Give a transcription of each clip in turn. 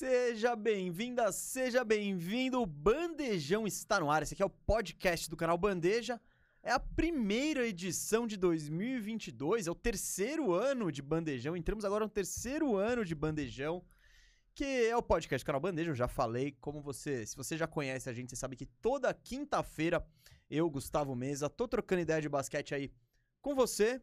Seja bem-vinda, seja bem-vindo. O Bandejão está no ar. Esse aqui é o podcast do canal Bandeja. É a primeira edição de 2022, é o terceiro ano de Bandejão. Entramos agora no terceiro ano de Bandejão, que é o podcast do canal Bandeja. Eu já falei, como você, se você já conhece a gente, você sabe que toda quinta-feira eu, Gustavo Mesa, tô trocando ideia de basquete aí com você.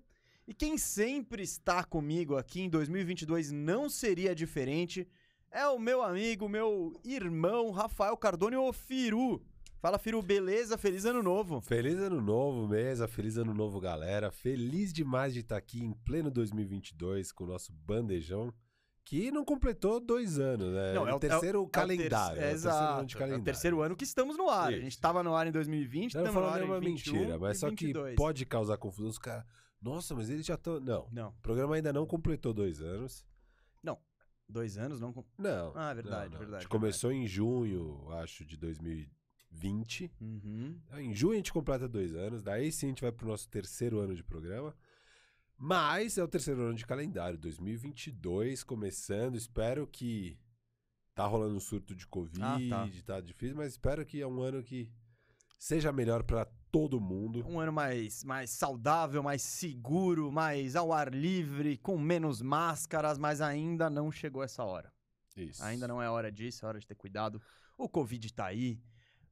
E quem sempre está comigo aqui em 2022 não seria diferente é o meu amigo, meu irmão, Rafael Cardone, o Firu. Fala, Firu, beleza? Feliz ano novo. Feliz ano novo, mesa. Feliz ano novo, galera. Feliz demais de estar aqui em pleno 2022 com o nosso bandejão, que não completou dois anos, né? Não, é o terceiro é calendário. é o terceiro ano É calendário. o terceiro ano que estamos no ar. A Isso. gente estava no ar em 2020, Não estamos no ar em nenhuma 21 mentira, mas só que 22. pode causar confusão. Os caras, nossa, mas eles já estão. Não. Não, O programa ainda não completou dois anos. Dois anos, não... Não. Ah, verdade, não, não. verdade, A gente começou em junho, acho, de 2020. Uhum. Em junho a gente completa dois anos, daí sim a gente vai pro nosso terceiro ano de programa. Mas é o terceiro ano de calendário, 2022 começando. Espero que tá rolando um surto de Covid, Ah, tá. tá. difícil, mas espero que é um ano que seja melhor pra todo mundo. Um ano mais, mais saudável, mais seguro, mais ao ar livre, com menos máscaras, mas ainda não chegou essa hora. Isso. Ainda não é hora disso, é hora de ter cuidado. O Covid tá aí,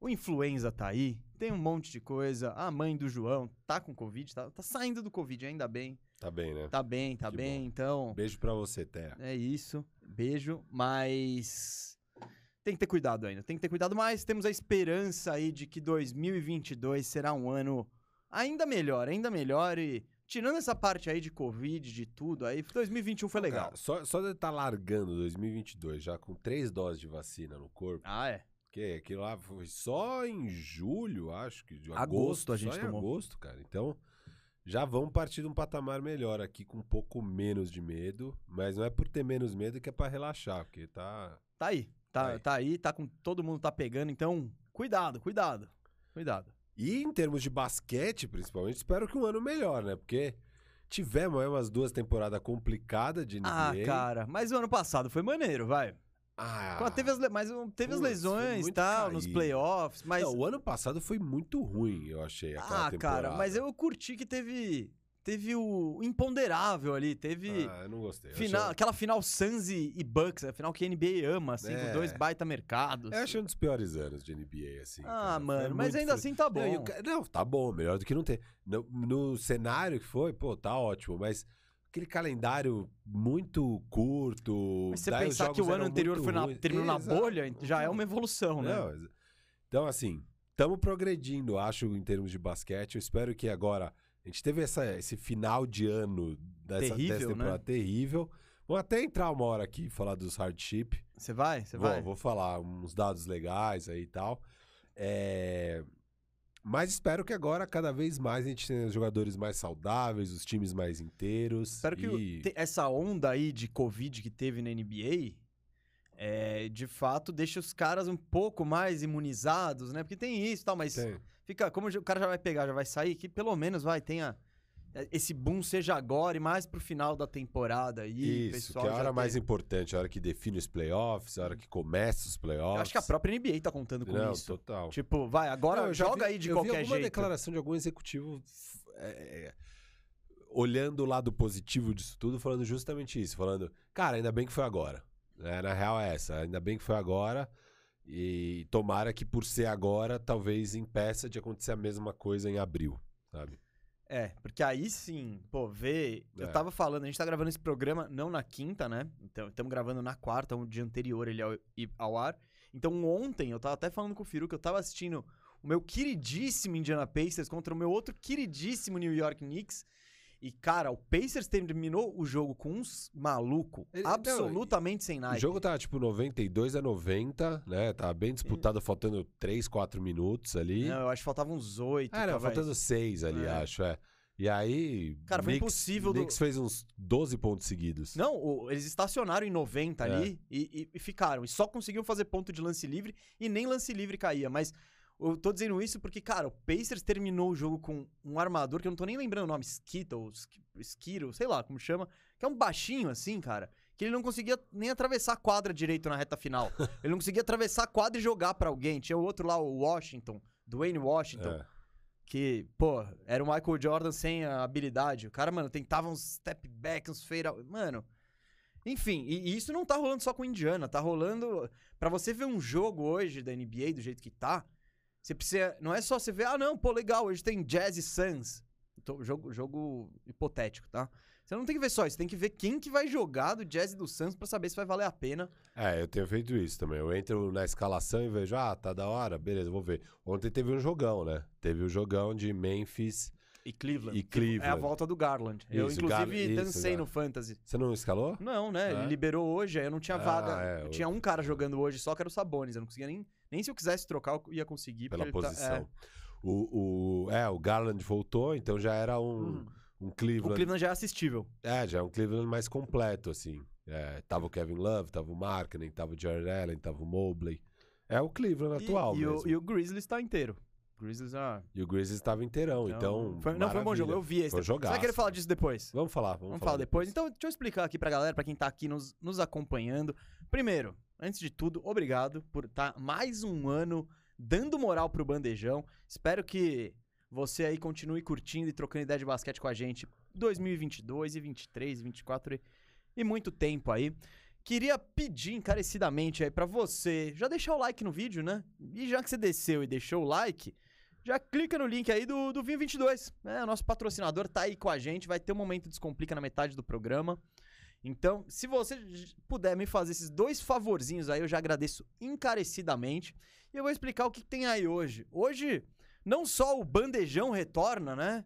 o influenza tá aí, tem um monte de coisa. A mãe do João tá com Covid, tá, tá saindo do Covid, ainda bem. Tá bem, né? Tá bem, tá Que bem, bom. então. Beijo pra você, Té. É isso. Beijo, mas tem que ter cuidado ainda. Tem que ter cuidado, mas temos a esperança aí de que 2022 será um ano ainda melhor, ainda melhor e tirando essa parte aí de Covid, de tudo aí, 2021 foi legal. Cara, só, só de estar largando 2022 já com três doses de vacina no corpo, Ah, é. porque aquilo lá foi só em julho, acho que de Agosto a gente só tomou. agosto, cara. Então, já vamos partir de um patamar melhor aqui com um pouco menos de medo, mas não é por ter menos medo que é pra relaxar, porque tá Tá aí. Tá, Aí. tá aí, tá com todo mundo tá pegando, então cuidado, cuidado. Cuidado. E em termos de basquete, principalmente, espero que um ano melhor, né? Porque tivemos aí umas duas temporadas complicadas de NBA. Ah, cara, mas o ano passado foi maneiro, vai. Ah, Quando Teve as, mas um, teve as Putz, foi lesões e tal, nos caído. playoffs, mas Não, o ano passado foi muito ruim, eu achei, aquela Ah, temporada. cara, mas eu curti que teve teve o imponderável ali, teve Ah, eu não gostei. Eu final, achei- aquela final Suns e, Bucks, a final que a NBA ama, assim, É. com dois baita mercados. Eu achei um dos piores anos de NBA, assim. ah, cara. Mano, mas muito ainda assim tá bom. Não, e ca- não, tá bom, melhor do que não ter. No, no cenário que foi, pô, tá ótimo, mas aquele calendário muito curto. Mas você pensar que o ano anterior foi na, terminou na Exato. bolha, já é uma evolução, né? Não, então, assim, estamos progredindo, acho, em termos de basquete. Eu espero que agora. A gente teve essa, esse final de ano dessa, Terrível, dessa né? temporada terrível. Vou até entrar uma hora aqui e falar dos hardship. Você vai? Você vai? vou falar uns dados legais aí e tal. É, Mas espero que agora, cada vez mais, a gente tenha os jogadores mais saudáveis, os times mais inteiros. Espero que e... te- essa onda aí de Covid que teve na NBA, é, de fato, deixe os caras um pouco mais imunizados, né? Porque tem isso e tal, mas Tem. fica, como o cara já vai pegar, já vai sair, que pelo menos vai, tenha. é, Esse boom seja agora e mais pro final da temporada aí. Isso, que pessoal é a hora tem- mais importante, a hora que define os playoffs, a hora que começa os playoffs. Eu acho que a própria NBA tá contando com Não, isso. total. Tipo, vai, agora Não, joga vi- aí de eu vi qualquer alguma jeito. declaração de algum executivo é, é, olhando o lado positivo disso tudo, falando justamente isso, falando, cara, ainda bem que foi agora. Né? na real é essa, ainda bem que foi agora e tomara que por ser agora, talvez impeça de acontecer a mesma coisa em abril, sabe? É, porque aí sim, pô, vê. Eu É. tava falando, a gente tá gravando esse programa não na quinta, né? Então, estamos gravando na quarta, um dia anterior ele ao, ao ar. Então, ontem, eu tava até falando com o Firu que eu tava assistindo o meu queridíssimo Indiana Pacers contra o meu outro queridíssimo New York Knicks. E, cara, o Pacers terminou o jogo com uns maluco Ele- não, absolutamente sem O nada. jogo tava tipo 92 a 90, né? Tava bem disputado, faltando 3, 4 minutos ali. Não, eu acho que faltavam uns oito. Ah, não, tava- faltando 6 ali, É. acho, é. E aí. Cara, foi Knicks- impossível do- Knicks fez uns 12 pontos seguidos. Não, o- eles estacionaram em 90 É. ali e, e- e ficaram. E só conseguiam fazer ponto de lance livre e nem lance livre caía. Mas eu tô dizendo isso porque, cara, o Pacers terminou o jogo com um armador que eu não tô nem lembrando o nome, Skittle, Sk- Skittle, sei lá como chama, que é um baixinho assim, cara. que ele não conseguia nem atravessar a quadra direito na reta final. ele não conseguia atravessar a quadra e jogar pra alguém. Tinha o outro lá, o Washington, Dwayne Washington, É. que, pô, era o Michael Jordan sem a habilidade. O cara, mano, tentava uns step back, uns out. Mano. Enfim, e, isso não tá rolando só com Indiana, tá rolando. Pra você ver um jogo hoje da NBA do jeito que tá, você precisa. Não é só você ver, ah, não, pô, legal, hoje tem Jazz e Suns. Tô- jogo, jogo hipotético, tá? Você não tem que ver só isso, tem que ver quem que vai jogar do Jazz e do Suns pra saber se vai valer a pena. É, eu tenho feito isso também. Eu entro na escalação e vejo, ah, tá da hora, beleza, vou ver. Ontem teve um jogão, né? Teve o jogão de Memphis. E Cleveland. E que É a Cleveland. volta do Garland. eu, Isso, inclusive, Gar- isso, dancei Gar- no Fantasy. Você não escalou? Não, né? Ele É? liberou hoje, aí eu não tinha Ah, vaga. é, eu o- tinha um cara jogando hoje só, que era o Sabonis. Eu não conseguia nem. Nem se eu quisesse trocar, eu ia conseguir. Pela porque ele tá- posição. O, o, é, o Garland voltou, então já era um, Hum. um O Cleveland. Cleveland já é assistível. É, já é um Cleveland mais completo, assim. É, tava o Kevin Love, tava o Markkinen, tava o Jared Allen, tava o Mobley. É o Cleveland E- atual e, mesmo. o, e o Grizzlies tá inteiro. Grizzlies, ah. E o Grizzlies estava inteirão, então. foi, não, foi um bom jogo. Eu vi esse. Foi Você vai jogaço. querer falar disso depois? Vamos falar, vamos, Vamos falar depois. Então, deixa eu explicar aqui pra galera, pra quem tá aqui nos, nos acompanhando. Primeiro, antes de tudo, obrigado por estar mais um ano dando moral pro Bandejão. Espero que você aí continue curtindo e trocando ideia de basquete com a gente 2022 e 23, 24 e, e muito tempo aí. Queria pedir encarecidamente aí pra você já deixar o like no vídeo, né? E já que você desceu e deixou o like, já clica no link aí do, do Vinho 22. Né? O nosso patrocinador tá aí com a gente, vai ter um momento Descomplica na metade do programa. Então, se você puder me fazer esses dois favorzinhos aí, eu já agradeço encarecidamente. E eu vou explicar o que tem aí hoje. Hoje, não só o bandejão retorna, né?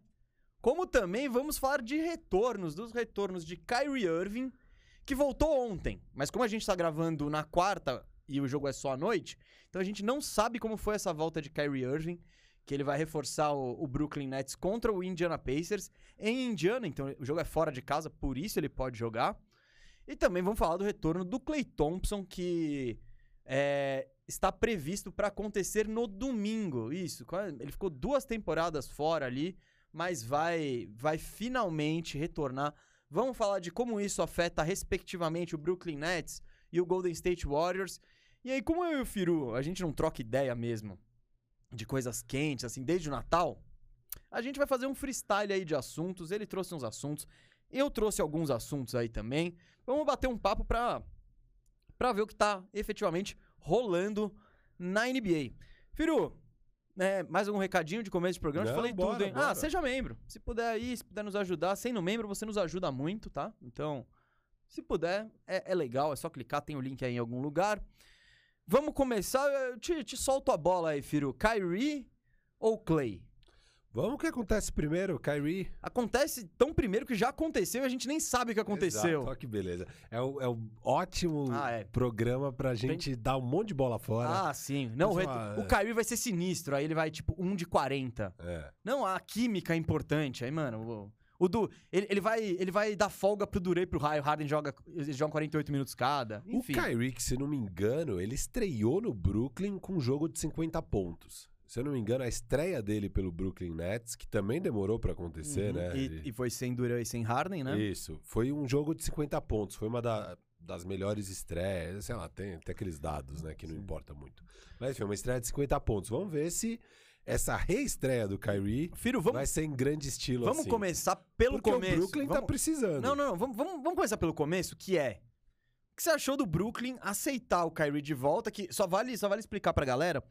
Como também vamos falar de retornos, dos retornos de Kyrie Irving, que voltou ontem. Mas como a gente tá gravando na quarta e o jogo é só à noite, então a gente não sabe como foi essa volta de Kyrie Irving, que ele vai reforçar o, o Brooklyn Nets contra o Indiana Pacers em Indiana, então o jogo é fora de casa, por isso ele pode jogar. E também vamos falar do retorno do Clay Thompson, que é, está previsto para acontecer no domingo. Isso, qua- ele ficou duas temporadas fora ali, mas vai, vai finalmente retornar. Vamos falar de como isso afeta, respectivamente, o Brooklyn Nets e o Golden State Warriors. E aí, como eu e o Firu, a gente não troca ideia mesmo de coisas quentes, assim, desde o Natal, a gente vai fazer um freestyle aí de assuntos. Ele trouxe uns assuntos, eu trouxe alguns assuntos aí também. Vamos bater um papo pra, pra ver o que tá efetivamente rolando na NBA. Firu, né, mais algum recadinho de começo de programa? Eu Não, falei bora, tudo, hein? bora. Ah, seja membro. Se puder aí, se puder nos ajudar. Sendo membro, você nos ajuda muito, tá? Então, se puder, é, é legal, é só clicar, tem o link aí em algum lugar. Vamos começar, eu te, te solto a bola aí, Firu. Kyrie ou Clay? Vamos o que acontece primeiro, Kyrie. Acontece tão primeiro que já aconteceu e a gente nem sabe o que aconteceu. Olha que beleza. É um, é um ótimo Ah, é. programa pra gente dar um monte de bola fora. Ah, sim. Não, o, Mas, ó, o é. Kyrie vai ser sinistro, aí ele vai tipo 1 de 40. É. Não, a química é importante. Aí, mano, o, o Du, ele, ele vai, ele vai dar folga pro Durei pro Raio. O Harden joga, eles jogam 48 minutos cada. Enfim. O Kyrie, se não me engano, ele estreou no Brooklyn com um jogo de 50 pontos. Se eu não me engano, a estreia dele pelo Brooklyn Nets, que também demorou pra acontecer, Uhum. né? E, e foi sem Durei e sem Harden, né? Isso. Foi um jogo de 50 pontos. Foi uma da- das melhores estreias. Sei lá, tem, tem aqueles dados, né? Que não importa muito. Mas foi uma estreia de 50 pontos. Vamos ver se essa reestreia do Kyrie Filho, vamos, vai ser em grande estilo vamos assim. começar pelo Porque começo. o Brooklyn tá Vamos- precisando. Não, não, não. Vamos, vamos, vamos começar pelo começo, que é. O que você achou do Brooklyn aceitar o Kyrie de volta? Que só vale, só vale explicar pra galera.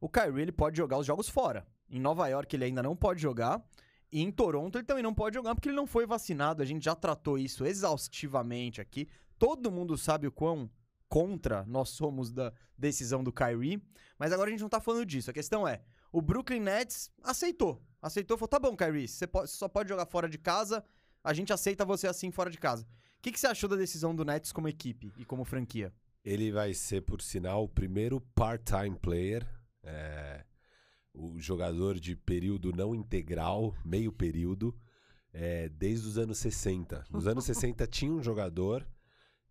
O Kyrie ele pode jogar os jogos fora. Em Nova York ele ainda não pode jogar. E em Toronto ele também não pode jogar porque ele não foi vacinado. A gente já tratou isso exaustivamente aqui. Todo mundo sabe o quão contra nós somos da decisão do Kyrie. Mas agora a gente não tá falando disso. A questão é: o Brooklyn Nets aceitou. Aceitou, falou: tá bom, Kyrie, você, pode- você só pode jogar fora de casa. A gente aceita você assim fora de casa. O que, que você achou da decisão do Nets como equipe e como franquia? Ele vai ser, por sinal, o primeiro part-time player. é, o jogador de período não integral, meio período, é, desde os anos 60. Nos anos 60 tinha um jogador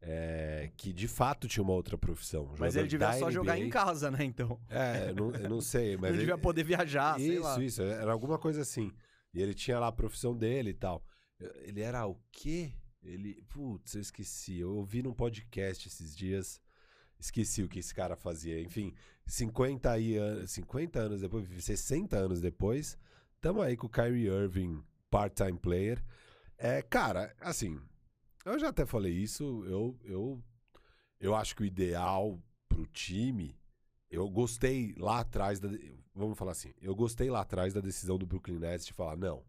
é, que de fato tinha uma outra profissão. Mas ele devia só jogar NBA. em casa, né? Então. É, eu não, eu não sei, mas ele devia ele- poder viajar, sei isso, lá. isso, era alguma coisa assim. E ele tinha lá a profissão dele e tal. Ele era o quê? Ele. Putz, eu esqueci. Eu ouvi num podcast esses dias. Esqueci o que esse cara fazia. Enfim, 50, aí, an- 50 anos depois, 60 anos depois, tamo aí com o Kyrie Irving, part-time player. É, cara, assim, eu já até falei isso, eu, eu, eu acho que o ideal pro time, eu gostei lá atrás, da, vamos falar assim, eu gostei lá atrás da decisão do Brooklyn Nets de falar, não,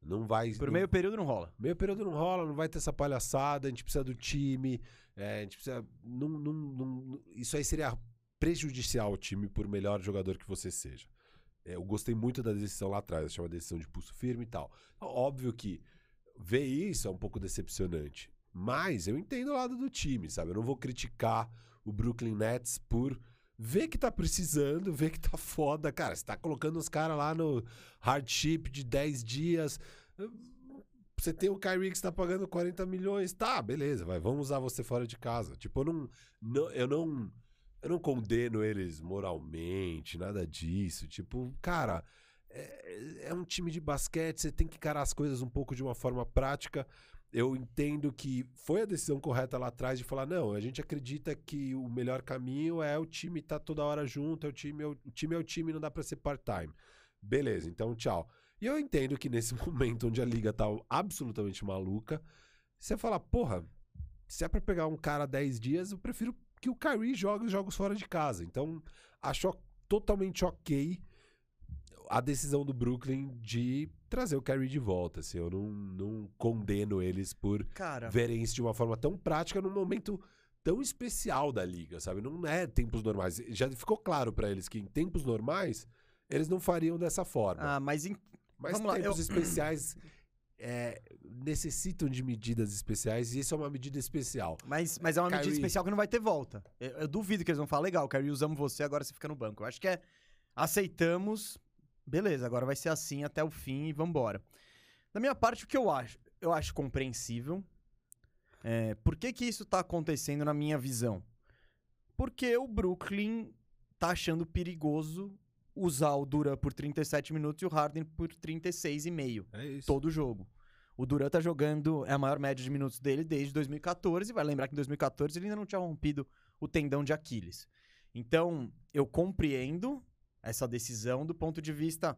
não vai... Por não- meio período não rola. Meio período não rola, não vai ter essa palhaçada, a gente precisa do time, é, a gente precisa. não- não- não- isso aí seria prejudicial ao time por melhor jogador que você seja. É, eu gostei muito da decisão lá atrás, achei uma decisão de pulso firme e tal. Óbvio que ver isso é um pouco decepcionante, mas eu entendo o lado do time, sabe? Eu não vou criticar o Brooklyn Nets por ver que tá precisando, ver que tá foda. Cara, você tá colocando os caras lá no hardship de 10 dias. Você tem o Kyrie que está pagando 40 milhões. Tá, beleza, vai, vamos usar você fora de casa. Tipo, eu não, não- eu não eu não condeno eles moralmente, nada disso. Tipo, cara, é, é um time de basquete, você tem que encarar as coisas um pouco de uma forma prática. Eu entendo que foi a decisão correta lá atrás de falar, não, a gente acredita que o melhor caminho é o time estar toda hora junto, é o time, é o, o time é o time, não dá pra ser part-time. Beleza, então tchau. E eu entendo que nesse momento onde a liga tá absolutamente maluca, você fala, porra, se é pra pegar um cara 10 dias, eu prefiro que o Kyrie jogue os jogos fora de casa. Então, acho totalmente ok a decisão do Brooklyn de trazer o Kyrie de volta. Assim, eu não, não condeno eles por Cara, verem isso de uma forma tão prática num momento tão especial da liga, sabe? Não é tempos normais. Já ficou claro pra eles que em tempos normais eles não fariam dessa forma. ah, mas em- Mas vamos lá, tempos eu- especiais é, necessitam de medidas especiais e isso é uma medida especial. Mas, mas é uma medida Kyrie. especial que não vai ter volta. Eu, eu duvido que eles vão falar, legal, Kyrie, usamos você, agora você fica no banco. Eu acho que é, aceitamos, beleza, agora vai ser assim até o fim e vambora. Da minha parte, o que eu acho? Eu acho compreensível. É, por que que isso tá acontecendo na minha visão? Porque o Brooklyn tá achando perigoso usar o Duran por 37 minutos e o Harden por 36,5 É isso. todo jogo. O Duran tá jogando, é a maior média de minutos dele desde 2014. Vai lembrar que em 2014 ele ainda não tinha rompido o tendão de Aquiles. Então, eu compreendo essa decisão do ponto de vista.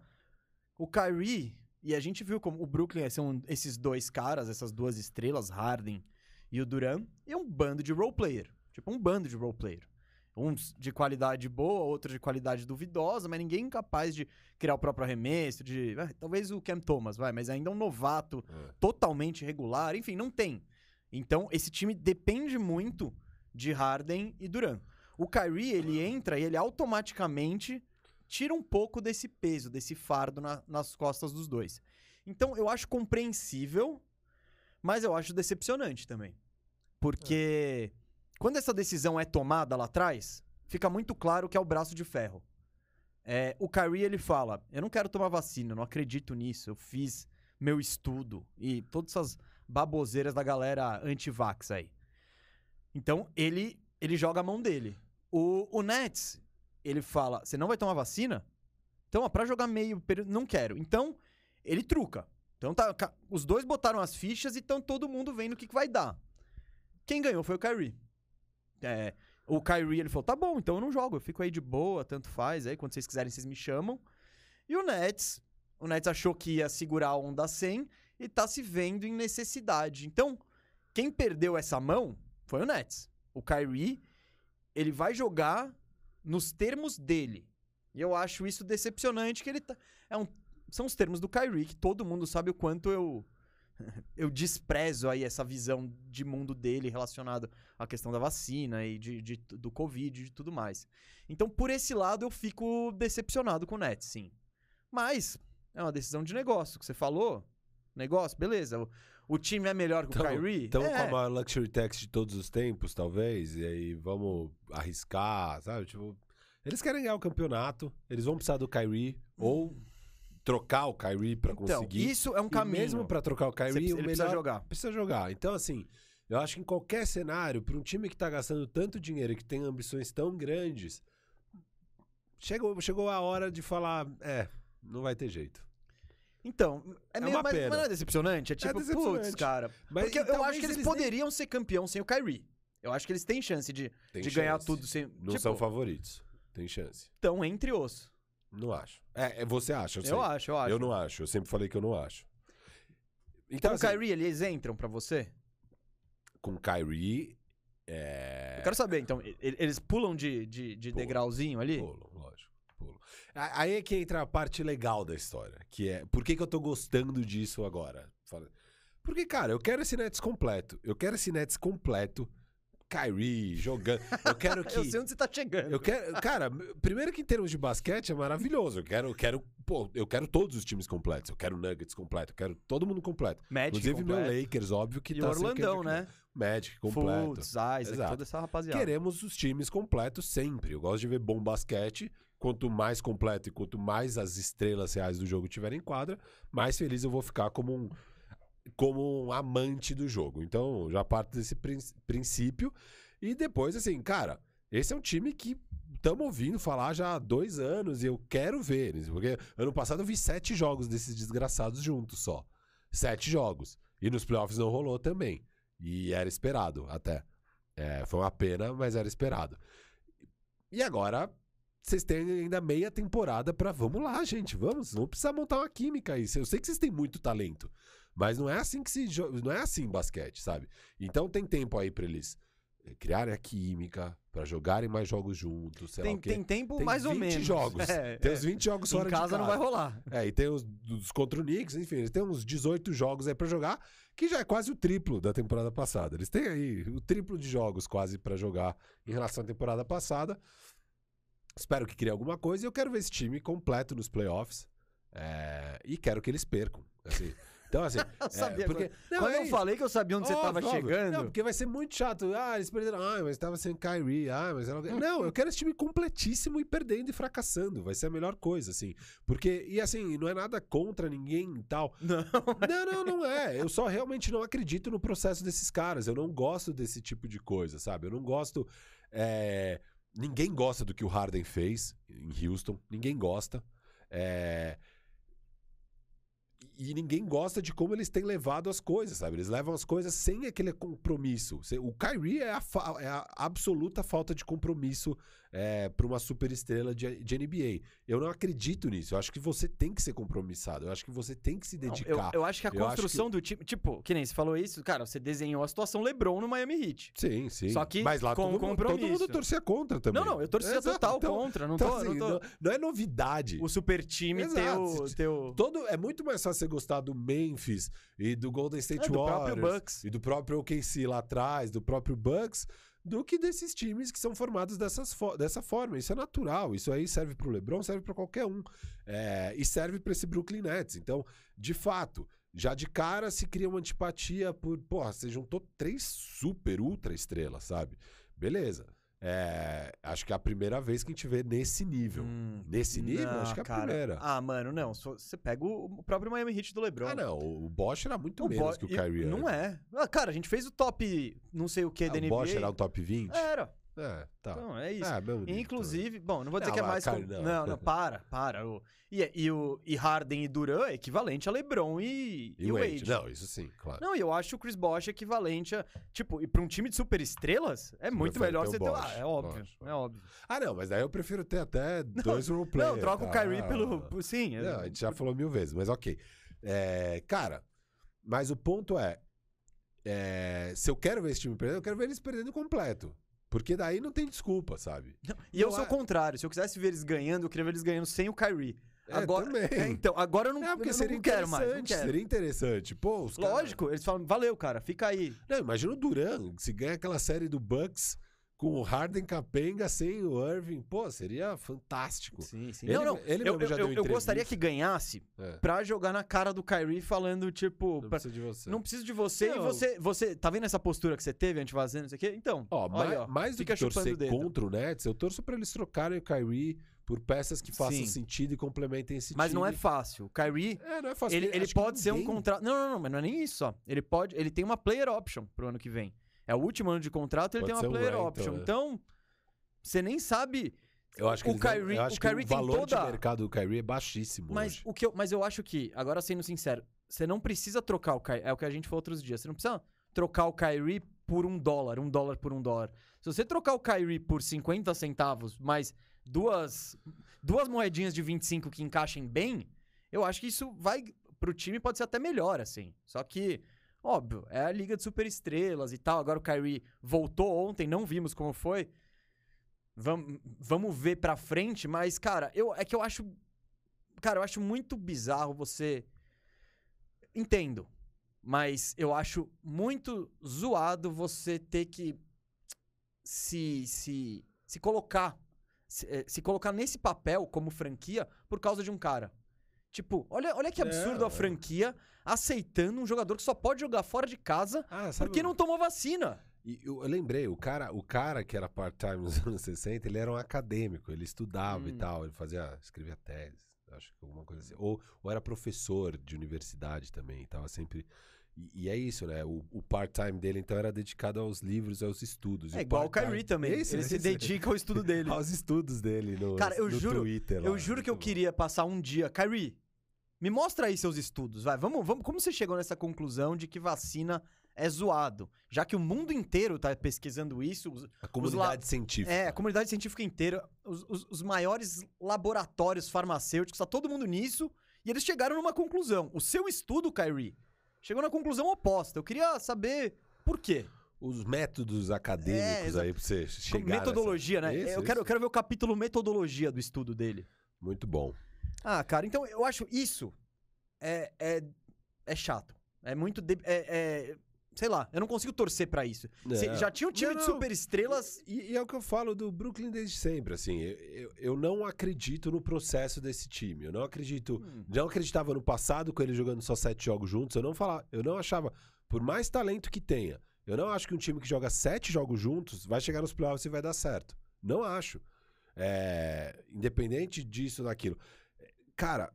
O Kyrie, e a gente viu como o Brooklyn são esses dois caras, essas duas estrelas, Harden e o Duran, e é um bando de role player. Tipo, um bando de role player. Uns de qualidade boa, outros de qualidade duvidosa, mas ninguém capaz de criar o próprio arremesso, de. ah, talvez o Cam Thomas, vai, mas ainda é um novato É. totalmente regular, enfim, não tem. Então, esse time depende muito de Harden e Duran. O Kyrie, ele entra e ele automaticamente tira um pouco desse peso, desse fardo na- nas costas dos dois. Então, eu acho compreensível, mas eu acho decepcionante também. Porque quando essa decisão é tomada lá atrás, fica muito claro que é o braço de ferro. É, o Kyrie, ele fala, eu não quero tomar vacina, não acredito nisso, eu fiz meu estudo e todas essas baboseiras da galera anti-vax aí. Então, ele, ele joga a mão dele. O, o Nets, ele fala, você não vai tomar vacina? Então, ó, pra jogar meio período, não quero. Então, ele truca. Então, tá, os dois botaram as fichas e estão todo mundo vendo o que, que vai dar. Quem ganhou foi o Kyrie. É, o Kyrie, ele falou, tá bom, então eu não jogo, eu fico aí de boa, tanto faz, aí quando vocês quiserem vocês me chamam. E o Nets, o Nets achou que ia segurar a onda 100 e tá se vendo em necessidade. Então, quem perdeu essa mão foi o Nets. O Kyrie, ele vai jogar nos termos dele. E eu acho isso decepcionante que ele tá é um são os termos do Kyrie que todo mundo sabe o quanto eu eu desprezo aí essa visão de mundo dele relacionado à questão da vacina e de, de- do Covid e de tudo mais. Então, por esse lado, eu fico decepcionado com o Nets, sim. Mas é uma decisão de negócio, que você falou. Negócio, beleza. O, time é melhor que o Kyrie? Estamos é. com a maior luxury tax de todos os tempos, talvez, e aí vamos arriscar, sabe? Tipo, eles querem ganhar o campeonato, eles vão precisar do Kyrie, ou trocar o Kyrie pra Então, conseguir. isso é um E caminho. mesmo pra trocar o Você- Kyrie, ele o precisa jogar. precisa jogar. Então, assim, eu acho que em qualquer cenário, para um time que tá gastando tanto dinheiro e que tem ambições tão grandes, chegou, chegou a hora de falar, é, não vai ter jeito. Então, é, É meio, uma mas, pena. mas não é decepcionante? É tipo, decepcionante. putz, cara. Mas Porque eu talvez acho que eles, eles nem- poderiam ser campeão sem o Kyrie. Eu acho que eles têm chance de, Tem de ganhar chance. tudo sem. Não tipo, são favoritos. Tem chance. estão entre os. Não acho. É, é, você acha, eu, Eu, acho, eu acho. Eu não acho. Eu sempre falei que eu não acho. Então, Com o assim, Kyrie, eles entram pra você? com Kyrie. É... Eu quero saber, então, eles pulam de, de, de Pulam. degrauzinho ali? A- Aí é que entra a parte legal da história, que é por que, que eu tô gostando disso agora? Porque, cara, eu quero esse Nets completo. Eu quero esse Nets completo. Kyrie jogando. Eu quero que. Eu sei onde você tá chegando. Eu quero, cara, primeiro que em termos de basquete é maravilhoso. Eu quero, eu quero, pô, eu quero todos os times completos. Eu quero Nuggets completo, eu quero todo mundo completo. Magic Inclusive meu completo. Lakers, óbvio que E tá o sem Orlandão, né? Magic completo. Fultz, Isaac, Exato. toda essa rapaziada. Queremos os times completos sempre. Eu gosto de ver bom basquete. Quanto mais completo e quanto mais as estrelas reais do jogo tiverem em quadra, mais feliz eu vou ficar como um, como um amante do jogo. Então, já parto desse prin- princípio. E depois, assim, cara, esse é um time que estamos ouvindo falar já há dois anos e eu quero ver eles. Porque ano passado eu vi sete jogos desses desgraçados juntos só. Sete jogos. E nos playoffs não rolou também. E era esperado até. É, foi uma pena, mas era esperado. E agora, vocês têm ainda meia temporada pra. Vamos lá, gente, vamos. Vamos precisar montar uma química aí. Eu sei que vocês têm muito talento, mas não é assim que se jo- não é assim basquete, sabe? Então tem tempo aí pra eles eh, criarem a química, pra jogarem mais jogos juntos, sei lá Tem, o quê. tem tempo Tem mais ou 20 menos. jogos. É, Tem é. uns 20 jogos fora Em de casa não vai rolar. é, e tem os dos contra o Knicks, enfim, eles têm uns 18 jogos aí pra jogar, que já é quase o triplo da temporada passada. Eles têm aí o triplo de jogos quase pra jogar em relação à temporada passada. Espero que crie alguma coisa e eu quero ver esse time completo nos playoffs. É, e quero que eles percam. assim. Então, assim. Eu é, sabia. porque, quando não, quando é eu falei que eu sabia onde você tava Óbvio, óbvio. chegando. Não, porque vai ser muito chato. Ah, eles perderam. Ah, mas tava sem Kyrie. Ah, mas era... Não, eu quero esse time completíssimo e perdendo e fracassando. Vai ser a melhor coisa, assim. Porque, e assim, não é nada contra ninguém e tal. Não. Não, não, não é. Eu só realmente não acredito no processo desses caras. Eu não gosto desse tipo de coisa, sabe? Eu não gosto. é, Ninguém gosta do que o Harden fez em Houston. Ninguém gosta. É, E ninguém gosta de como eles têm levado as coisas, sabe? Eles levam as coisas sem aquele compromisso. O Kyrie é a, fa- é a absoluta falta de compromisso é, para uma superestrela de, de NBA. Eu não acredito nisso. Eu acho que você tem que ser compromissado. Eu acho que você tem que se Não, eu, dedicar. eu acho que a Eu construção do time. Tipo, que nem você falou isso, cara, você desenhou a situação LeBron no Miami Heat. Sim, sim. Só que Mas lá com todo, mundo- todo compromisso. mundo torcia contra também. Não, não, eu torcia Exato, total então- contra. Não então, tô, assim, não tô- não- é novidade. O super time Exato. o. Ter o... Todo, é muito mais fácil você gostar do Memphis e do Golden State É, do próprio Warriors Bucks. e do próprio OKC lá atrás, do próprio Bucks, do que desses times que são formados dessas fo- dessa forma. Isso é natural. Isso aí serve pro LeBron, serve pra qualquer um. É, e serve pra esse Brooklyn Nets. Então, de fato, já de cara se cria uma antipatia por, porra, você juntou três super ultra estrelas, sabe? Beleza. É, acho que é a primeira vez que a gente vê nesse nível. Hum, Nesse nível, não, acho que é a cara. primeira. Ah, mano, não. Você pega o o próprio Miami Heat do LeBron. Ah, não. O Bosch era muito O menos Bo- que o Kyrie Não é. Ah, cara, a gente fez o top não sei o que Ah, da o NBA. Bosch era o top 20? Era. É, tá. Então, é isso. É, nível, Inclusive, bom, não vou dizer Não, que é mais. cara, com- não. não, não, para, para. O- E, e, o, e Harden e Duran é equivalente a LeBron e, E o Wade. Não, isso sim, claro. Não, e eu acho o Chris Bosh equivalente a. Tipo, e pra um time de super estrelas, é muito prefere melhor ter o você ter. Ah, é óbvio. lógico. É óbvio. Ah, não, mas daí eu prefiro ter até dois role players. Não, troca o tá? Kyrie pelo. Sim, é- Não, a gente já falou mil vezes, mas ok. É, cara, mas o ponto é, é, se eu quero ver esse time perdendo, eu quero ver eles perdendo completo. Porque daí não tem desculpa, sabe? E eu Não sou o é- contrário. Se eu quisesse ver eles ganhando, eu queria ver eles ganhando sem o Kyrie. É, Agora, também. é, então, agora eu não, É, porque eu seria não quero mais. Não interessante, quero. seria interessante. Pô, Lógico, eles falam, valeu, cara, fica aí. Não, imagina o Duran, se ganha aquela série do Bucks com o Harden capenga sem o Irving. Pô, seria fantástico. Sim, sim. Ele não, não. ele eu, eu, eu gostaria que ganhasse É, pra jogar na cara do Kyrie falando, tipo, não pra- precisa de você. não preciso de você e Não. você, você. Tá vendo essa postura que você teve antivazando, não sei o quê? Então, Ó, olha, mais, ó, mais do que torcer contra o Nets, eu torço pra eles trocarem o Kyrie por peças que façam Sim. sentido e complementem esse Mas time. não é fácil. O Kyrie, É, não é fácil. ele, ele pode ser um ninguém- contrato. Não, não, não, mas não é nem isso, ó. Ele pode. Ele tem uma player option pro ano que vem. É o último ano de contrato, ele Pode tem uma um player rental, option. né? Então, você nem sabe Eu acho que, O não- Kyrie- acho o Kyrie o tem valor toda- de mercado do Kyrie é baixíssimo Mas, hoje. o que eu, mas eu acho que, agora sendo sincero, você não precisa trocar o Kyrie. É o que a gente falou outros dias. Você não precisa trocar o Kyrie por um dólar, um dólar por um dólar. Se você trocar o Kyrie por 50 centavos, mais duas, duas moedinhas de 25 que encaixem bem, eu acho que isso vai. Pro time pode ser até melhor, assim. Só que, óbvio, é a liga de superestrelas e tal. Agora o Kyrie voltou ontem, não vimos como foi. Vamos, ver pra frente, mas, cara, eu, é que eu acho. Cara, eu acho muito bizarro você. Entendo. Mas eu acho muito zoado você ter que se, se, se colocar. Se, eh, se colocar nesse papel como franquia por causa de um cara. Tipo, olha, olha que absurdo É, a franquia aceitando um jogador que só pode jogar fora de casa Ah, porque não tomou vacina. E eu, eu lembrei, o cara, o cara que era part-time nos anos 60, ele era um acadêmico, ele estudava e Hum. tal, ele fazia, escrevia tese, acho que alguma coisa assim. Ou, ou era professor de universidade também, tava sempre... E, e é isso, né? O, o part-time dele, então, era dedicado aos livros, aos estudos. E É igual o Kyrie também. Ele se dedica ao estudo dele. Aos estudos dele no, Cara, eu no juro- Twitter. Eu lá, juro que eu bom. queria passar um dia. Kyrie, me mostra aí seus estudos, vai. Vamos, vamos. Como você chegou nessa conclusão de que vacina é zoado? Já que o mundo inteiro tá pesquisando isso, os- A comunidade científica. é, a comunidade científica inteira, os, os- os maiores laboratórios farmacêuticos, tá todo mundo nisso, e eles chegaram numa conclusão. O seu estudo, Kyrie, chegou na conclusão oposta. Eu queria saber por quê. Os métodos acadêmicos É, aí pra você chegar metodologia, nessa- né? Isso, eu, quero, eu quero ver o capítulo metodologia do estudo dele. Muito bom. Ah, cara, então eu acho isso é, é, é chato. É muito. de- é- é- sei lá, eu não consigo torcer pra isso. Cê- Não. já tinha um time Não, de não. superestrelas. E, e é o que eu falo do Brooklyn desde sempre, assim, eu, eu, não acredito no processo desse time, eu não acredito, Hum. não acreditava no passado com ele jogando só sete jogos juntos, eu não falava, eu não achava, por mais talento que tenha, eu não acho que um time que joga sete jogos juntos vai chegar nos playoffs e vai dar certo, não acho, É, independente disso ou daquilo, cara,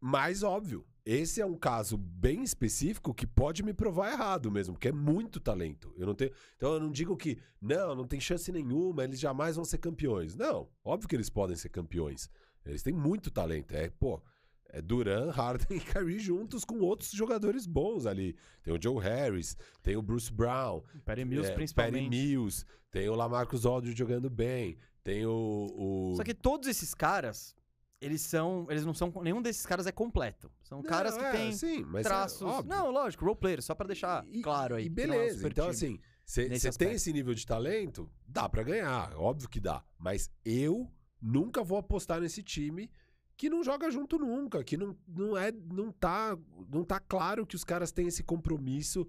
mais óbvio, esse é um caso bem específico que pode me provar errado mesmo, porque é muito talento. Eu não tenho, então eu não digo que não, não tem chance nenhuma, eles jamais vão ser campeões. Não, óbvio que eles podem ser campeões. Eles têm muito talento. É, pô, é Duran, Harden e Kyrie juntos com outros jogadores bons ali. Tem o Joe Harris, tem o Bruce Brown, Perry Mills, é, principalmente. Patty Mills, tem o Lamarcus Aldridge jogando bem, tem o, o... Só que todos esses caras, eles são. Eles não são. Nenhum desses caras é completo. São Não, caras que é, têm sim, é traços. óbvio. não, lógico, role player, só pra deixar E- claro aí. E não é um beleza. então, assim, você tem esse nível de talento, dá pra ganhar. Óbvio que dá. Mas eu nunca vou apostar nesse time que não joga junto nunca, que não, não é. Não tá, não tá claro que os caras têm esse compromisso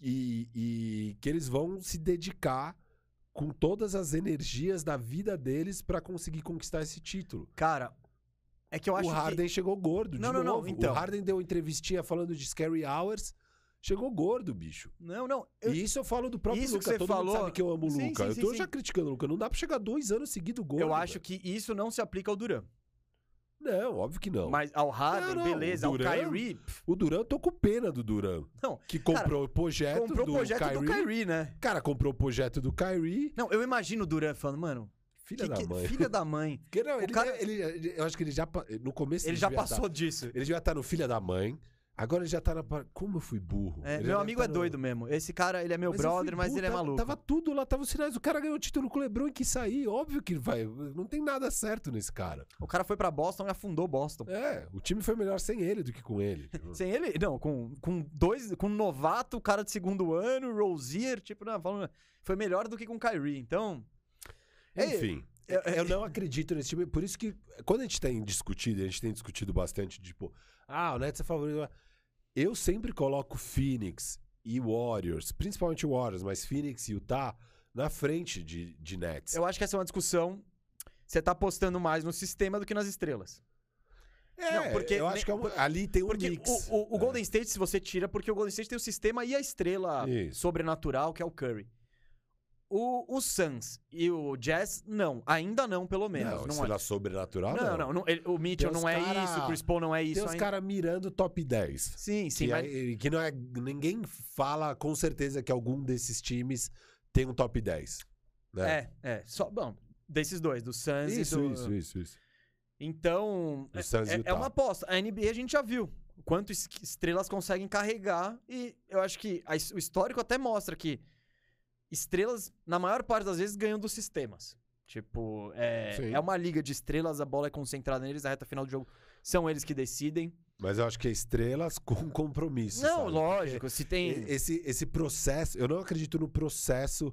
e, e que eles vão se dedicar com todas as energias da vida deles pra conseguir conquistar esse título. Cara, é que eu acho o que. Harden chegou gordo, Não, de não, não, novo. então. O Harden deu entrevistinha falando de Scary Hours, chegou gordo, bicho. Não, não. eu- E isso eu falo do próprio Isso que Luca. você Todo falou- mundo sabe que eu amo o Luca. sim, eu sim, tô sim. já criticando o Luca. Não dá pra chegar dois anos seguidos gordo. eu acho velho. que isso não se aplica ao Duran. Não, óbvio que não. Mas ao Harden, Não, não, beleza. o Ao Duran- Kyrie. O Duran, eu tô com pena do Duran. Não, Que comprou o projeto comprou do projeto Kyrie. do Kyrie, né? Cara, comprou o projeto do Kyrie. Não, eu imagino o Duran falando, mano. Filha que da mãe. Filha da mãe. Porque, não, ele, cara- ele- ele- eu acho que ele já. No começo Ele já devia passou tá- disso. ele devia estar no filha da mãe. Agora ele já tá na. Como eu fui burro. É, Ele já meu amigo tá é no- doido mesmo. Esse cara, ele é meu Mas brother, mas burro, ele é tava- maluco. Tava tudo lá, tava os sinais. O cara ganhou o título com o Lebron e quis sair. Óbvio que vai. Não tem nada certo nesse cara. O cara foi pra Boston e afundou Boston. É, o time foi melhor sem ele do que com ele. Sem ele, não, com, com dois, com um novato, cara de segundo ano, Rozier, tipo, não, falando, foi melhor do que com o Kyrie. Então, É, Enfim, eu- eu não acredito nesse time. Por isso que, quando a gente tem discutido, a gente tem discutido bastante, tipo, ah, o Nets é favorito. Eu sempre coloco Phoenix e Warriors, principalmente Warriors, mas Phoenix e Utah na frente de, de Nets. eu acho que essa é uma discussão. Você tá apostando mais no sistema do que nas estrelas. É, não, porque eu acho que é um- ali tem um Porque mix. o, o- o É. Golden State, se você tira, porque o Golden State tem o sistema e a estrela Isso. sobrenatural, que é o Curry. O, o Suns e o Jazz, não. Ainda não, pelo menos. Não, Não, estrela é. sobrenatural, não, não, não, ele- o Mitchell não é cara- isso, o Chris Paul não é isso Tem os caras mirando top 10. Sim, sim, que, mas... é- que não é. Ninguém fala com certeza que algum desses times tem um top 10. Né? É, é. Só, bom, Desses dois, do Suns Isso, e do... isso, isso, isso. Então, é, o é uma aposta. A NBA a gente já viu quanto es- estrelas conseguem carregar e eu acho que a o histórico até mostra que estrelas, na maior parte das vezes, ganham dos sistemas. Tipo, é, Sim. é uma liga de estrelas, a bola é concentrada neles, a reta final do jogo são eles que decidem. Mas eu acho que é estrelas com compromisso. Não, sabe? lógico, se tem... Esse, esse processo, eu não acredito no processo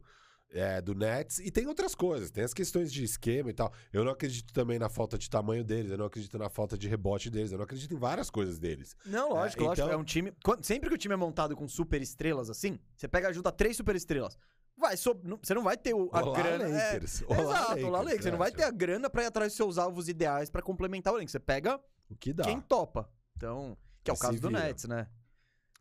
é, do Nets. E tem outras coisas, tem as questões de esquema e tal. Eu não acredito também na falta de tamanho deles, eu não acredito na falta de rebote deles, eu não acredito em várias coisas deles. Não, lógico, É, lógico. então- É um time. sempre que o time é montado com super estrelas assim, você pega junta três super estrelas. Vai, não- você não vai ter o, a Olá, grana. é, Lakers. Olá, exato, olá, Lakers, Lakers. Você não é, vai tipo- ter a grana pra ir atrás dos seus alvos ideais pra complementar o elenco. Você pega O que dá. quem topa. Então, que é o caso do vira. Nets, né?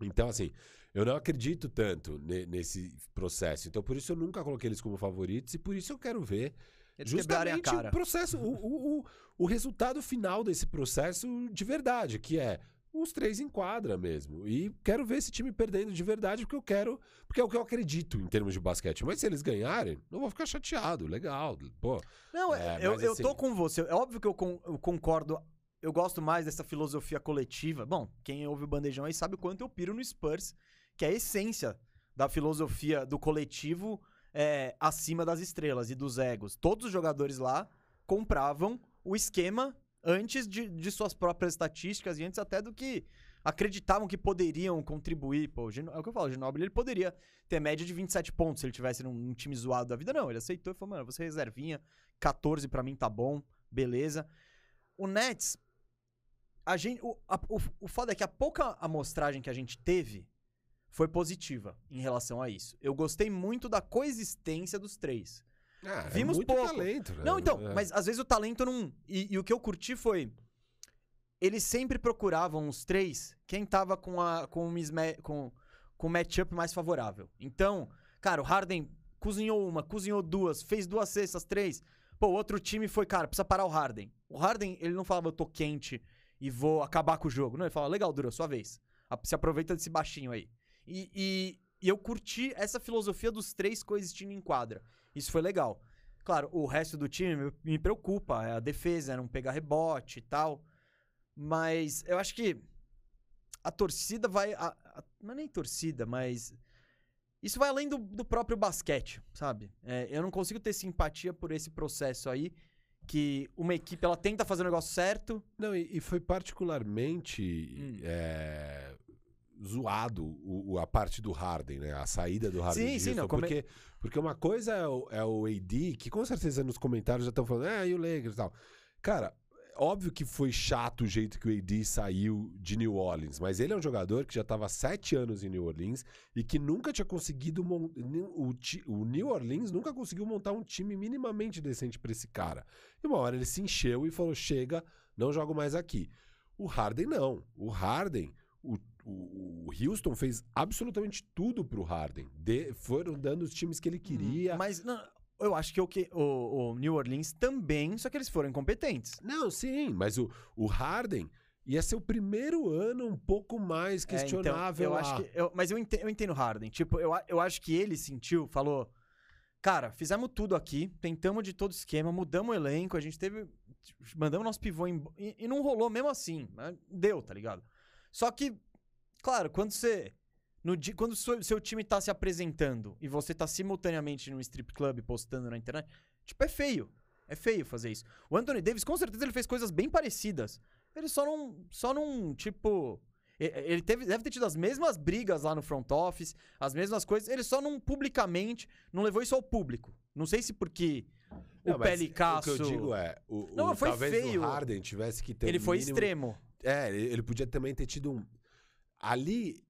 Então, assim, eu não acredito tanto ne- nesse processo. Então, por isso eu nunca coloquei eles como favoritos e por isso eu quero ver Eles justamente o processo, o, o, o, o resultado final desse processo de verdade, que é os três em quadra mesmo. E quero ver esse time perdendo de verdade, porque eu quero. Porque é o que eu acredito em termos de basquete. Mas se eles ganharem, não vou ficar chateado. Legal. Pô. Não, É, eu, mas eu assim- tô com você. É óbvio que eu, con- eu concordo. Eu gosto mais dessa filosofia coletiva. Bom, quem ouve o bandejão aí sabe o quanto eu piro no Spurs, que é a essência da filosofia do coletivo é, acima das estrelas e dos egos. Todos os jogadores lá compravam o esquema antes de, de suas próprias estatísticas e antes até do que acreditavam que poderiam contribuir. Pô, Gino- é o que eu falo, o Ginobili ele poderia ter média de 27 pontos se ele tivesse num, num time zoado da vida. Não, ele aceitou e falou, mano, você é reservinha, 14 pra mim tá bom, beleza. O Nets, a gente, o, a- o, o foda é que a pouca amostragem que a gente teve foi positiva em relação a isso. Eu gostei muito da coexistência dos três. Ah, é Vimos muito pouco. talento, né? Não, então, É. mas às vezes o talento não. E, e o que eu curti foi. Eles sempre procuravam os três quem tava com a com o misma- com, com o matchup mais favorável. Então, cara, o Harden cozinhou uma, cozinhou duas, fez duas cestas, três. Pô, o outro time foi, cara, precisa parar o Harden. O Harden, ele não falava, eu tô quente e vou acabar com o jogo. Não, ele falava, legal, Dura, sua vez. Se aproveita desse baixinho aí. E, e, e eu curti essa filosofia dos três coexistindo em quadra. Isso foi legal. Claro, o resto do time me- preocupa. É a defesa, é não pegar rebote e tal. Mas eu acho que a torcida vai. a- a- não é nem torcida, mas. Isso vai além do, do próprio basquete, sabe? É, eu não consigo ter simpatia por esse processo aí. Que uma equipe ela tenta fazer o negócio certo. Não, e, e foi particularmente Hum. é, zoado o- o- a parte do Harden, né? A saída do Harden. Sim, sim, não, come- porque, porque uma coisa é o, é o AD, que com certeza nos comentários já estão falando, ah, e o Lakers e tal. Cara, óbvio que foi chato o jeito que o AD saiu de New Orleans, mas ele é um jogador que já estava sete anos em New Orleans e que nunca tinha conseguido. mon- O, o New Orleans nunca conseguiu montar um time minimamente decente para esse cara. E uma hora ele se encheu e falou: chega, não jogo mais aqui. O Harden não. O Harden, o, o, o Houston fez absolutamente tudo pro Harden. De- foram dando os times que ele queria. Mas não, eu acho que o, que o, o New Orleans também, só que eles foram incompetentes. Não, sim, mas o, o Harden ia ser o primeiro ano um pouco mais É, então, questionável. eu que, eu- mas eu entendo, eu entendo o Harden. Tipo, eu, eu acho que ele sentiu, falou. Cara, fizemos tudo aqui, tentamos de todo esquema, mudamos o elenco, a gente teve. Mandamos nosso pivô em, e, e não rolou mesmo assim. mas Deu, tá ligado? Só que, claro, quando você. No dia, quando o seu, seu time tá se apresentando e você tá simultaneamente num strip club postando na internet, tipo, é feio. É feio fazer isso. O Anthony Davis, com certeza, ele fez coisas bem parecidas. Ele só não. Só não, tipo. Ele teve, deve ter tido as mesmas brigas lá no front office, as mesmas coisas. Ele só não publicamente, não levou isso ao público. Não sei se porque Não, o Pelicasso. O que eu digo é, o, o- Não, foi talvez feio. o Harden tivesse que ter ele um foi mínimo- extremo. É, ele podia também ter tido um. Ali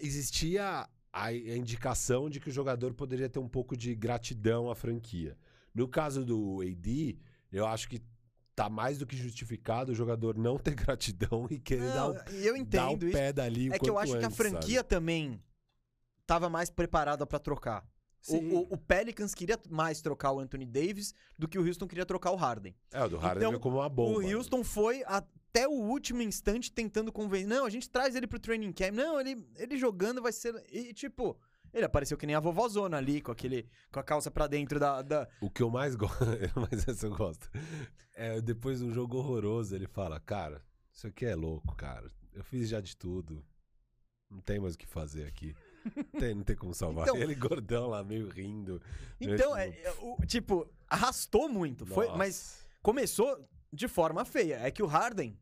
existia a indicação de que o jogador poderia ter um pouco de gratidão à franquia. No caso do AD, eu acho que tá mais do que justificado o jogador não ter gratidão e querer dar, Não, o, e eu dar o entendo pé dali o É que eu acho que a antes, franquia sabe? também tava mais preparada pra trocar. O, o- o Pelicans queria mais trocar o Anthony Davis do que o Houston queria trocar o Harden. É, o do Harden Então, veio como uma bomba. né? o Houston foi até o último instante tentando convencer. Não, a gente traz ele pro training camp. Não, ele, ele jogando vai ser. E, tipo, Ele apareceu que nem a vovózona ali, com aquele. com a calça pra dentro da. da... O que eu mais gosto, mas essa eu gosto. É, depois de um jogo horroroso, ele fala, cara, isso aqui é louco, cara. Eu fiz já de tudo. Não tem mais o que fazer aqui. Não tem, não tem como salvar. Então- ele gordão lá, meio rindo. Então, meio é, é, o- tipo, arrastou muito. Foi, mas começou de forma feia. É que o Harden.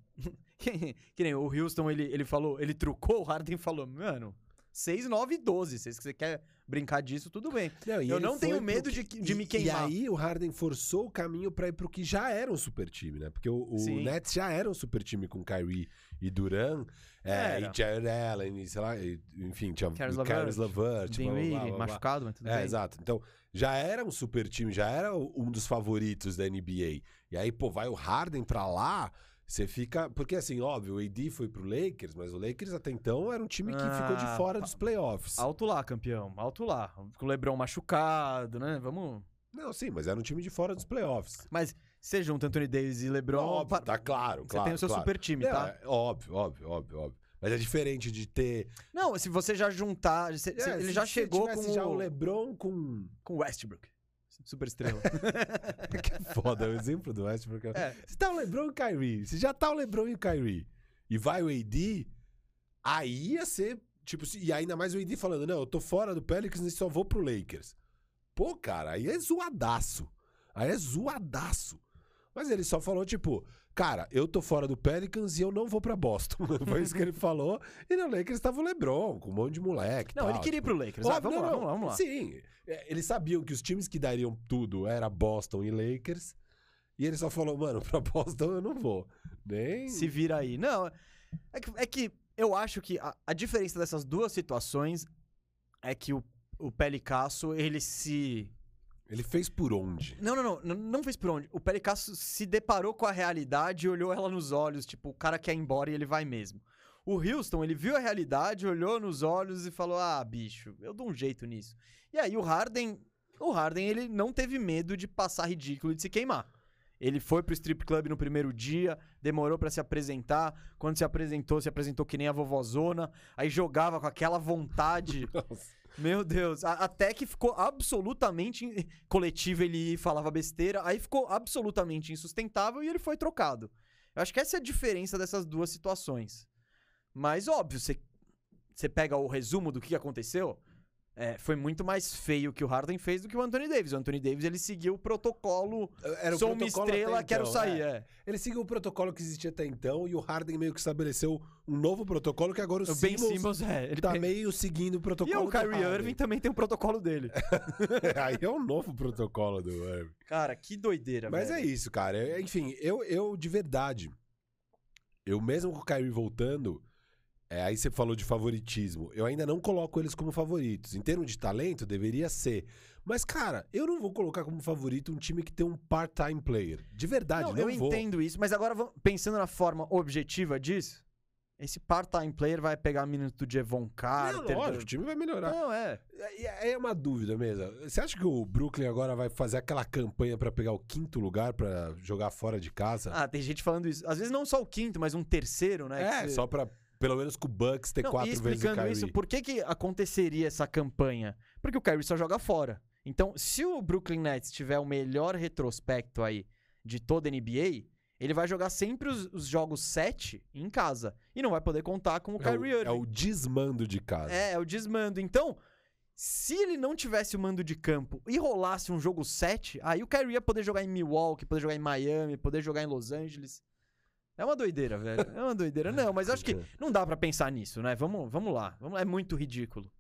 que, que nem o Houston, ele, ele falou, ele trucou, o Harden falou, mano, 6, 9 e 12. Se você quer brincar disso, tudo bem. Não, Eu não tenho medo que- de- de e- me queimar. E aí o Harden forçou o caminho pra ir pro que já era um super time, né? Porque o, o. Nets já era um super time com Kyrie e Duran, é, e Jared Allen, e sei lá, e- enfim, tinha Caris o Caris LeVert, LeVert, blá, blá, blá, Dinwiddie, blá, blá. machucado, mas tudo É, bem. exato. Então, já era um super time, já era um dos favoritos da NBA. E aí, pô, vai o Harden pra lá, você fica. Porque, assim, óbvio, o AD foi pro Lakers, mas o Lakers até então era um time que ficou de Ah, fora dos playoffs. Alto lá, campeão. Alto lá. Com o Lebron machucado, né? Vamos. Não, sim, mas era um time de fora dos playoffs. Mas você junta Anthony Davis e Lebron. óbvio, pa- tá claro, Você claro. tem o seu claro. super time, Não, tá? é óbvio, óbvio, óbvio, óbvio. Mas é diferente de ter. Não, se você já juntar. se- É, ele se já chegou com já o, LeBron com. com o Westbrook. Super estrela. que é foda, o exemplo do Westbrook. É. Se tá o LeBron e o Kyrie, se já tá o LeBron e o Kyrie, e vai o AD, aí ia ser, tipo, e ainda mais o AD falando, não, eu tô fora do Pelicans e só vou pro Lakers. Pô, cara, aí é zoadaço. Aí é zoadaço. Mas ele só falou, tipo, cara, eu tô fora do Pelicans e eu não vou pra Boston. Foi isso que ele falou. E no Lakers tava o LeBron, com um monte de moleque. Não, tal, ele queria ir tipo, pro Lakers. Ah, vamos, não, lá, vamos lá, vamos lá. Sim, é, eles sabiam que os times que dariam tudo era Boston e Lakers. E ele só falou, mano, pra Boston eu não vou. Nem. Se vira aí. Não, é que, é que eu acho que a, a diferença dessas duas situações é que o, o Pelicasso, ele se. Ele fez por onde? Não, não, não, não, não fez por onde. O Pelicasso se deparou com a realidade e olhou ela nos olhos, tipo, o cara quer ir embora e ele vai mesmo. O Houston, ele viu a realidade, olhou nos olhos e falou: "Ah, bicho, eu dou um jeito nisso". E aí o Harden, o Harden, ele não teve medo de passar ridículo e de se queimar. Ele foi pro strip club no primeiro dia, demorou pra se apresentar. Quando se apresentou, se apresentou que nem a vovozona. Aí jogava com aquela vontade. Meu Deus, a- até que ficou absolutamente coletivo, ele falava besteira, aí ficou absolutamente insustentável e ele foi trocado. Eu acho que essa é a diferença dessas duas situações. Mas, óbvio, você você pega o resumo do que aconteceu, é, foi muito mais feio que o Harden fez do que o Anthony Davis. O Anthony Davis, ele seguiu o protocolo, Era o sou uma protocolo estrela, até quero então, sair, é. é. Ele seguiu o protocolo que existia até então e o Harden meio que estabeleceu um novo protocolo que agora o, O Ben Simmons Simmons, é. Ele tá pe- meio seguindo o E protocolo o do Kyrie. Irving também tem o protocolo dele. Aí é um novo protocolo do Irving. Cara, que doideira, Mas é velho. isso, cara. É, Enfim, eu, eu de verdade, eu mesmo com o Kyrie voltando, é, aí você falou de favoritismo, eu ainda não coloco eles como favoritos. Em termos de talento, deveria ser. Mas, cara, eu não vou colocar como favorito um time que tem um part-time player. De verdade, Não, não, eu vou. entendo isso, mas agora pensando na forma objetiva disso, esse part-time player vai pegar minuto de Evon Não, Carter. lógico, do- o time vai melhorar. Não, é. É é uma dúvida mesmo. Você acha que o Brooklyn agora vai fazer aquela campanha pra pegar o quinto lugar pra jogar fora de casa? Ah, tem gente falando isso. Às vezes não só o quinto, mas um terceiro, né? é, você- só pra pelo menos com o Bucks ter Não, quatro vezes o explicando Kyrie. isso, por que, que aconteceria essa campanha? Porque o Kyrie só joga fora. Então, se o Brooklyn Nets tiver o melhor retrospecto aí de toda a NBA, ele vai jogar sempre os, os jogos 7 em casa. E não vai poder contar com o É o, Kyrie Irving. é o desmando de casa. É, é o desmando. Então, se ele não tivesse o mando de campo e rolasse um jogo 7, aí o Kyrie ia poder jogar em Milwaukee, poder jogar em Miami, poder jogar em Los Angeles. É uma doideira, velho. É uma doideira. Não, mas acho que não dá pra pensar nisso, né? Vamos, vamos lá. Vamos. É muito ridículo.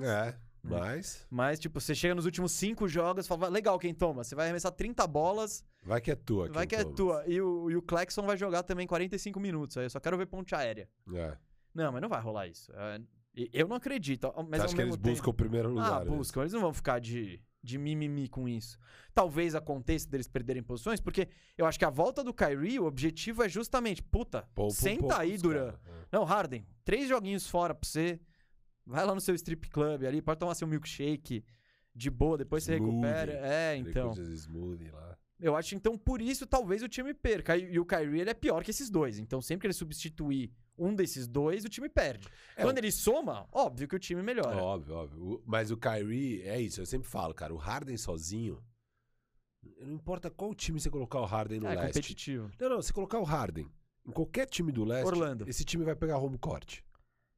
É, mas Mas, tipo, você chega nos últimos cinco jogos e fala, legal, quem toma? Você vai arremessar 30 bolas, vai que é tua. vai que é Thomas. tua. E o, e o Claxon vai jogar também 45 minutos. Aí eu só quero ver ponte aérea. É. Não, mas não vai rolar isso. É, eu não acredito. Mas acha que eles tempo- buscam o primeiro lugar? Ah, né? buscam. Eles não vão ficar de, de mimimi com isso. Talvez aconteça deles perderem posições, porque eu acho que a volta do Kyrie, o objetivo é justamente, puta, Poupa um senta aí, Duran. é. Não, Harden, três joguinhos fora pra você. Vai lá no seu strip club ali, pode tomar seu milkshake de boa, depois você Smoothie. recupera. É, então. smoothie lá. Eu acho, então, por isso, talvez o time perca. E, e o Kyrie, ele é pior que esses dois. Então, sempre que ele substituir um desses dois, o time perde. É, Quando ele soma, óbvio que o time melhora. Óbvio, óbvio. Mas o Kyrie, é isso, eu sempre falo, cara, o Harden sozinho, não importa qual time você colocar o Harden no é leste. competitivo. Não, não, se colocar o Harden em qualquer time do leste, Orlando. esse time vai pegar home court.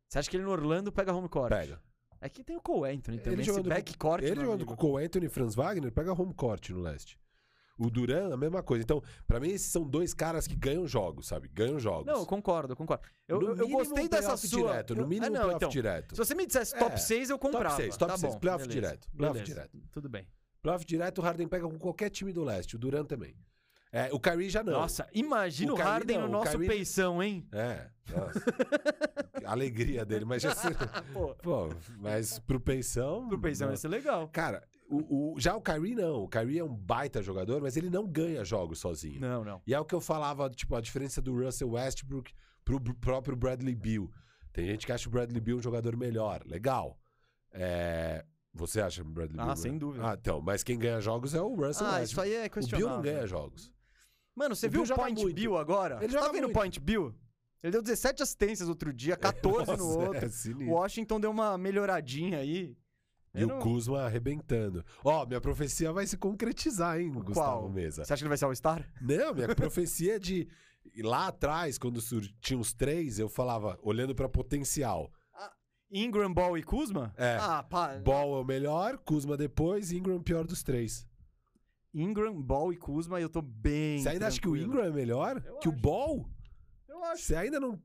Você acha que ele no Orlando pega home court? Pega. É que tem o Cole Anthony também, esse jogando com- backcourt. Ele jogando com o Cole Anthony e Franz Wagner, pega home court no leste. O Duran, a mesma coisa. Então, pra mim, esses são dois caras que ganham jogos, sabe? Ganham jogos. Não, eu concordo, eu concordo. Eu, No eu- gostei um dessa sua... direto. No mínimo, ah, não, playoff então, direto. Se você me dissesse top É, 6, eu comprava. top tá seis, bom, playoff beleza, direto, playoff beleza, direto. Tudo bem. Playoff direto, o Harden pega com qualquer time do leste. O Duran também. É, o Kyrie já não. Nossa, imagina O o, Harden não, no o nosso Kyrie- peição, hein? É, nossa. Alegria dele, mas já se... Pô, mas pro pensão... pro peizão ia ser legal. Cara, o, o- já o Kyrie não. O Kyrie é um baita jogador, mas ele não ganha jogos sozinho. Não, não. E é o que eu falava, tipo, a diferença do Russell Westbrook pro próprio Bradley Beal. Tem gente que acha o Bradley Beal um jogador melhor. Legal. É, Você acha o Bradley Ah, Beal? sem dúvida. Ah, então. Mas quem ganha jogos é o Russell Ah, Westbrook. isso aí é O Bill questionável. não ganha jogos. Mano, você O viu Bill o Point muito. Bill agora? Ele Você tá vendo o. Point Bill? Ele deu 17 assistências outro dia, 14 no Nossa, outro. É. O Washington deu uma melhoradinha aí. E Eu o não- Kuzma arrebentando. Ó, minha profecia vai se concretizar, hein, Gustavo Qual? Mesa? Você acha que ele vai ser All-Star? Não, minha profecia é de. Lá atrás, quando tinha os três, eu falava, olhando pra potencial. Ingram, Ball e Kuzma? É. Ah, pá. Ball é o melhor, Kuzma depois, Ingram pior dos três. Ingram, Ball e Kuzma, eu tô bem. Você ainda acha que o tranquilo. Ingram é melhor Eu que o acho. Ball? Eu acho. Você ainda não.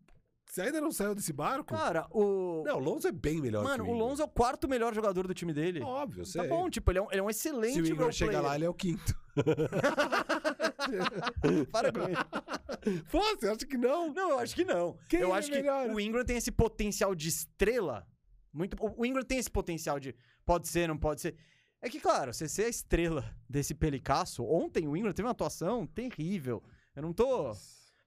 Você ainda não saiu desse barco? Cara, o. Não, o Lonzo é bem melhor Mano, que o o. Lonzo é o quarto melhor jogador do time dele. Óbvio, eu sei. Tá bom, tipo, ele é um, ele é um excelente Se o Ingram chegar lá, ele é o quinto. Para com isso. Pô, você acha que não? Não, eu acho que não. Quem eu é acho que melhor? o Ingram tem esse potencial de estrela. Muito, o o Ingram tem esse potencial de pode ser, não pode ser. É que, claro, você ser a estrela desse pelicaço. Ontem o Ingram teve uma atuação terrível. Eu não tô.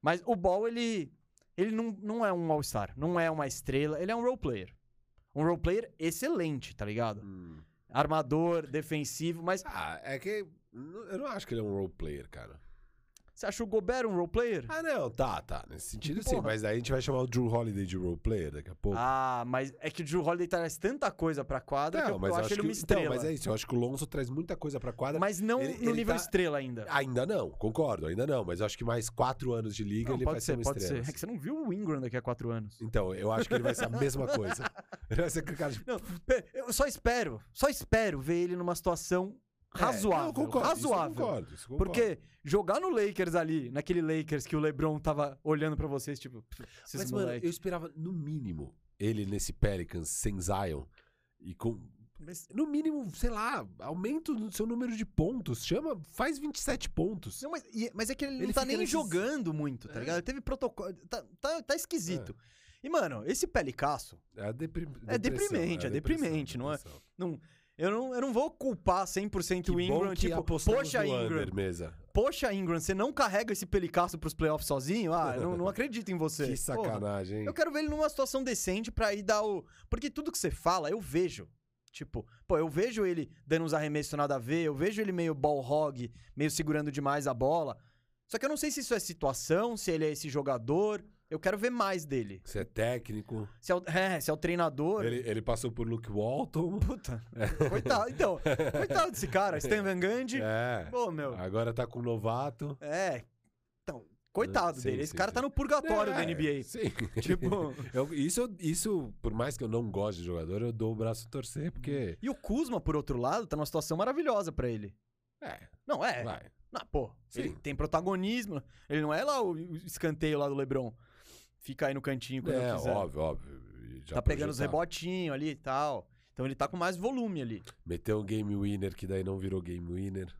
Mas o Ball, ele. Ele não, não é um All-Star, não é uma estrela, ele é um role player. Um role player excelente, tá ligado? Hum. Armador, defensivo, mas Ah, é que. Eu não acho que ele é um role player, cara. Você acha o Gobert um role player? Ah, não, tá, tá. Nesse sentido sim, mas aí a gente vai chamar o Drew Holiday de role player daqui a pouco. Ah, mas é que o Drew Holiday traz tanta coisa pra quadra que eu, eu acho ele uma que, estrela. Então, mas é isso, eu acho que o Lonzo traz muita coisa pra quadra. Mas não Ele- no ele nível tá- estrela ainda. Ainda não, concordo, ainda não. Mas eu acho que mais quatro anos de liga Não, ele pode vai ser, ser uma pode estrela. ser. É que você não viu o Ingram daqui a quatro anos. Então, eu acho que ele vai ser a mesma coisa. Ele vai ser cara de... Não, eu só espero, só espero ver ele numa situação razoável. É, não, eu concordo, isso eu razoável. concordo, isso concordo. Porque jogar no Lakers ali, naquele Lakers que o LeBron tava olhando pra vocês, tipo, esses Mas, mano, moleque. eu esperava, no mínimo, ele nesse Pelicans sem Zion e com... Mas- No mínimo, sei lá, aumenta o seu número de pontos. Chama, faz 27 pontos. Não, mas, mas é que ele, Ele não tá nem nesses- jogando muito, tá É. ligado? Ele teve protocolo. Tá, tá, tá esquisito. E, mano, esse pelicaço, É, depri... É deprimente, é deprimente, não é? não, eu, não, eu não vou culpar 100% Que o Ingram, tipo, poxa, Ingram, under, mesa. poxa, Ingram, você não carrega esse pelicaço pros playoffs sozinho? Ah, eu não, não acredito em você. Que sacanagem, eu quero ver ele numa situação decente pra ir dar o. Porque tudo que você fala, eu vejo. Tipo, pô, eu vejo ele dando uns arremessos nada a ver, eu vejo ele meio ball hog, meio segurando demais a bola. Só que eu não sei se isso é situação, se ele é esse jogador. Eu quero ver mais dele. Você é técnico. Se é o, é, se é o treinador. Ele, ele passou por Luke Walton. Puta. Coitado. Então, coitado desse cara. Stan Van Gundy. É. Pô, meu. Agora tá com o novato. É. Então, coitado Sim, dele. Esse sim, cara sim. tá no purgatório da É, NBA. Sim. Tipo. Eu- isso, isso, por mais que eu não goste de jogador, eu dou o braço a torcer, porque. E o Kuzma, por outro lado, tá numa situação maravilhosa pra ele. É, Não, é. vai. Não, pô, Sim. ele tem protagonismo. Ele não é lá o escanteio lá do Lebron. Fica aí no cantinho quando É, eu quiser. óbvio, óbvio. Já tá pegando os rebotinhos ali e tal. Então ele tá com mais volume ali. Meteu um game winner que daí não virou game winner.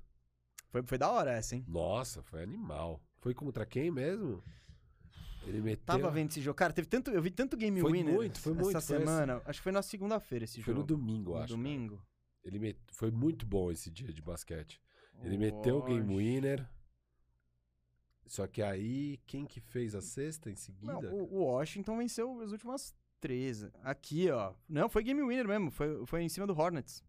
Foi, foi da hora essa, hein? Nossa, foi animal. Foi contra quem mesmo? Ele meteu. Tava vendo esse jogo. Cara, teve tanto, eu vi tanto game Foi winner muito, foi essa muito, foi semana. Acho que foi na segunda-feira esse Foi jogo. no domingo, No acho. cara. domingo. Ele met... Foi muito bom esse dia de basquete. Ele meteu o game winner. Só que aí, quem que fez a sexta em seguida? Não, o, Washington venceu as últimas três. Aqui, ó. Não, foi game winner mesmo. Foi, foi em cima do Hornets.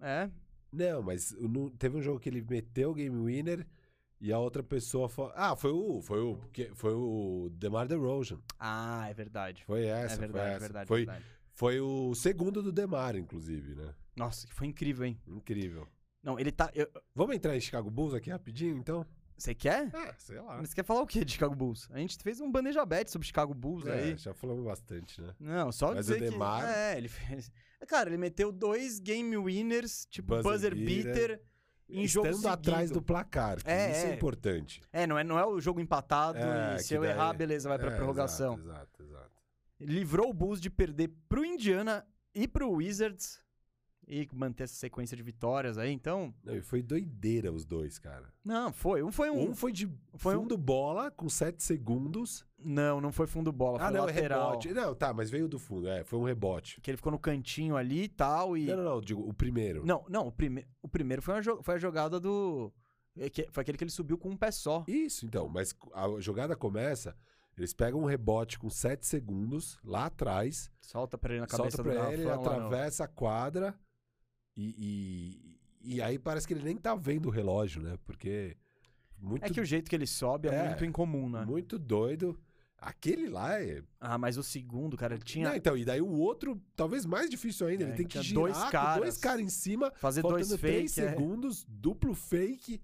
É. Não, mas teve um jogo que ele meteu o game winner E a outra pessoa falou. Ah, foi o. Foi o. Foi o DeMar DeRozan. Ah, é verdade. Foi essa. é foi verdade, essa. verdade, Foi, verdade. foi o segundo do DeMar, inclusive, né? Nossa, que foi incrível, hein? Incrível. Não, ele tá. eu- Vamos entrar em Chicago Bulls aqui rapidinho, então? Você quer? É, sei lá. Você quer falar o quê de Chicago Bulls? A gente fez um bandeja bet sobre Chicago Bulls É, aí. já falamos bastante, né? Não, só Mas dizer o Demar- que... É, ele fez... Cara, ele meteu dois game winners, tipo Buzzer buzzer, beater. beater, em jogo Estando atrás seguido. do placar, que É, isso é é. importante. É, não é, não é o jogo empatado É, e que se eu daí- errar, beleza, vai pra É, prorrogação. Exato, exato, exato. Livrou o Bulls de perder pro Indiana e pro Wizards e manter essa sequência de vitórias aí, então... Não, e foi doideira os dois, cara. Não, foi. Um foi um... Um foi de foi um- fundo bola com 7 segundos. Não, não foi fundo bola, foi Ah, não, é lateral. rebote. Não, tá, mas veio do fundo. É, foi um rebote. Que ele ficou no cantinho ali e tal e... Não, não, não, digo, o primeiro. Não, não, o, prime... o primeiro foi, uma foi a jogada do... é Foi aquele que ele subiu com um pé só. Isso, então, mas a jogada começa, eles pegam um rebote com 7 segundos lá atrás, Solta pra ele na cabeça solta do pra ele, ele no- atravessa a quadra e, e, e aí parece que ele nem tá vendo o relógio, né? Porque muito, É que o jeito que ele sobe é, É, muito incomum, né? muito doido. Aquele lá é. Ah, mas o segundo, cara, ele tinha Não, então, e daí o outro, talvez mais difícil ainda. É, ele tem que girar dois caras. dois caras em cima, fazer dois 3 fake. é. segundos, duplo fake.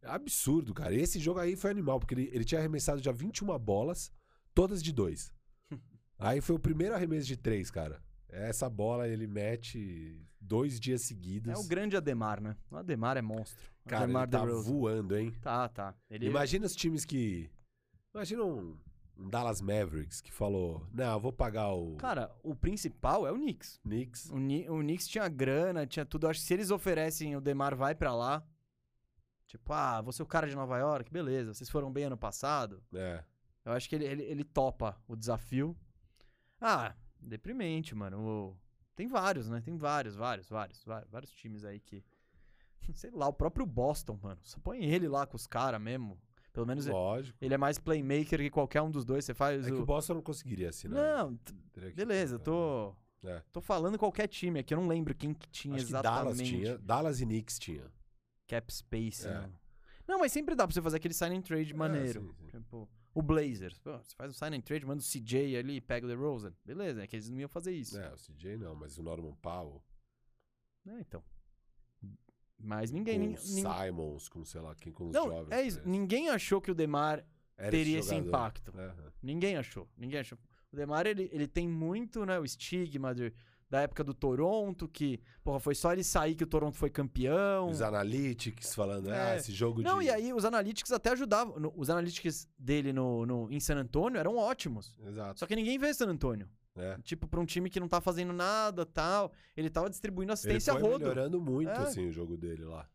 É absurdo, cara. Esse jogo aí foi animal, porque ele, ele tinha arremessado já 21 bolas, todas de dois. aí foi o primeiro arremesso de três, cara. Essa bola ele mete dois dias seguidos. É o grande Ademar, né? O Ademar é monstro. O Cara, Ademar ele tá voando, hein? Tá, tá. Ele... Imagina os times que. Imagina um, um Dallas Mavericks que falou: Não, eu vou pagar o Cara, o principal é o Knicks. Knicks. O, Ni- o Knicks tinha grana, tinha tudo. Eu acho que se eles oferecem o Demar vai pra lá. Tipo, ah, você é o cara de Nova York, beleza. Vocês foram bem ano passado. É. Eu acho que ele, ele, ele topa o desafio. Ah, deprimente, mano. O- Tem vários, né? Tem vários, vários, vários, vários, vários times aí que. Sei lá, o próprio Boston, mano. Você põe ele lá com os caras mesmo. Pelo menos ele- Lógico. ele é mais playmaker que qualquer um dos dois. Você faz É que o. o Boston não conseguiria assinar. Não, t- Teria que- beleza, eu tô. É. Tô falando qualquer time aqui. Eu não lembro quem que tinha Acho que exatamente. Dallas tinha. Dallas e Knicks tinha. Cap space, É. né? Não, mas sempre dá pra você fazer aquele sign and trade maneiro. sim, sim. Tipo, o Blazers. Pô, você faz um sign and trade, manda o CJ ali, pega o DeRozan. Beleza, é que eles não iam fazer isso. É, o CJ não, mas o Norman Powell. É, então. Mas ninguém. com nin- nin- Simons, com sei lá quem, com os não, jovens. é isso. né? Ninguém achou que o Demar Era teria esse jogador. impacto. Aham. Ninguém achou. Ninguém achou. O Demar, ele, ele tem muito, né, o estigma de- da época do Toronto, que, porra, foi só ele sair que o Toronto foi campeão. Os analytics falando, É. ah, esse jogo Não, de... e aí os analytics até ajudavam. No- Os analytics dele no, no, em San Antônio eram ótimos. Exato. Só que ninguém vê San Antônio. É. Tipo, pra um time que não tá fazendo nada tal. Ele tava distribuindo Ele assistência foi a rodo. melhorando muito, É. assim, o jogo dele lá.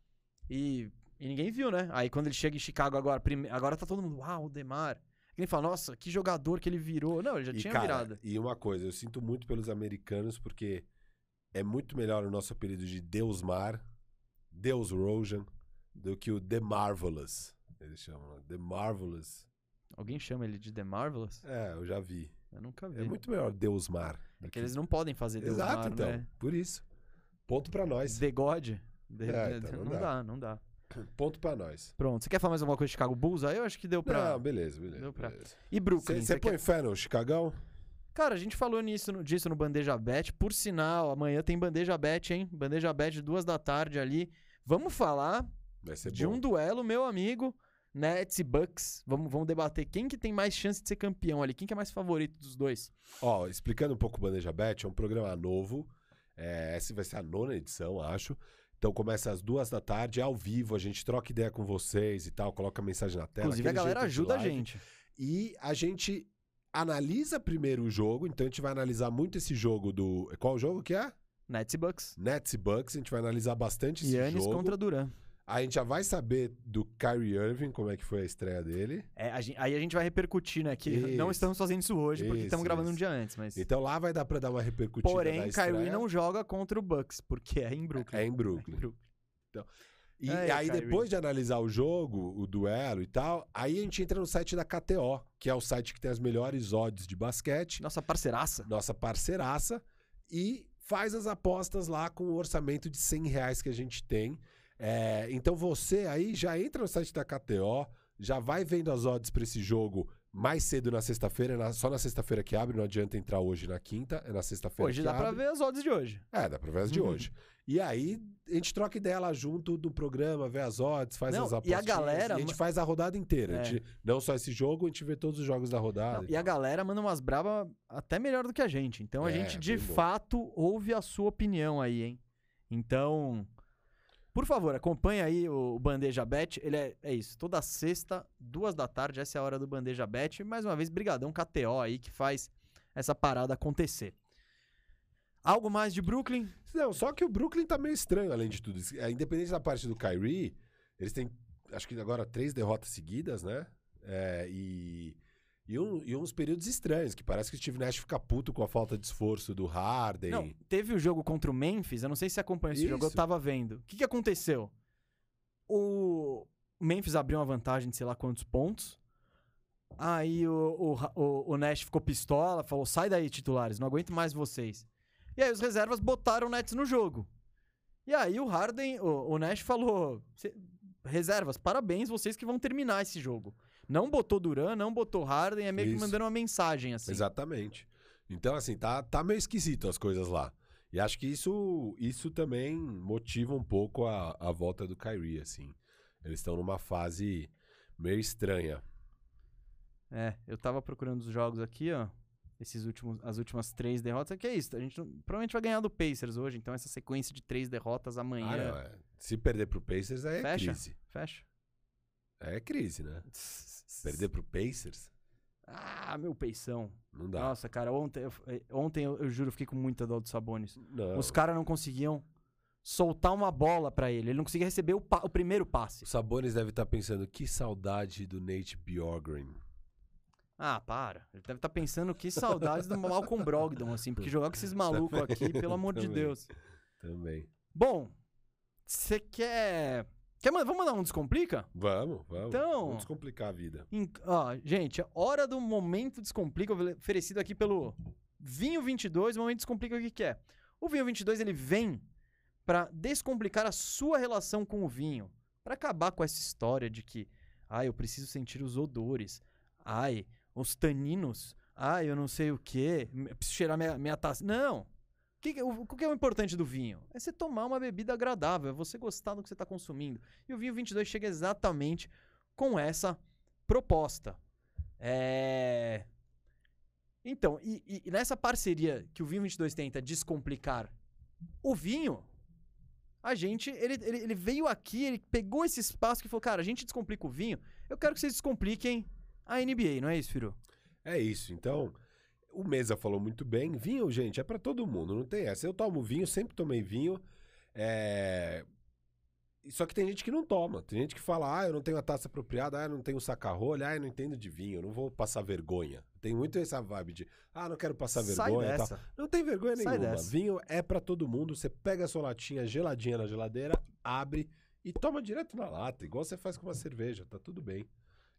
E, e ninguém viu, né? Aí quando ele chega em Chicago agora, prime... agora tá todo mundo, uau, o Demar. Quem fala, nossa, que jogador que ele virou. Não, ele já e, tinha cara, virado. E uma coisa, eu sinto muito pelos americanos, porque é muito melhor o nosso apelido de Deus Mar, Deus Rojan, do que o The Marvelous. Eles chamam, né? The Marvelous. Alguém chama ele de The Marvelous? É, eu já vi. Eu nunca vi. É muito melhor Deus Mar. É que eles não podem fazer Deus Exato, Mar, então. né? Por isso. Ponto pra nós. The God. The- É, então, não, não dá. dá. não dá. Ponto pra nós. Pronto, você quer falar mais alguma coisa de Chicago Bulls? Aí eu acho que deu pra... Não, beleza, beleza. Deu pra- beleza. E Brooklyn? Você põe quer- fé no Chicagão? Cara, a gente falou nisso, no- disso no Bandeja Bet. Por sinal, amanhã tem Bandeja Bet, hein? Bandeja Bet, duas da tarde ali. Vamos falar de bom. um duelo, meu amigo, Nets e Bucks. Vamos, vamos debater quem que tem mais chance de ser campeão ali. Quem que é mais favorito dos dois? Ó, explicando um pouco o Bandeja Bet, é um programa novo. É, essa vai ser a nona edição, acho. Então começa às duas da tarde, ao vivo, a gente troca ideia com vocês e tal, coloca mensagem na tela. Inclusive, a galera ajuda a gente. E a gente analisa primeiro o jogo, então a gente vai analisar muito esse jogo do. Qual o jogo que é? Nets e Bucks. Nets e Bucks, a gente vai analisar bastante esse Yannis jogo. contra Duran. A gente já vai saber do Kyrie Irving, como é que foi a estreia dele. É, a gen- aí a gente vai repercutir, né? Que não Isso. estamos fazendo isso hoje, porque Isso, estamos gravando um isso. dia antes. Mas... Então lá vai dar pra dar uma repercutida Porém, Kyrie não joga contra o Bucks, porque é em Brooklyn. É em Brooklyn. É em Brooklyn. E Ai, aí, Kyrie. depois de analisar o jogo, o duelo e tal, aí a gente entra no site da KTO, que é o site que tem as melhores odds de basquete, Nossa parceiraça. nossa parceiraça, e faz as apostas lá com o orçamento de 100 reais que a gente tem. É, então você aí já entra no site da KTO, já vai vendo as odds para esse jogo mais cedo na sexta-feira, só na sexta-feira que abre, não adianta entrar hoje na quinta, é na sexta-feira Hoje que dá pra abre. ver as odds de hoje. É, dá pra ver as de Uhum. hoje. E aí, a gente troca ideia lá junto do programa, vê as odds, faz Não, as e a apostas. galera a gente faz a rodada inteira. É. A gente- não só esse jogo, a gente vê todos os jogos da rodada. Não, e a galera manda umas braba até melhor do que a gente. Então a É, gente de bom. fato ouve a sua opinião aí, hein? Então, por favor, acompanha aí o Bandeja Bet. Ele é, é isso, toda sexta, duas da tarde, essa é a hora do Bandeja Bet. Mais uma vez, brigadão KTO aí que faz essa parada acontecer. Algo mais de Brooklyn? Não, só que o Brooklyn tá meio estranho, além de tudo. É, Independente da parte do Kyrie, eles têm, acho que agora, três derrotas seguidas, né? É, e, e, um- e uns períodos estranhos, que parece que o Steve Nash fica puto com a falta de esforço do Harden. Não, teve o jogo contra o Memphis, eu não sei se você acompanhou esse jogo, eu Isso. tava vendo. O que, que aconteceu? O Memphis abriu uma vantagem de sei lá quantos pontos. Aí o, o, o, o Nash ficou pistola, falou: sai daí, titulares, não aguento mais vocês. E aí os reservas botaram o Nets no jogo. E aí o Harden, o, o Nash falou: "Cê- reservas, parabéns, vocês que vão terminar esse jogo. Não botou Duran, não botou Harden, é meio que Isso. mandando uma mensagem assim. Exatamente. Então, assim, tá, tá meio esquisito as coisas lá. E acho que isso, isso também motiva um pouco a, a volta do Kyrie, assim. Eles estão numa fase meio estranha. É, eu tava procurando os jogos aqui, ó. Esses últimos, as últimas três derrotas. Que é isso? A gente não- provavelmente vai ganhar do Pacers hoje. Então, essa sequência de três derrotas amanhã. Ah, não, é. Se perder pro Pacers, aí é Fecha? crise. Fecha. É crise, né? Perder pro Pacers, Ah, meu peição. não dá. Nossa, cara, ontem, eu, eh, ontem eu, eu juro, eu fiquei com muita dor do Sabonis. Não. Os caras não conseguiam soltar uma bola pra ele. Ele não conseguia receber o, o primeiro passe. O Sabonis deve estar pensando, que saudade do Nate Bjorgren. Ah, para. Ele deve estar pensando que saudades do Malcolm Brogdon, assim. Porque jogar com esses malucos aqui, pelo amor de Também. Deus. Também. Bom, você quer. Quer mandar, vamos mandar um Descomplica? Vamos, vamos. Então- Vamos descomplicar a vida. Em- ó, gente, hora do Momento Descomplica, oferecido aqui pelo Vinho 22. O Momento Descomplica o que, que é? O Vinho 22 ele vem pra descomplicar a sua relação com o vinho. Pra acabar com essa história de que, ai, eu preciso sentir os odores. Ai, os taninos. Ai, eu não sei o quê. eu Preciso cheirar minha, minha taça. Não. O que, o, o que é o importante do vinho? É você tomar uma bebida agradável, é você gostar do que você está consumindo. E o vinho 22 chega exatamente com essa proposta. É... Então, e, e- e nessa parceria que o Vinho 22 tenta descomplicar o vinho, a gente, ele, ele, ele veio aqui, ele pegou esse espaço que falou, cara, a gente descomplica o vinho, eu quero que vocês descompliquem a NBA, não é isso, Firu? É isso. Então, o Mesa falou muito bem. Vinho, gente, é pra todo mundo, não tem essa. Eu tomo vinho, sempre tomei vinho. É... Só que tem gente que não toma. Tem gente que fala, ah, eu não tenho a taça apropriada, ah, eu não tenho saca-rolha, ah, eu não entendo de vinho, eu não vou passar vergonha. Tem muito essa vibe de, ah, não quero passar Sai vergonha e tal. dessa. Não tem vergonha Sai nenhuma. dessa. Vinho é pra todo mundo. Você pega a sua latinha geladinha na geladeira, abre e toma direto na lata, igual você faz com uma cerveja, tá tudo bem.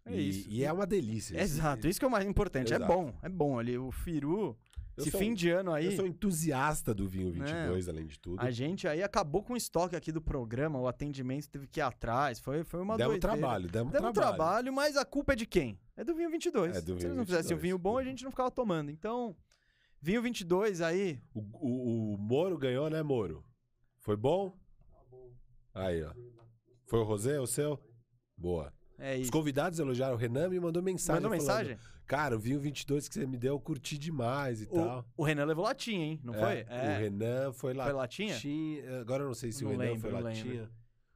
É e, isso. E é uma delícia. Exato, isso que é o mais importante. É Exato. bom, é bom ali. O Firu, Eu esse sou- fim de ano aí, Eu sou entusiasta do vinho 22, além de tudo. a gente aí acabou com o estoque aqui do programa, o atendimento teve que ir atrás, foi, foi uma Demos doideira. trabalho, demos, Demos trabalho. trabalho, mas a culpa é de quem? É do vinho 22. É do Se vinho eles não fizessem o 22. vinho bom, a gente não ficava tomando. Então, vinho 22 aí, O, o, o Moro ganhou, né, Moro? Foi bom? Aí, ó. Foi o Rosé, o seu? Boa. É Os isso. convidados elogiaram o Renan me mandou mensagem. Mandou falando, mensagem? Cara, o vinho 22 que você me deu, eu curti demais e tal. O, o Renan levou latinha, hein? Não É, foi? O Renan foi lá. Foi latinha? Agora eu não sei se Não o Renan lembro, foi latinha. lembro.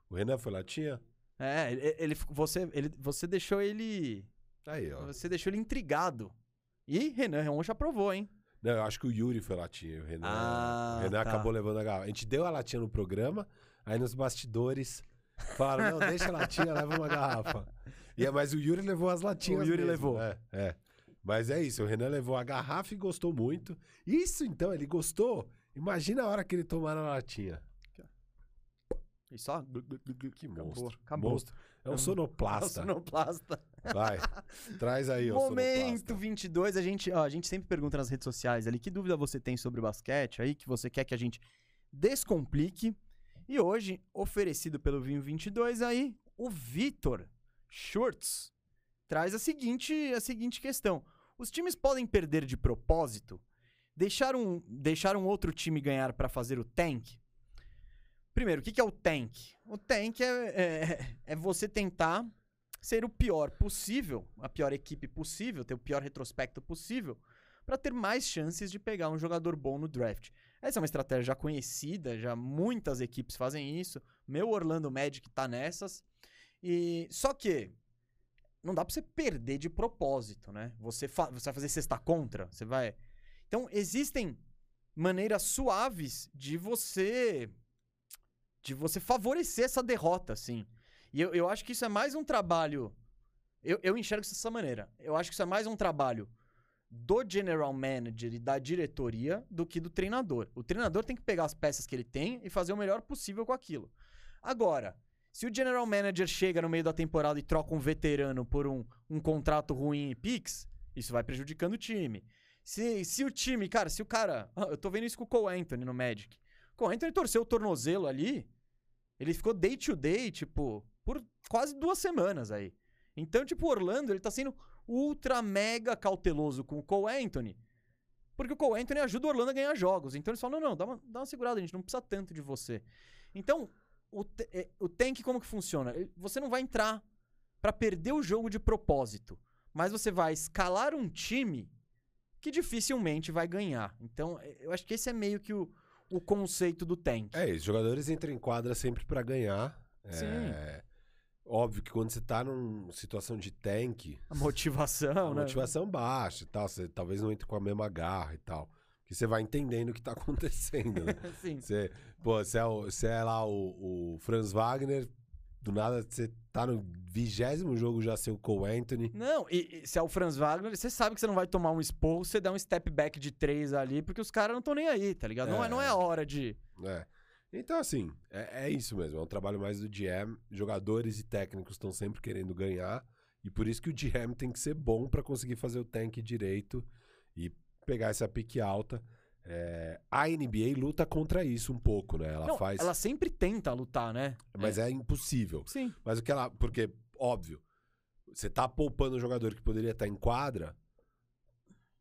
O Renan foi latinha? É, ele, ele- você, ele, você deixou ele. Aí, ó. Você deixou ele intrigado. E Renan ontem aprovou, hein? Não, eu acho que o Yuri foi latinha. O Renan, Ah, o Renan tá. acabou levando a garrafa. A gente deu a latinha no programa, aí nos bastidores falaram: não, deixa a latinha, leva uma garrafa. E, é, mas o Yuri levou as latinhas. O Yuri mesmo, levou. É, é. Mas é isso, o Renan levou a garrafa e gostou muito. Isso então, ele gostou. Imagina a hora que ele tomar a latinha. E só. Que monstro. acabou. Monstro. É um sonoplasta. Sonoplasta. Vai. Traz aí, ó. Momento sonoplasta. 22, a gente, ó, a gente sempre pergunta nas redes sociais ali que dúvida você tem sobre basquete aí, que você quer que a gente descomplique. E hoje, oferecido pelo Vinho 22 aí, o Vitor Schurtz traz a seguinte, a seguinte questão. Os times podem perder de propósito? Deixar um, deixar um outro time ganhar para fazer o tank? Primeiro, o que, que é o tank? O tank é, é, é você tentar ser o pior possível, a pior equipe possível, ter o pior retrospecto possível, para ter mais chances de pegar um jogador bom no draft. Essa é uma estratégia já conhecida, já muitas equipes fazem isso. Meu Orlando Magic tá nessas. E só que não dá para você perder de propósito, né? Você, fa você vai fazer cesta contra, você vai. Então existem maneiras suaves de você de você favorecer essa derrota, assim. E eu, eu acho que isso é mais um trabalho. Eu, eu enxergo isso dessa maneira. Eu acho que isso é mais um trabalho do general manager e da diretoria do que do treinador. O treinador tem que pegar as peças que ele tem e fazer o melhor possível com aquilo. Agora, se o general manager chega no meio da temporada e troca um veterano por um, um contrato ruim em Pix, isso vai prejudicando o time. Se, se o time, cara, se o cara. Eu tô vendo isso com o Cole Anthony no Magic. O Cole Anthony torceu o tornozelo ali. Ele ficou day to day, tipo, por quase duas semanas aí. Então, tipo, o Orlando, ele tá sendo ultra mega cauteloso com o Cole Anthony. Porque o Cole Anthony ajuda o Orlando a ganhar jogos. Então eles falam: não, não, dá uma, dá uma segurada, a gente não precisa tanto de você. Então, o, é, o tank como que funciona? Você não vai entrar para perder o jogo de propósito. Mas você vai escalar um time que dificilmente vai ganhar. Então, é, eu acho que esse é meio que o, o conceito do tank. É, os jogadores entram em quadra sempre para ganhar. Sim. É... Óbvio que quando você tá numa situação de tank. A motivação, a né? motivação baixa e tal. Você talvez não entre com a mesma garra e tal. Que você vai entendendo o que tá acontecendo. Né? Sim. Você, pô, você é, o- você é lá o, o Franz Wagner, do nada você tá no vigésimo jogo já sem o Cole Anthony. Não, e, e se é o Franz Wagner, você sabe que você não vai tomar um esporro, você dá um step back de três ali, porque os caras não estão nem aí, tá ligado? Não, é, não é a hora de. É. Então, assim, é, é isso mesmo. É um trabalho mais do GM. Jogadores e técnicos estão sempre querendo ganhar. E por isso que o GM tem que ser bom para conseguir fazer o tank direito e pegar essa pique alta. É, a NBA luta contra isso um pouco, né? Ela não, faz. ela sempre tenta lutar, né? Mas é. impossível. Sim. Mas o que ela. Porque, óbvio, você tá poupando um jogador que poderia estar em quadra,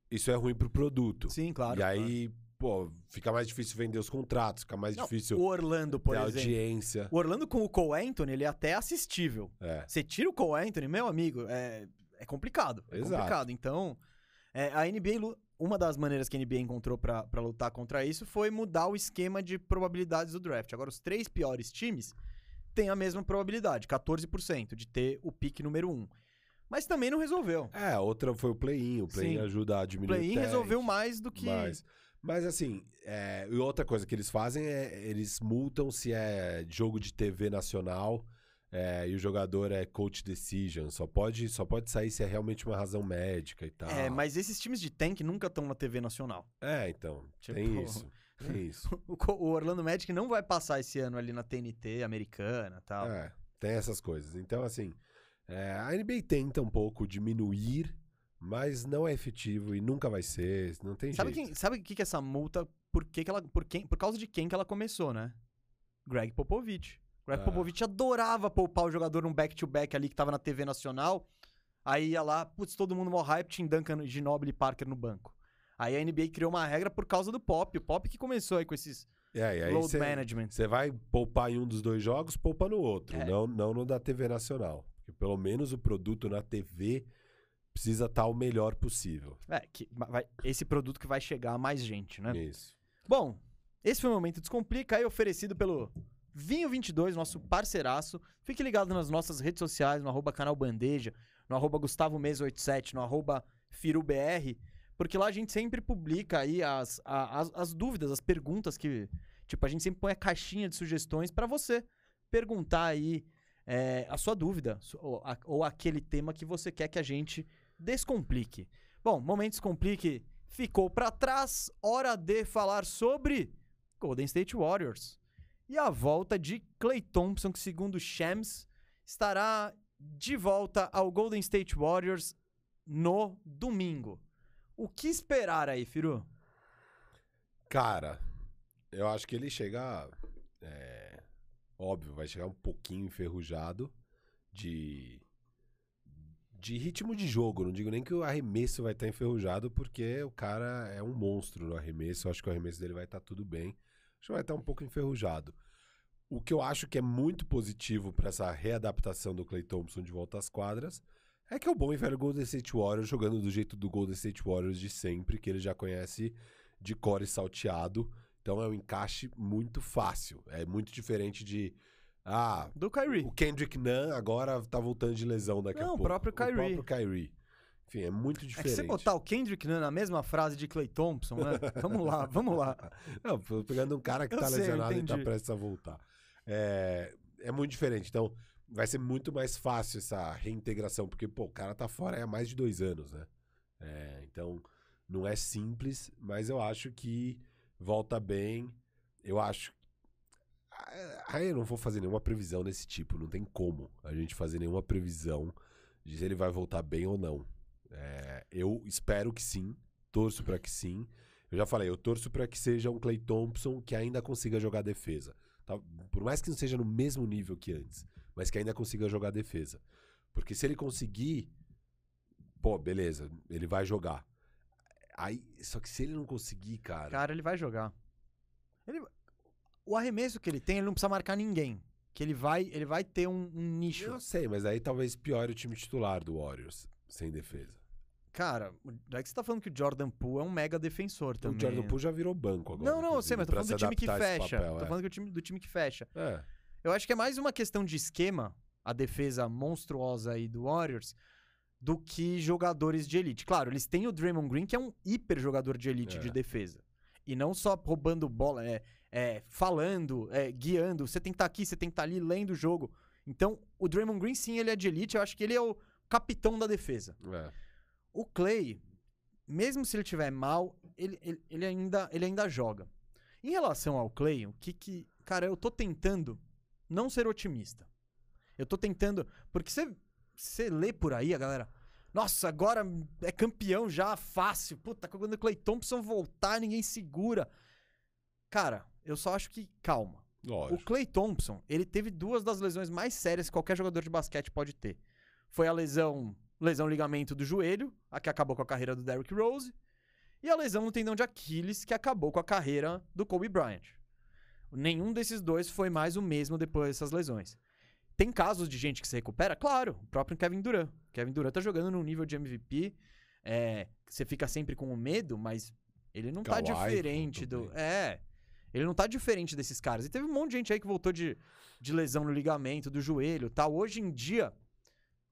isso é ruim pro produto. Sim, claro. e aí, pô, fica mais difícil vender os contratos, fica mais Não, difícil o Orlando, por exemplo. audiência. O Orlando com o Cole Anthony, ele é até assistível. É. Você tira o Cole Anthony, meu amigo, é, é complicado. É Exato. complicado. Então, é, a NBA, uma das maneiras que a NBA encontrou pra pra lutar contra isso foi mudar o esquema de probabilidades do draft. Agora, os três piores times têm a mesma probabilidade, 14%, de ter o pique número 1. Mas também não resolveu. É, outra foi o play-in. O play-in ajuda a O diminuir play-in o tank, resolveu mais do que. Mas, mas assim, é, e outra coisa que eles fazem é eles multam se é jogo de TV nacional é, e o jogador é coach decision. Só pode, só pode sair se é realmente uma razão médica e tal. É, mas esses times de tank nunca estão na TV nacional. É, então, Tipo- tem isso. Tem isso. O, o Orlando Magic não vai passar esse ano ali na TNT americana e tal. É, tem essas coisas. Então, assim, é, a NBA tenta um pouco diminuir, mas não é efetivo e nunca vai ser. Não tem Sabe jeito. quem, sabe o que, que essa multa, por que, que ela, por quem, por causa de quem que ela começou, né? Greg Popovich. Greg Ah. Popovich adorava poupar o jogador num back-to-back ali que tava na TV nacional. Aí ia lá, putz, todo mundo mó hype, tinha Duncan, Ginobili e Parker no banco. Aí a NBA criou uma regra por causa do Pop. O Pop que começou aí com esses É, load cê- management. Você vai poupar em um dos dois jogos, poupa no outro, É. não, não no da TV nacional. Porque pelo menos o produto na TV precisa estar o melhor possível. É, que vai, esse produto que vai chegar a mais gente, né? Isso. Bom, esse foi o Momento Descomplica, aí oferecido pelo Vinho22, nosso parceiraço. Fique ligado nas nossas redes sociais, no arroba canal Bandeja, no arroba Gustavo Mesa 87, no arroba FiruBR, porque lá a gente sempre publica aí as, as, as dúvidas, as perguntas que... Tipo, a gente sempre põe a caixinha de sugestões pra você perguntar aí é, a sua dúvida ou, ou aquele tema que você quer que a gente descomplique. Bom, Momento Descomplique ficou pra trás. Hora de falar sobre Golden State Warriors. E a volta de Clay Thompson, que segundo Shams, estará de volta ao Golden State Warriors no domingo. O que esperar aí, Firu? Cara, eu acho que ele chega é, Óbvio, vai chegar um pouquinho enferrujado de de ritmo de jogo. Não digo nem que o arremesso vai estar enferrujado, porque o cara é um monstro no arremesso. Eu acho que o arremesso dele vai estar tudo bem. Acho que vai estar um pouco enferrujado. O que eu acho que é muito positivo para essa readaptação do Clay Thompson de volta às quadras é que é o bom e velho Golden State Warriors jogando do jeito do Golden State Warriors de sempre, que ele já conhece de core salteado. Então é um encaixe muito fácil. É muito diferente de ah, Do Kyrie. o Kendrick Nunn agora tá voltando de lesão daqui a Não, o pouco. próprio Kyrie. O próprio Kyrie. Enfim, é muito É que diferente. você botar o Kendrick Nunn na mesma frase de Clay Thompson, né? vamos lá, vamos lá. Não, tô pegando um cara que Eu tá sei, lesionado e tá prestes a voltar. É, é muito diferente. Então, vai ser muito mais fácil essa reintegração, porque, pô, o cara tá fora há mais de dois anos, né? É, então, não é simples, mas eu acho que volta bem. Eu acho. Aí eu não vou fazer nenhuma previsão desse tipo. Não tem como a gente fazer nenhuma previsão de se ele vai voltar bem ou não. É, eu espero que sim, torço pra que sim. Eu já falei, eu torço pra que seja um Clay Thompson que ainda consiga jogar defesa. Tá? Por mais que não seja no mesmo nível que antes, mas que ainda consiga jogar defesa. Porque se ele conseguir, pô, beleza, ele vai jogar. Aí, só que se ele não conseguir, cara. Cara, ele vai jogar. Ele- O arremesso que ele tem, ele não precisa marcar ninguém. Que ele vai, ele vai ter um, um nicho. eu sei, mas aí talvez piore o time titular do Warriors, sem defesa. Cara, já que você tá falando que o Jordan Poole é um mega defensor também. O Jordan Poole já virou banco agora. Não, não, eu sei, mas tô falando do time que fecha. papel, tô é. falando do time, do time que fecha. É. Eu acho que é mais uma questão de esquema, a defesa monstruosa aí do Warriors, do que jogadores de elite. Claro, eles têm o Draymond Green, que é um hiper jogador de elite É. de defesa. E não só roubando bola, é, é, falando, é, guiando. Você tem que estar aqui, você tem que estar ali lendo o jogo. Então, o Draymond Green, sim, ele é de elite. Eu acho que ele é o capitão da defesa. é. O Clay, mesmo se ele tiver mal, ele, ele, ele ainda, ele ainda joga. Em relação ao Clay, o que que. Cara, eu tô tentando não ser otimista. Eu tô tentando. Porque você, você lê por aí, a galera. Nossa, agora é campeão já, fácil. Puta, quando o Clay Thompson voltar, ninguém segura. Cara, eu só acho que. Calma. O Lógico. Clay Thompson, ele teve duas das lesões mais sérias que qualquer jogador de basquete pode ter. Foi a lesão, lesão ligamento do joelho, a que acabou com a carreira do Derrick Rose, e a lesão no tendão de Aquiles, que acabou com a carreira do Kobe Bryant. Nenhum desses dois foi mais o mesmo depois dessas lesões. Tem casos de gente que se recupera? Claro, o próprio Kevin Durant. Kevin Durant tá jogando num nível de MVP, é, você fica sempre com o medo, mas ele não tá Kawhi diferente do... É, ele não tá diferente desses caras. E teve um monte de gente aí que voltou de, de lesão no ligamento, do joelho e tal. Hoje em dia.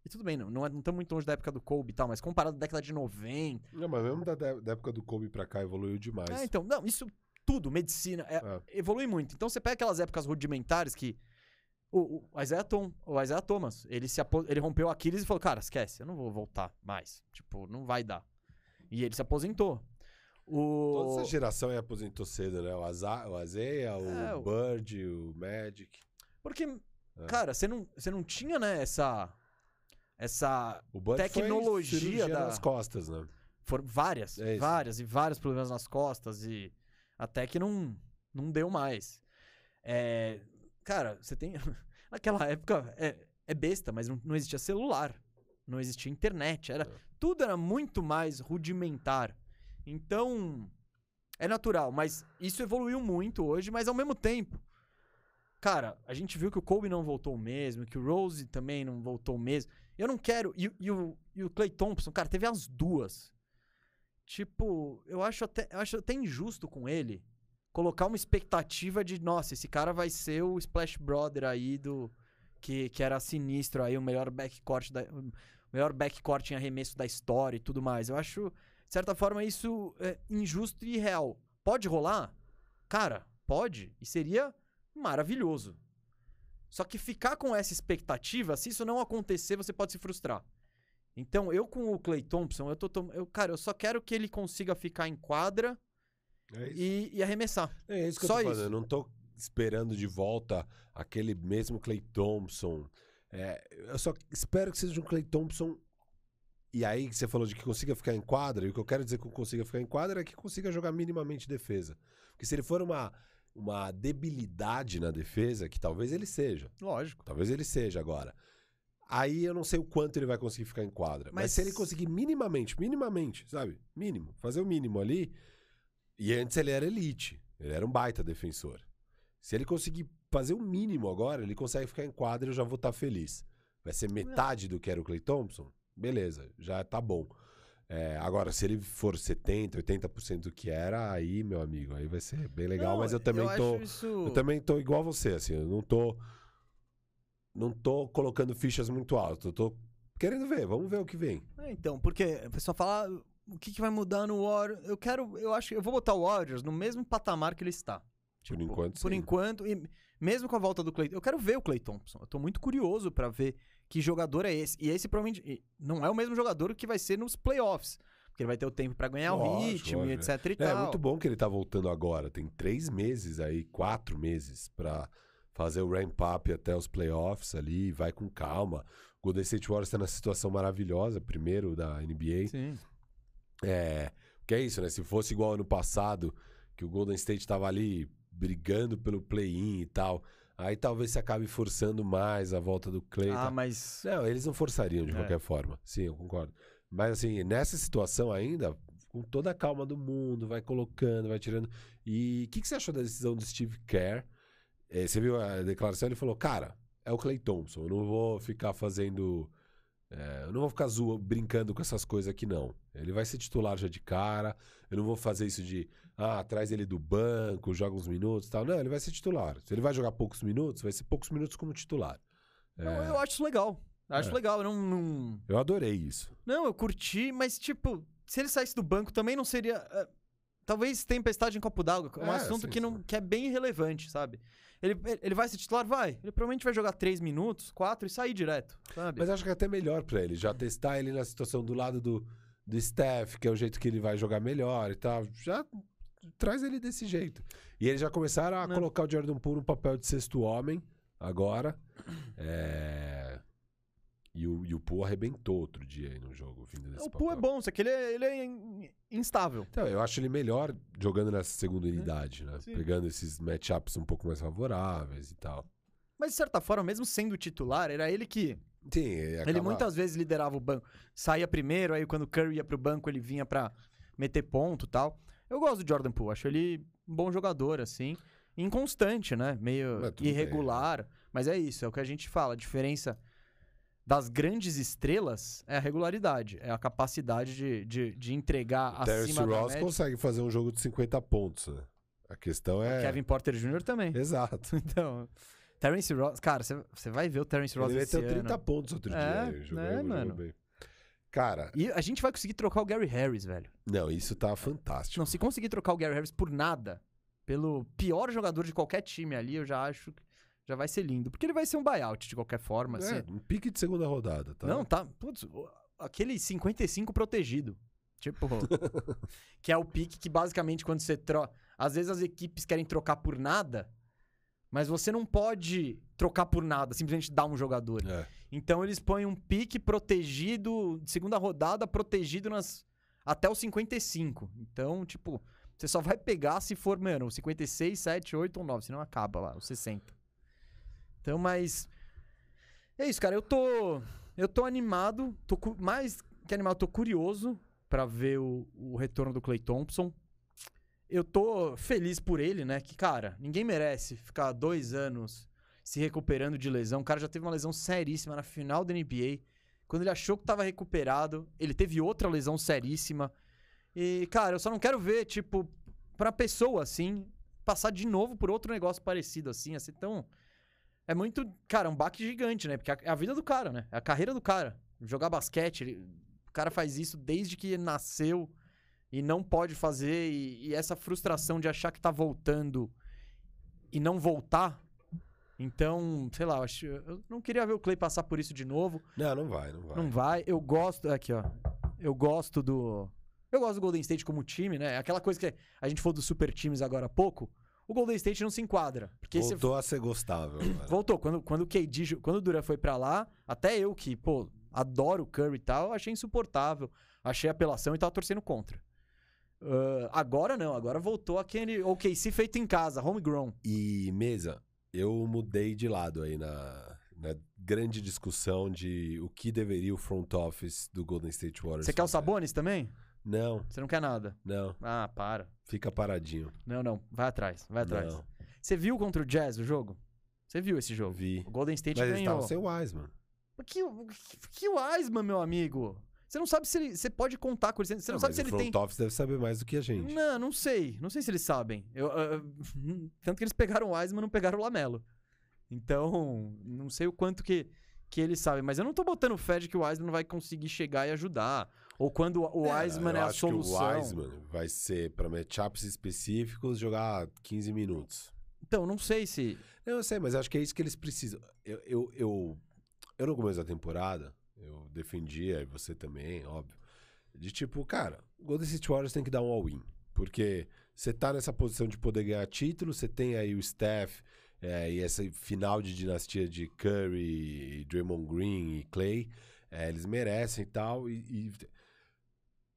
E tudo bem, não, não, é, não estamos muito longe da época do Kobe e tal, mas comparado à década de 90. Não, mas mesmo da, da época do Kobe pra cá evoluiu demais. É, então, não, isso tudo, medicina, é, É. evolui muito. Então você pega aquelas épocas rudimentares que. O, o, Isaiah, Tom, o Isaiah Thomas, ele, se ele rompeu o Aquiles e falou: Cara, esquece, eu não vou voltar mais. Tipo, não vai dar. E ele se aposentou. O... Toda essa geração aí aposentou cedo, né? O, Aza, o Azeia, o É, o- Bird, o Magic. Porque, É. cara, você não, você não tinha, né, essa. Essa. O Tecnologia da- nas costas, né? Foram várias, É várias e vários problemas nas costas e até que não, não deu mais. É, cara, você tem. Naquela época é, é besta, mas não, não existia celular, não existia internet, era É. tudo era muito mais rudimentar. Então é natural, mas isso evoluiu muito hoje, mas ao mesmo tempo. Cara, a gente viu que o Kobe não voltou mesmo, que o Rose também não voltou mesmo. Eu não quero. E, e o, e o Clay Thompson, cara, teve as duas. Tipo, eu acho até, eu acho até injusto com ele colocar uma expectativa de, nossa, esse cara vai ser o Splash Brother aí do. Que, que era sinistro aí, o melhor backcourt da, o melhor backcourt em arremesso da história e tudo mais. Eu acho, de certa forma, isso é injusto e irreal. Pode rolar? Cara, pode. E seria maravilhoso. Só que ficar com essa expectativa, se isso não acontecer, você pode se frustrar. Então, eu com o Clay Thompson, eu tô. tom- Eu, cara, eu só quero que ele consiga ficar em quadra É e, e arremessar. é isso que só eu tô isso. Eu não tô esperando de volta aquele mesmo Clay Thompson. É, eu só espero que seja um Clay Thompson. E aí que você falou de que consiga ficar em quadra, e o que eu quero dizer com consiga ficar em quadra é que consiga jogar minimamente defesa. Porque se ele for uma uma debilidade na defesa, que talvez ele seja. Lógico. Talvez ele seja agora. Aí eu não sei o quanto ele vai conseguir ficar em quadra. Mas, Mas- se ele conseguir minimamente, minimamente, sabe? Mínimo, fazer o mínimo ali. E antes ele era elite. Ele era um baita defensor. Se ele conseguir fazer o mínimo agora, ele consegue ficar em quadra e eu já vou estar feliz. Vai ser metade do que era o Clay Thompson? Beleza, já tá bom. É, agora, se ele for 70%, 80% do que era, aí, meu amigo, aí vai ser bem legal. Não, mas eu também tô. acho isso... Eu também tô igual você, assim, eu não tô. Não tô colocando fichas muito altas. Eu tô querendo ver, vamos ver o que vem. É, então, porque o pessoal fala "Ah, o que, que vai mudar no Warriors. Eu quero, eu acho, eu vou botar o Warriors no mesmo patamar que ele está. Tipo, enquanto, Por sim. enquanto, e mesmo com a volta do Clay, eu quero ver o Clay Thompson. Eu tô muito curioso pra ver que jogador é esse. E esse provavelmente não é o mesmo jogador que vai ser nos playoffs, porque ele vai ter o tempo pra ganhar o Lógico, ritmo e etc e É, tal. muito bom que ele tá voltando agora. Tem três meses aí, quatro meses pra fazer o ramp up até os playoffs ali. Vai com calma. O Golden State Warriors tá na situação maravilhosa, primeiro da NBA. Sim. É, que é isso, né? Se fosse igual ano passado, que o Golden State tava ali brigando pelo play-in e tal, aí talvez se acabe forçando mais a volta do Clay. Ah, mas Não, eles não forçariam de É. qualquer forma. Sim, eu concordo. Mas assim, nessa situação ainda, com toda a calma do mundo, vai colocando, vai tirando. E o que, que você achou da decisão do Steve Kerr? Eh, você viu a declaração? Ele falou, cara, é o Clay Thompson, eu não vou ficar fazendo. eh, eu não vou ficar zoa, brincando com essas coisas aqui, não. Ele vai ser titular já de cara. Eu não vou fazer isso de, ah, traz ele do banco, joga uns minutos e tal. Não, ele vai ser titular. Se ele vai jogar poucos minutos, vai ser poucos minutos como titular. eu, É, eu acho isso legal. Eu Acho É. legal, eu não, não, eu adorei isso. não, eu curti, mas tipo, se ele saísse do banco também não seria eh, talvez tempestade em copo d'água, um É, assunto sim, que não sim. que é bem relevante, sabe? Ele, ele vai ser titular? Vai. Ele provavelmente vai jogar três minutos, quatro e sair direto, sabe? Mas acho que é até melhor pra ele, já testar ele na situação do lado do, do Steph, que é o jeito que ele vai jogar melhor e tal. Já traz ele desse jeito. E eles já começaram a Né. colocar o Jordan Poole no papel de sexto homem, agora. É... E o, e o Poole arrebentou outro dia aí no jogo, vindo desse o Poole é papel. bom, só que ele é, ele é in- instável. Então, eu acho ele melhor jogando nessa segunda unidade, né? É, Sim. Pegando esses matchups um pouco mais favoráveis e tal. Mas de certa forma, mesmo sendo titular, era ele que Sim, Ele muitas vezes liderava o banco. Saía primeiro, aí quando o Curry ia pro banco, ele vinha pra meter ponto e tal. Eu gosto do Jordan Poole, acho ele um bom jogador, assim. Inconstante, né? Meio Mas tudo bem, irregular. Mas é isso, é o que a gente fala. A diferença das grandes estrelas é a regularidade. É a capacidade de, de, de entregar O Terrence acima da Ross média. consegue fazer um jogo de 50 pontos, né? A questão é... Kevin Porter Jr. também. Exato. Então, Terence Ross... Cara, você- vai ver o Terence Ross Ele esse meteu 30 ano. pontos outro É, dia. Ele jogou, né, mano? bem. Cara, E a gente vai conseguir trocar o Gary Harris, velho. não, isso tá fantástico. Não, se conseguir trocar o Gary Harris por nada, pelo pior jogador de qualquer time ali, eu já acho que já vai ser lindo. Porque ele vai ser um buyout de qualquer forma, assim. É, um pique de segunda rodada, tá? Não, tá. Putz, aquele 55 protegido. Tipo. que é o pique que basicamente quando você troca. Às vezes as equipes querem trocar por nada, mas você não pode trocar por nada, simplesmente dar um jogador. É. Então eles põem um pique protegido, segunda rodada, protegido nas até os 55. Então, tipo, você só vai pegar se for, mano, o 56, 7, 8 ou 9, senão acaba lá, os 60. Então, mas é isso, cara, eu tô eu tô animado, tô cu- mais que animado, tô curioso pra ver o, o retorno do Clay Thompson. Eu tô feliz por ele, né? Que, cara, ninguém merece ficar dois anos se recuperando de lesão. O cara já teve uma lesão seríssima na final da NBA. Quando ele achou que tava recuperado, ele teve outra lesão seríssima. E, cara, eu só não quero ver, tipo, pra pessoa assim, passar de novo por outro negócio parecido assim, assim, tão. É muito, cara, um baque gigante, né? Porque é a vida do cara, né? É a carreira do cara. Jogar basquete, ele- o cara faz isso desde que nasceu e não pode fazer. E, e essa frustração de achar que tá voltando e não voltar. Então, sei lá, eu, acho, eu não queria ver o Clay passar por isso de novo. Não, não vai, não vai. Não vai. Eu gosto. Aqui, ó. Eu gosto do. Eu gosto do Golden State como time, né? Aquela coisa que a gente falou dos super times agora há pouco. O Golden State não se enquadra. Porque Voltou a ser gostável. cara. Voltou. Quando, quando o KD, quando o Duran foi pra lá, até eu que, pô, adoro o Curry e tal, achei insuportável. Achei apelação e tava torcendo contra. Ah, agora não, agora voltou aquele OKC feito em casa, homegrown. E, mesa, eu mudei de lado aí na, na grande discussão de o que deveria o front office do Golden State Warriors Você quer o. Sabonis também? Não, Você não quer nada. não. Ah, para. Fica paradinho. Não, não. Vai atrás, vai atrás. Não, Você viu contra o Jazz o jogo? Você viu esse jogo? vi. O Golden State Mas ganhou. estavam sem o Wiseman. Mas Que, que Wiseman, meu amigo? Você não sabe se ele. Você pode contar com ele. Você não, sabe mas se o ele front tem. office deve saber mais do que a gente. Não, não sei. Não sei se eles sabem. Eu, ah, tanto que eles pegaram o Wiseman, não pegaram o Lamelo. Então, não sei o quanto que, que eles sabem. Mas eu não tô botando fé de que o Wiseman não vai conseguir chegar e ajudar. Ou quando o Wiseman eu é, a acho solução. Que o Wiseman vai ser para matchups específicos jogar 15 minutos. Então, não sei se. Não, eu sei, mas acho que é isso que eles precisam. Eu, eu, eu, eu no começo da temporada, eu defendia, e você também, óbvio, de tipo, cara, o Golden State Warriors tem que dar um all-in. Porque você tá nessa posição de poder ganhar título, você tem aí o Steph é, e essa final de dinastia de Curry, Draymond Green e Clay. é, eles merecem e tal. E, e-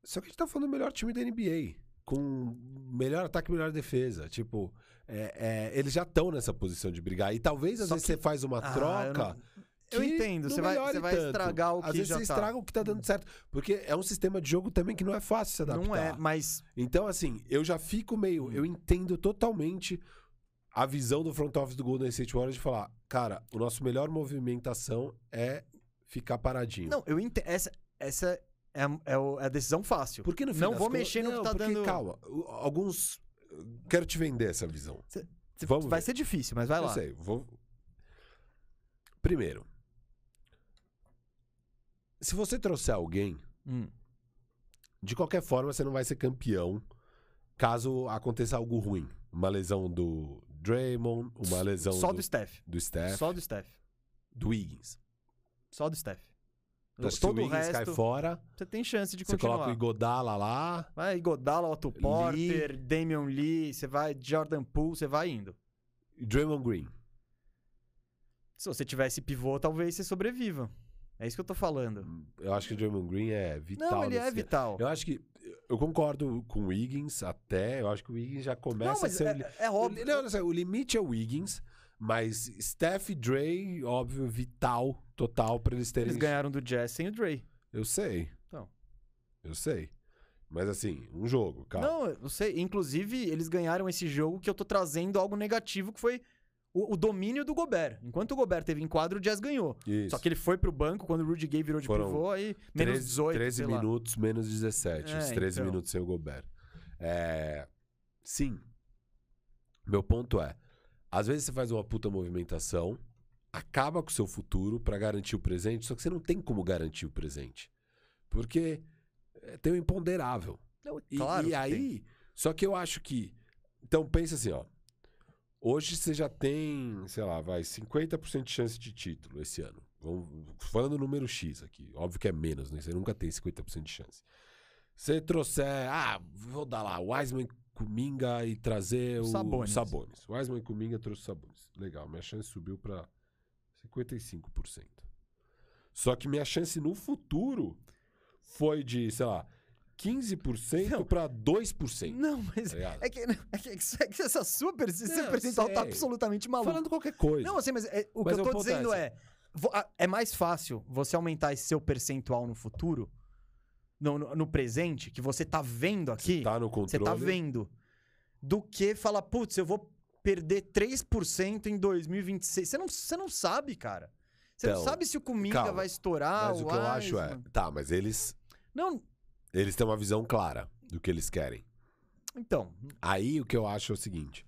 Só que a gente tá falando do melhor time da NBA. Com melhor ataque e melhor defesa. Tipo, é, é, eles já estão nessa posição de brigar. E talvez, às Só vezes, que- você faz uma Ah, troca. não- Eu que entendo, não você vai- você vai tanto. estragar o Às que vezes já você tá. estraga o que tá dando certo. Porque é um sistema de jogo também que não é fácil se adaptar. Não é, mas. Então, assim, eu já fico meio. Eu entendo totalmente a visão do front office do Golden State Warriors de falar: cara, o nosso melhor movimentação é ficar paradinho. Não, eu entendo. Essa, essa é, a- é o- é a decisão fácil. Porque no fim Não vou contas- mexer no que Não, tá porque, dando- Calma, alguns. Quero te vender essa visão. Cê- Vamos vai ver. ser difícil, mas vai Eu lá. sei, vou. Primeiro, se você trouxer alguém, Hum. de qualquer forma você não vai ser campeão caso aconteça algo ruim. Uma lesão do Draymond, uma lesão Só do, do Steph. do Steph, Só do Steph. do Wiggins. Só do Steph. Então, se Todo o Wiggins cai resto, fora, você tem chance de você continuar. coloca o Igodala lá, Vai Godala, Otto Lee. Porter, Damian Lee, você vai Jordan Poole, você vai indo. Draymond Green. Se você tiver esse pivô, talvez você sobreviva. É isso que eu tô falando. Eu acho que o Draymond Green é vital. Não, ele é vital. Eu acho que. Eu concordo com o Wiggins até. Eu acho que o Wiggins já começa Não, a ser. é, é óbvio. não, não o limite é o Wiggins, mas Steph e Dre, óbvio, vital, total, pra eles terem. Eles ganharam do Jazz sem o Dre. Eu sei. Então. Eu sei. Mas assim, um jogo, calma. Não, eu sei. Inclusive, eles ganharam esse jogo que eu tô trazendo algo negativo, que foi o, o domínio do Gobert. Enquanto o Gobert teve em quadro, o Jazz ganhou. Isso. Só que ele foi pro banco quando o Rudy Gay virou de Foram pivô, aí menos 13, 18, 13 sei lá. minutos, menos 17. É, os 13 então. minutos sem o Gobert. É, Sim. Meu ponto é: às vezes você faz uma puta movimentação, acaba com o seu futuro pra garantir o presente, só que você não tem como garantir o presente. Porque é, tem o imponderável. Não, E, claro e que aí, tem. só que eu acho que. Então pensa assim, ó. Hoje você já tem, sei lá, vai 50% de chance de título esse ano. Vamos, falando número X aqui. Óbvio que é menos, né? Você nunca tem 50% de chance. Você trouxer, ah, vou dar lá, Wiseman, Kuminga e trazer o Sabonis. Sabonis. Wiseman Kuminga trouxe o Sabonis. Legal, minha chance subiu pra 55%. Só que minha chance no futuro foi de, sei lá, 15% Não. pra 2%. Não, mas Tá ligado? é que, é que, é que essa sua per- esse Não, percentual tá sei. absolutamente maluco. Falando qualquer coisa. Não, assim, mas é- o Mas que eu o tô é dizendo é, é mais fácil você aumentar esse seu percentual no futuro, no, no, no presente, que você tá vendo aqui, Você tá no você controle. tá vendo, do que falar, putz, eu vou perder 3% em 2026. Você não, você não sabe, cara. Você não Então, sabe se o calma. vai estourar, Mas o que eu acho é. Tá, mas eles. Não, Eles têm uma visão clara do que eles querem. então, Aí o que eu acho é o seguinte: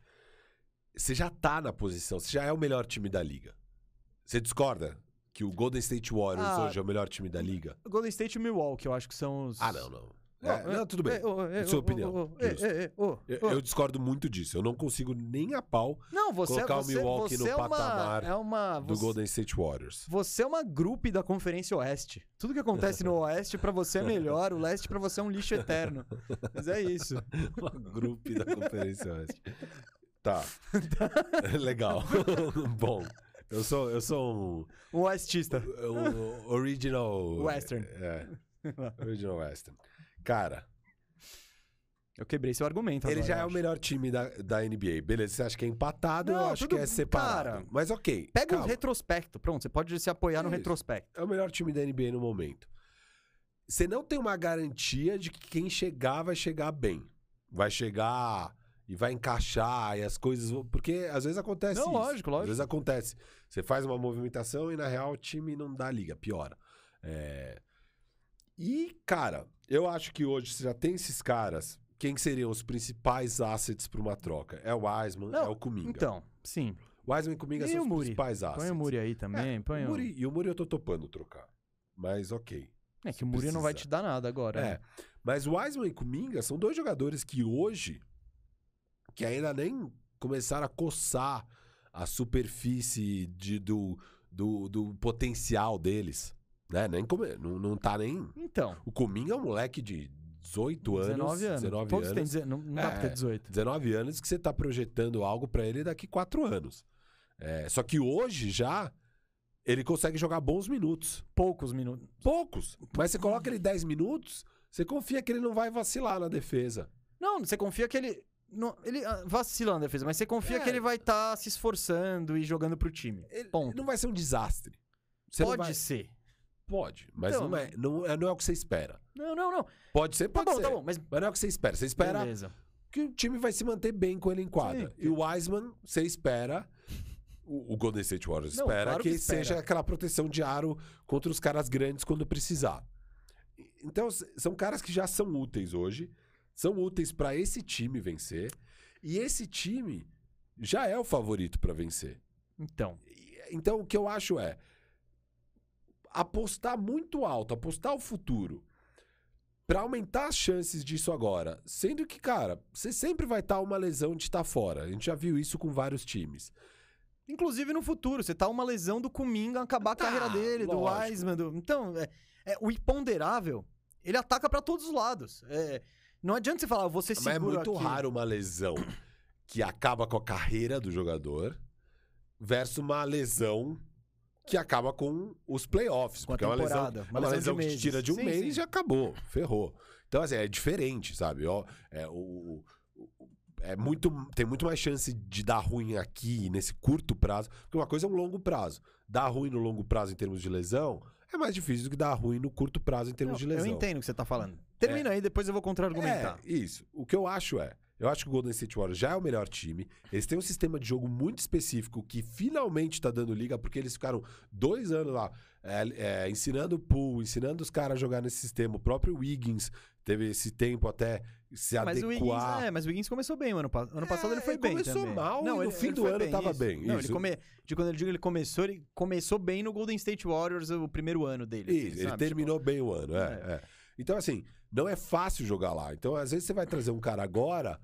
você já tá na posição, você já é o melhor time da liga. Você discorda que o Golden State Warriors Ah, hoje é o melhor time da liga? Golden State e Milwaukee, eu acho que são os... Ah, não, não. É, Não, não, tudo bem. é, é, Sua opinião, é, é, é, Eu, discordo muito disso. Eu não consigo nem a pau Não, você, colocar o você, Milwaukee você no é uma, patamar é uma, do você, Golden State Warriors. Você é uma grupo da Conferência Oeste. Tudo que acontece no Oeste pra você é melhor, o Leste pra você é um lixo eterno. Mas é isso. Uma grupo da Conferência Oeste. Tá. Legal. Bom, eu sou, eu sou Um oestista. um, um original. Western. É. Original Western. Cara, Eu quebrei seu argumento Ele agora, já eu é o acho. melhor time da, da NBA. Beleza, você acha que é empatado? eu Não, acho tudo- que é separado. cara, Mas ok. Pega o calma. retrospecto. Pronto, você pode se apoiar no Isso. retrospecto. É o melhor time da NBA no momento. Você não tem uma garantia de que quem chegar vai chegar bem. Vai chegar e vai encaixar e as coisas vão. Porque às vezes acontece Não, isso. lógico, Às lógico. vezes acontece. Você faz uma movimentação e na real o time não dá liga, piora. É, E, cara, eu acho que hoje você já tem esses caras. Quem seriam os principais assets para uma troca? É o Wiseman, Não, é o Kuminga. Então, sim. Wiseman e Kuminga E são os Muri? principais assets. Põe o Muri aí também. É, põe o. Muri, e o Muri eu tô topando trocar. Mas ok. É que o Muri não vai te dar nada agora. É. Mas o Wiseman e Kuminga são dois jogadores que hoje, que ainda nem começaram a coçar a superfície de, do, do, do potencial deles. Né? Nem come, não, não tá nem. Então, O Kuminga é um moleque de 18 anos. 19 anos. 19 Todos anos. têm Não, não dá pra É. ter 18. 19 anos que você tá projetando algo pra ele daqui 4 anos. É, só que hoje já ele consegue jogar bons minutos. Poucos minutos. Poucos. Mas você coloca ele 10 minutos, você confia que ele não vai vacilar na defesa. Não, você confia que ele. Não, ele ah, vacila na defesa, mas você confia É. que ele vai estar se esforçando e jogando pro time. Ele Ponto. não vai ser um desastre. Você Pode vai- ser. Pode, mas Então, não, é, não, é, não é o que você espera. Não, não, não. Pode ser, Tá pode bom, ser. tá bom, mas. Mas não é o que você espera. Você espera Beleza. que o time vai se manter bem com ele em quadra. Sim. E o Wiseman, você espera. O, Golden State Warriors Não, espera claro que, que espera. seja aquela proteção de aro contra os caras grandes quando precisar. Então, são caras que já são úteis hoje, são úteis pra esse time vencer, e esse time já é o favorito pra vencer. Então. Então, o que eu acho é apostar muito alto, apostar o futuro pra aumentar as chances disso agora. Sendo que, cara, você sempre vai estar uma lesão de estar fora. A gente já viu isso com vários times. Inclusive no futuro, você tá uma lesão do Kuminga acabar a Tá, carreira dele, do lógico. Wiseman. do- Então, é, é, o imponderável, ele ataca pra todos os lados. É, não adianta você falar, você Mas segura é muito aqui. raro uma lesão que acaba com a carreira do jogador versus uma lesão que acaba com os playoffs. Com a porque é uma lesão, temporada, é uma lesão, que te tira de um Sim, mês sim. e já acabou. Ferrou. Então, assim, é diferente, sabe? Ó, é, o, o- é muito, tem muito mais chance de dar ruim aqui nesse curto prazo, porque uma coisa é um longo prazo. Dar ruim no longo prazo em termos de lesão é mais difícil do que dar ruim no curto prazo em termos Não, de lesão. Eu entendo o que você tá falando. Termina aí, depois eu vou contra-argumentar. É, isso. O que eu acho é, eu acho que o Golden State Warriors já é o melhor time. Eles têm um sistema de jogo muito específico que finalmente tá dando liga, porque eles ficaram dois anos lá é, é, ensinando o pool, ensinando os caras a jogar nesse sistema. O próprio Wiggins teve esse tempo até se mas o Wiggins, adequar. é, mas o Wiggins começou bem o ano, ano passado. É, ele foi ele bem começou também. mal não, no ele, fim ele do ano bem, tava isso. bem, Não, ele isso. come... de quando eu digo ele começou, ele começou bem no Golden State Warriors o primeiro ano dele. assim, Isso, ele sabe? terminou bem o ano, é, É. é. Então, assim, não é fácil jogar lá. Então, às vezes, você vai trazer um cara agora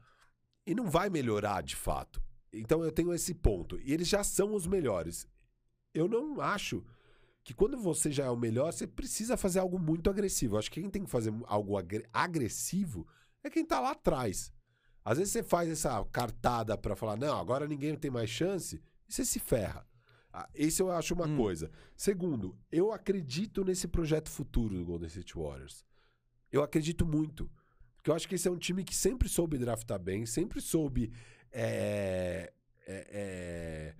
e não vai melhorar de fato. Então, eu tenho esse ponto. E eles já são os melhores. Eu não acho que quando você já é o melhor, você precisa fazer algo muito agressivo. Eu acho que quem tem que fazer algo agre- agressivo é quem tá lá atrás. Às vezes você faz essa cartada pra falar, não, agora ninguém tem mais chance, e você se ferra. Ah, eu acho uma Hum. coisa. Segundo, eu acredito nesse projeto futuro do Golden State Warriors. Eu acredito muito. Porque eu acho que esse é um time que sempre soube draftar bem, sempre soube é, é, é,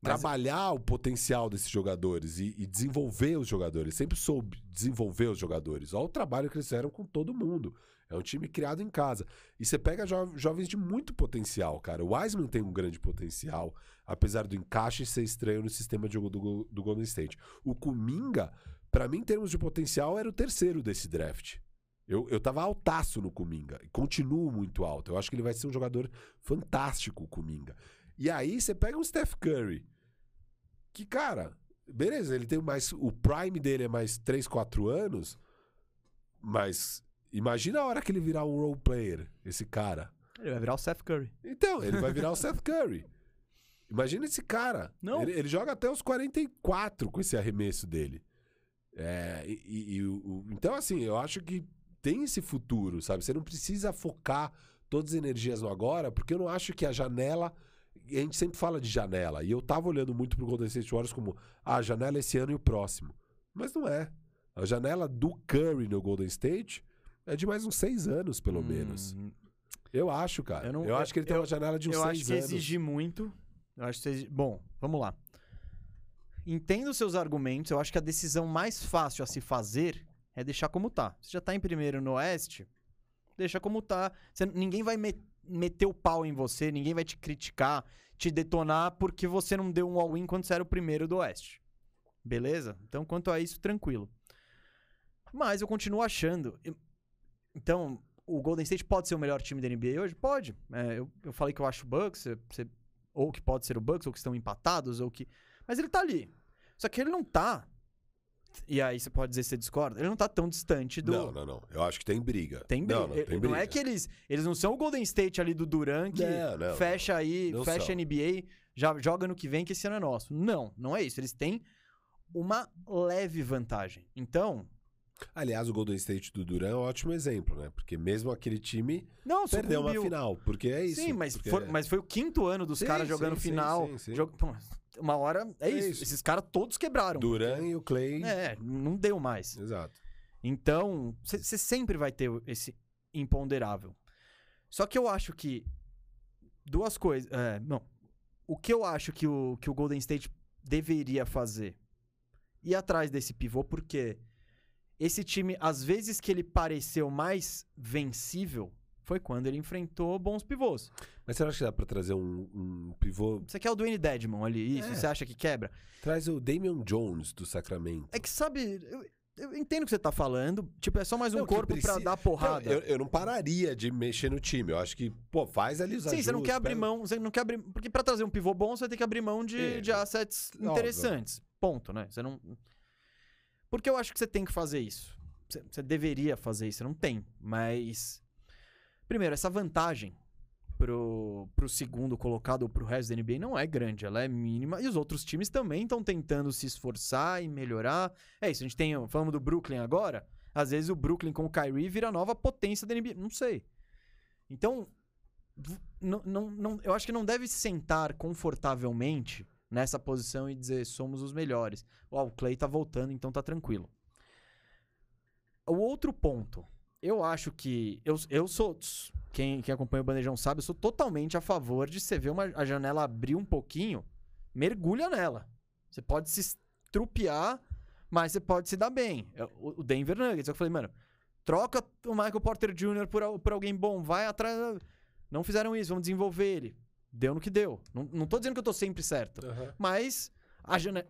trabalhar o potencial desses jogadores e, e desenvolver os jogadores. Sempre soube desenvolver os jogadores. Olha o trabalho que eles fizeram com todo mundo. É um time criado em casa. E você pega jo- jovens de muito potencial, cara. O Wiseman tem um grande potencial, apesar do encaixe ser estranho no sistema de jogo do, do Golden State. O Kuminga, pra mim, em termos de potencial, era o terceiro desse draft. Eu, eu tava altaço no Kuminga. E continuo muito alto. Eu acho que ele vai ser um jogador fantástico, o Kuminga. E aí você pega um Steph Curry. Que, cara, beleza, ele tem mais. O prime dele é mais 3, 4 anos. Mas imagina a hora que ele virar um role player, esse cara. Ele vai virar o Seth Curry. Então, ele vai virar o Seth Curry. Imagina esse cara. Não. Ele, ele joga até os 44 com esse arremesso dele. É, e, e- e então, assim, eu acho que tem esse futuro, sabe? Você não precisa focar todas as energias no agora, porque eu não acho que a janela. A gente sempre fala de janela. E eu tava olhando muito pro Golden State Warriors como ah, a janela esse ano e o próximo. Mas não é. A janela do Curry no Golden State é de mais uns seis anos, pelo Hum, menos. Eu acho, cara. Eu Eu, não- eu- acho que ele tem eu- uma janela de uns eu seis acho que anos. exigir muito. Eu acho que exigi- Bom, vamos lá. Entendo os seus argumentos. Eu acho que a decisão mais fácil a se fazer é deixar como tá. Você já tá em primeiro no Oeste, deixa como tá. Você- ninguém vai me- meter o pau em você, ninguém vai te criticar, te detonar porque você não deu um all-in quando você era o primeiro do Oeste. Beleza? Então, quanto a isso, tranquilo. Mas eu continuo achando. Então, o Golden State pode ser o melhor time da NBA hoje? Pode. É, eu, eu falei que eu acho o Bucks, você- ou que pode ser o Bucks, ou que estão empatados, ou que. Mas ele tá ali. Só que ele não tá. E aí você pode dizer que você discorda. Ele não tá tão distante do. Não, não, não. Eu acho que tem briga. Tem briga. Não, não, tem não briga. é que eles. Eles não são o Golden State ali do Duran que Não, não, fecha aí, Não fecha são. NBA, já joga no que vem que esse ano é nosso. Não, não é isso. Eles têm uma leve vantagem. Então. Aliás, o Golden State do Duran é um ótimo exemplo, né? Porque mesmo aquele time Não, perdeu uma sucumbiu. final. Porque é isso. Sim, mas, porque- for- mas foi o quinto ano dos Sim, caras sim, jogando sim, final. sim, sim. Jog- Pô, Uma hora é, É isso. isso. Esses caras todos quebraram. Duran e o Clay. É, não deu mais. Exato. Então, você sempre vai ter esse imponderável. Só que eu acho que duas coisas. É, não. O que eu acho que o, que o Golden State deveria fazer? Ir atrás desse pivô, porque esse time, às vezes que ele pareceu mais vencível, foi quando ele enfrentou bons pivôs. Mas você acha que dá pra trazer um, um pivô? Você quer o Dwayne Dedmon ali, isso? É. Você acha que quebra? Traz o Damian Jones do Sacramento. É que, sabe, eu, eu entendo o que você tá falando. Tipo, é só mais um Não, corpo pra precisa- dar porrada. Não, eu, eu não pararia de mexer no time. Eu acho que, pô, faz ali os Sim, você não ajustes, quer abrir pega- mão. Você não quer abrir. Porque pra trazer um pivô bom, você ter que abrir mão de, É, de assets óbvio. interessantes. Ponto, né? Você não. Porque eu acho que você tem que fazer isso. Você, você deveria fazer isso. Você não tem. Mas. Primeiro, essa vantagem pro, pro segundo colocado ou pro resto da NBA não é grande. Ela é mínima. E os outros times também estão tentando se esforçar e melhorar. É isso. A gente tem. Falamos do Brooklyn agora. Às vezes o Brooklyn com o Kyrie vira a nova potência da NBA. Não sei. Então, não, não, eu acho que não deve sentar confortavelmente nessa posição e dizer somos os melhores. Ó, o Clay tá voltando, então tá tranquilo. O outro ponto, eu acho que. Eu, eu sou. Quem, quem acompanha o Bandejão sabe, eu sou totalmente a favor de você ver uma, a janela abrir um pouquinho, mergulha nela. Você pode se estrupiar, mas você pode se dar bem. Eu- O o Denver Nuggets, eu falei, mano, troca o Michael Porter Jr. por, por alguém bom, vai atrás. Não fizeram isso, vamos desenvolver ele. Deu no que deu. Não, não tô dizendo que eu tô sempre certo, Aham. mas a janela.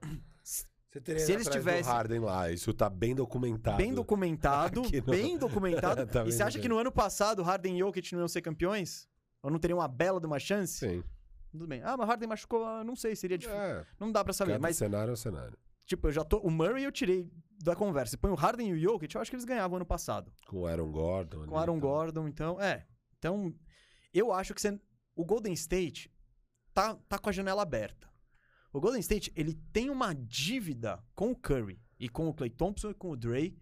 Você teria Se eles tivessem- Harden lá. Isso tá bem documentado. Bem documentado, no- bem documentado. Tá e você acha que no ano passado Harden e Jokic não iam ser campeões? Ou não teriam uma bela de uma chance? Sim. Tudo bem. Ah, mas Harden machucou, ah, não sei, seria difícil. É, Não dá pra saber. Mas, cenário é cenário. tipo, eu já tô. O Murray eu tirei da conversa. Põe o Harden e o Jokic, eu acho que eles ganhavam ano passado. Com o Aaron Gordon. Com o Aaron então. Gordon, então. É. Então, eu acho que você, o Golden State tá, tá com a janela aberta. O Golden State, ele tem uma dívida com o Curry e com o Clay Thompson e com o Dre,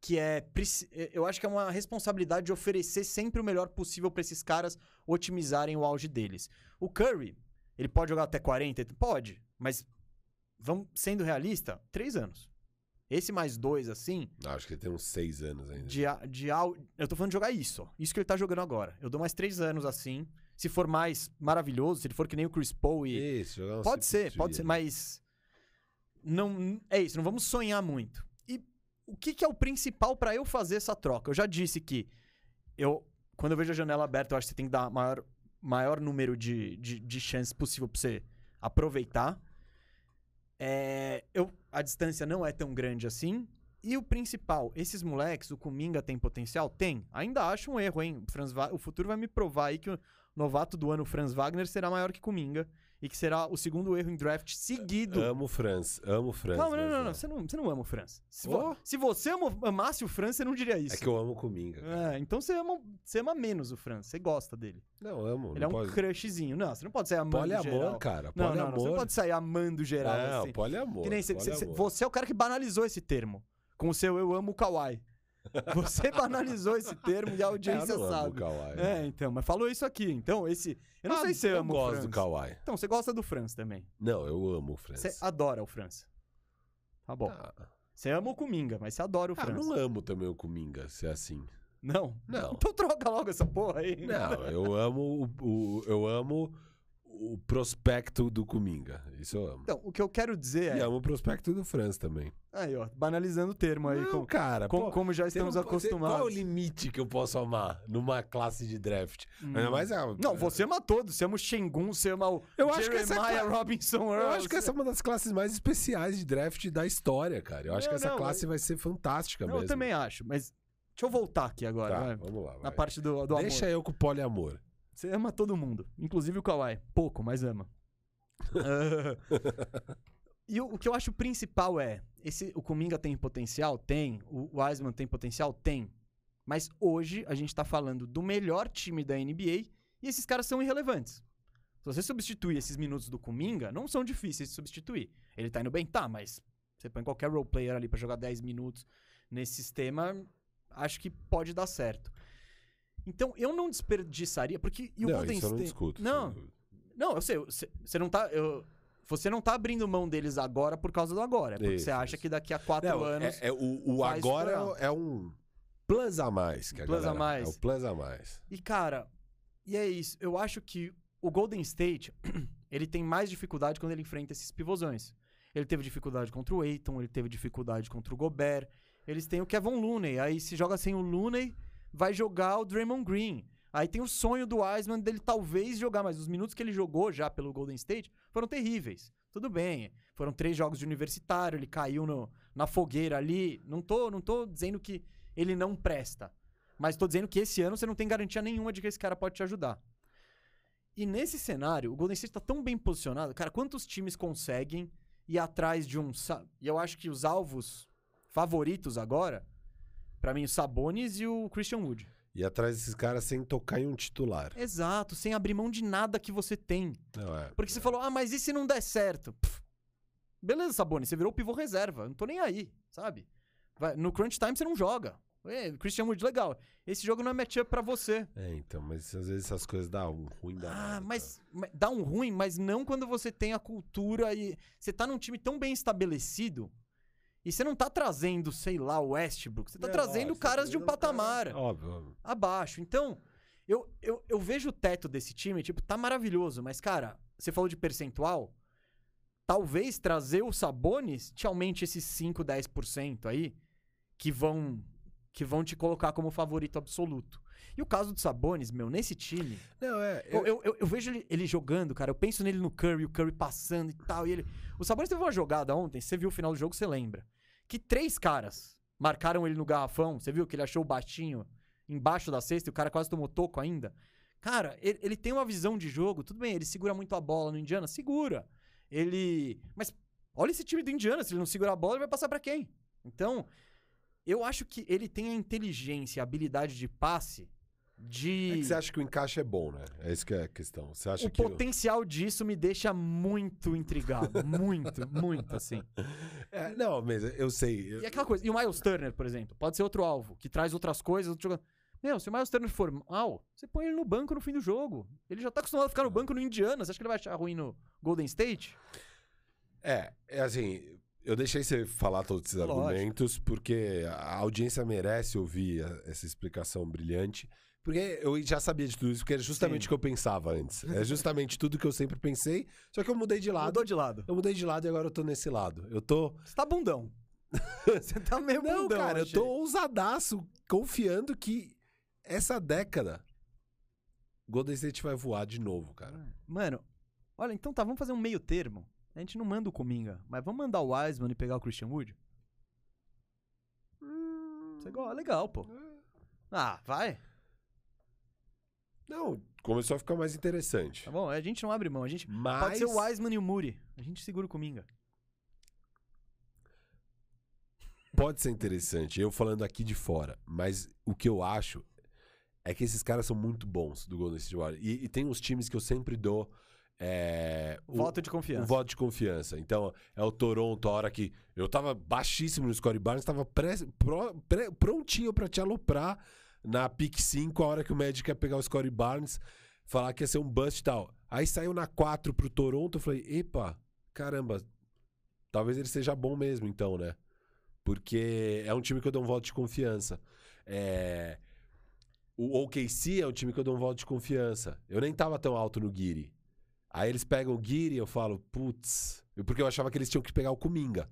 que é. preci- Eu acho que é uma responsabilidade de oferecer sempre o melhor possível pra esses caras otimizarem o auge deles. O Curry, ele pode jogar até 40? Pode, mas vamos sendo realista, três anos. Esse mais dois, assim, Acho que ele tem uns seis anos ainda. de, de Eu tô falando de jogar isso, ó. Isso que ele tá jogando agora. Eu dou mais três anos assim. Se for mais maravilhoso, se ele for que nem o Chris Paul e. Isso, jogar Pode ser, pode dias, ser, mas. Não, é isso, não vamos sonhar muito. E o que, que é o principal pra eu fazer essa troca? Eu já disse que eu, quando eu vejo a janela aberta, eu acho que você tem que dar maior, maior número de, de, de chances possível pra você aproveitar. É, eu, a distância não é tão grande assim. E o principal, esses moleques, o Kuminga tem potencial? Tem. Ainda acho um erro, hein? O, Franz Va- o futuro vai me provar aí que o novato do ano, Franz Wagner, será maior que Kuminga. E que será o segundo erro em draft seguido. Amo o Franz, amo o Franz. Calma, não, mas não, é. não. Você não, você não ama o Franz. Se, vo- se você ama- amasse o Franz, você não diria isso. É que eu amo o Cominga. É, então você ama, você ama menos o Franz. Você gosta dele. Não, amo. Ele não é um pode... crushzinho. Não, você não pode sair amando Poliamor, geral. cara. Não, Poliamor. não, não. Você não pode sair amando geral. Não, assim. poliamor. Que nem cê- cê- cê- poliamor. você é o cara que banalizou esse termo. Com o seu eu amo o Kawhi. Você banalizou esse termo e a É, audiência eu não amo o sabe. Kawhi. É, então, mas falou isso aqui. Então, esse. Eu não Ah, sei se você eu ama o gosto do Kawhi. Então, você gosta do Franz também. Não, eu amo o Franz. Você adora o Franz. Tá bom. Ah, Você ama o Kuminga, mas você adora o ah, Franz. não amo também o Cominga, se é assim. Não? Não. Então troca logo essa porra aí. Não, eu amo o, o- eu amo o prospecto do Kuminga. Isso eu amo. Então, o que eu quero dizer E é. amo o prospecto do Franz também. Aí, ó, banalizando o termo aí. Não, como, cara, como, pô, como já você estamos não acostumados. Qual é o limite que eu posso amar numa classe de draft? Hum. Ainda mais a- Não, você ama todos. Você ama o Shengun, você ama o Eu acho que essa Robinson Eu Earl. acho que essa é uma das classes mais especiais de draft da história, cara. Eu acho Não, que essa classe vai ser fantástica mesmo. eu também acho, mas deixa eu voltar aqui agora, Tá, vamos lá. Na vai. parte do, do Deixa amor. eu com o poliamor. Você ama todo mundo, inclusive o Kawhi. Pouco, mas ama. E o, o que eu acho principal é, esse, o Kuminga tem potencial? Tem. O Wiseman tem potencial? Tem. Mas hoje a gente tá falando do melhor time da NBA e esses caras são irrelevantes. Se você substituir esses minutos do Kuminga, não são difíceis de substituir. Ele tá indo bem? Tá, mas você põe qualquer role player ali pra jogar 10 minutos nesse sistema, acho que pode dar certo. Então, eu não desperdiçaria, porque e o não, Golden isso eu não State- discuto. Não, sem não, eu sei, você não tá. eu- você não tá abrindo mão deles agora por causa do agora. É porque Isso, você acha isso. que daqui a quatro Não, anos. é, é o, o agora é, é um plus a mais. Que a Plus a galera- mais. É o plus a mais. E, cara, e é isso. Eu acho que o Golden State, ele tem mais dificuldade quando ele enfrenta esses pivôzões. Ele teve dificuldade contra o Aiton, ele teve dificuldade contra o Gobert. Eles têm o Kevin Looney. Aí se joga sem o Looney, vai jogar o Draymond Green. Aí tem o sonho do Wiseman dele talvez jogar, mas os minutos que ele jogou já pelo Golden State foram terríveis. Tudo bem, foram três jogos de universitário, ele caiu no- na fogueira ali. Não tô, não tô dizendo que ele não presta. Mas tô dizendo que esse ano você não tem garantia nenhuma de que esse cara pode te ajudar. E nesse cenário, o Golden State tá tão bem posicionado. Cara, quantos times conseguem ir atrás de um. E eu acho que os alvos favoritos agora, pra mim, o Sabonis e o Christian Wood. E atrás desses caras sem tocar em um titular. Exato, sem abrir mão de nada que você tem. Não, é. Porque você falou, ah, mas e se não der certo? Pff, beleza, Sabonis, você virou o pivô reserva. Não tô nem aí, sabe? Vai- no crunch time você não joga. É, Christian Wood, legal. Esse jogo não é matchup pra você. É, então, mas às vezes essas coisas dão um ruim da Ah, mas, mas dá um ruim, mas não quando você tem a cultura e você tá num time tão bem estabelecido e você não tá trazendo, sei lá, o Westbrook, você tá trazendo caras de um patamar Óbvio, óbvio. abaixo. Então, eu, eu, eu vejo o teto desse time, tipo, tá maravilhoso, mas cara, você falou de percentual, talvez trazer o Sabonis te aumente esses 5, 10% aí que vão que vão te colocar como favorito absoluto. E o caso do Sabonis, meu, nesse time, Não, é. eu, eu, eu- eu vejo ele, ele jogando, cara. Eu penso nele no Curry, o Curry passando e tal. E ele... O Sabonis teve uma jogada ontem, você viu o final do jogo, você lembra. Que três caras marcaram ele no garrafão. Você viu que ele achou o baixinho embaixo da cesta e o cara quase tomou toco ainda. Cara, ele, ele tem uma visão de jogo. Tudo bem, ele segura muito a bola no Indiana? Segura. Ele. Mas olha esse time do Indiana. Se ele não segurar a bola, ele vai passar pra quem? Então, eu acho que ele tem a inteligência, a habilidade de passe de. É que você acha que o encaixe é bom, né? É isso que é a questão. Você acha O que. potencial disso me deixa muito intrigado. muito, muito, assim. É, não, mas eu sei. E aquela coisa. E o Miles Turner, por exemplo, pode ser outro alvo, que traz outras coisas. Outro jogador. Meu, se o Miles Turner for mal, você põe ele no banco no fim do jogo. Ele já tá acostumado a ficar no banco no Indiana. Você acha que ele vai achar ruim no Golden State? É, é assim, eu deixei você falar todos esses Lógico. argumentos porque a audiência merece ouvir essa explicação brilhante. Porque eu já sabia de tudo isso, porque era justamente Sim. o que eu pensava antes. É justamente tudo que eu sempre pensei, só que eu mudei de lado. Mudou de lado. Eu mudei de lado e agora eu tô nesse lado. Eu tô. Você tá bundão. você tá meio Não, bundão. cara, eu achei. tô ousadaço, confiando que essa década Golden State vai voar de novo, cara. Mano, olha, então tá, vamos fazer um meio termo. A gente não manda o Cominga, mas vamos mandar o Wiseman e pegar o Christian Wood? Você gosta? Legal, pô. Ah, vai. Não, começou a ficar mais interessante. Tá bom, a gente não abre mão. A gente Mas pode ser o Wiseman e o Muri. A gente segura o Cominga. pode ser interessante, eu falando aqui de fora, mas o que eu acho é que esses caras são muito bons do Golden State Warriors. E, e tem uns times que eu sempre dou é, o- Voto de confiança. Um voto de confiança. Então, é o Toronto, a hora que eu tava baixíssimo no score Barnes, tava pré- pró- pré- prontinho pra te aloprar na pick 5, a hora que o Magic ia pegar o score Barnes, falar que ia ser um bust e tal. Aí saiu na 4 pro Toronto, eu falei, epa, caramba, talvez ele seja bom mesmo, então, né? Porque é um time que eu dou um voto de confiança. É, o OKC é um time que eu dou um voto de confiança. Eu nem tava tão alto no Guiri. Aí eles pegam o Guiri eu falo, putz. Porque eu achava que eles tinham que pegar o Kuminga.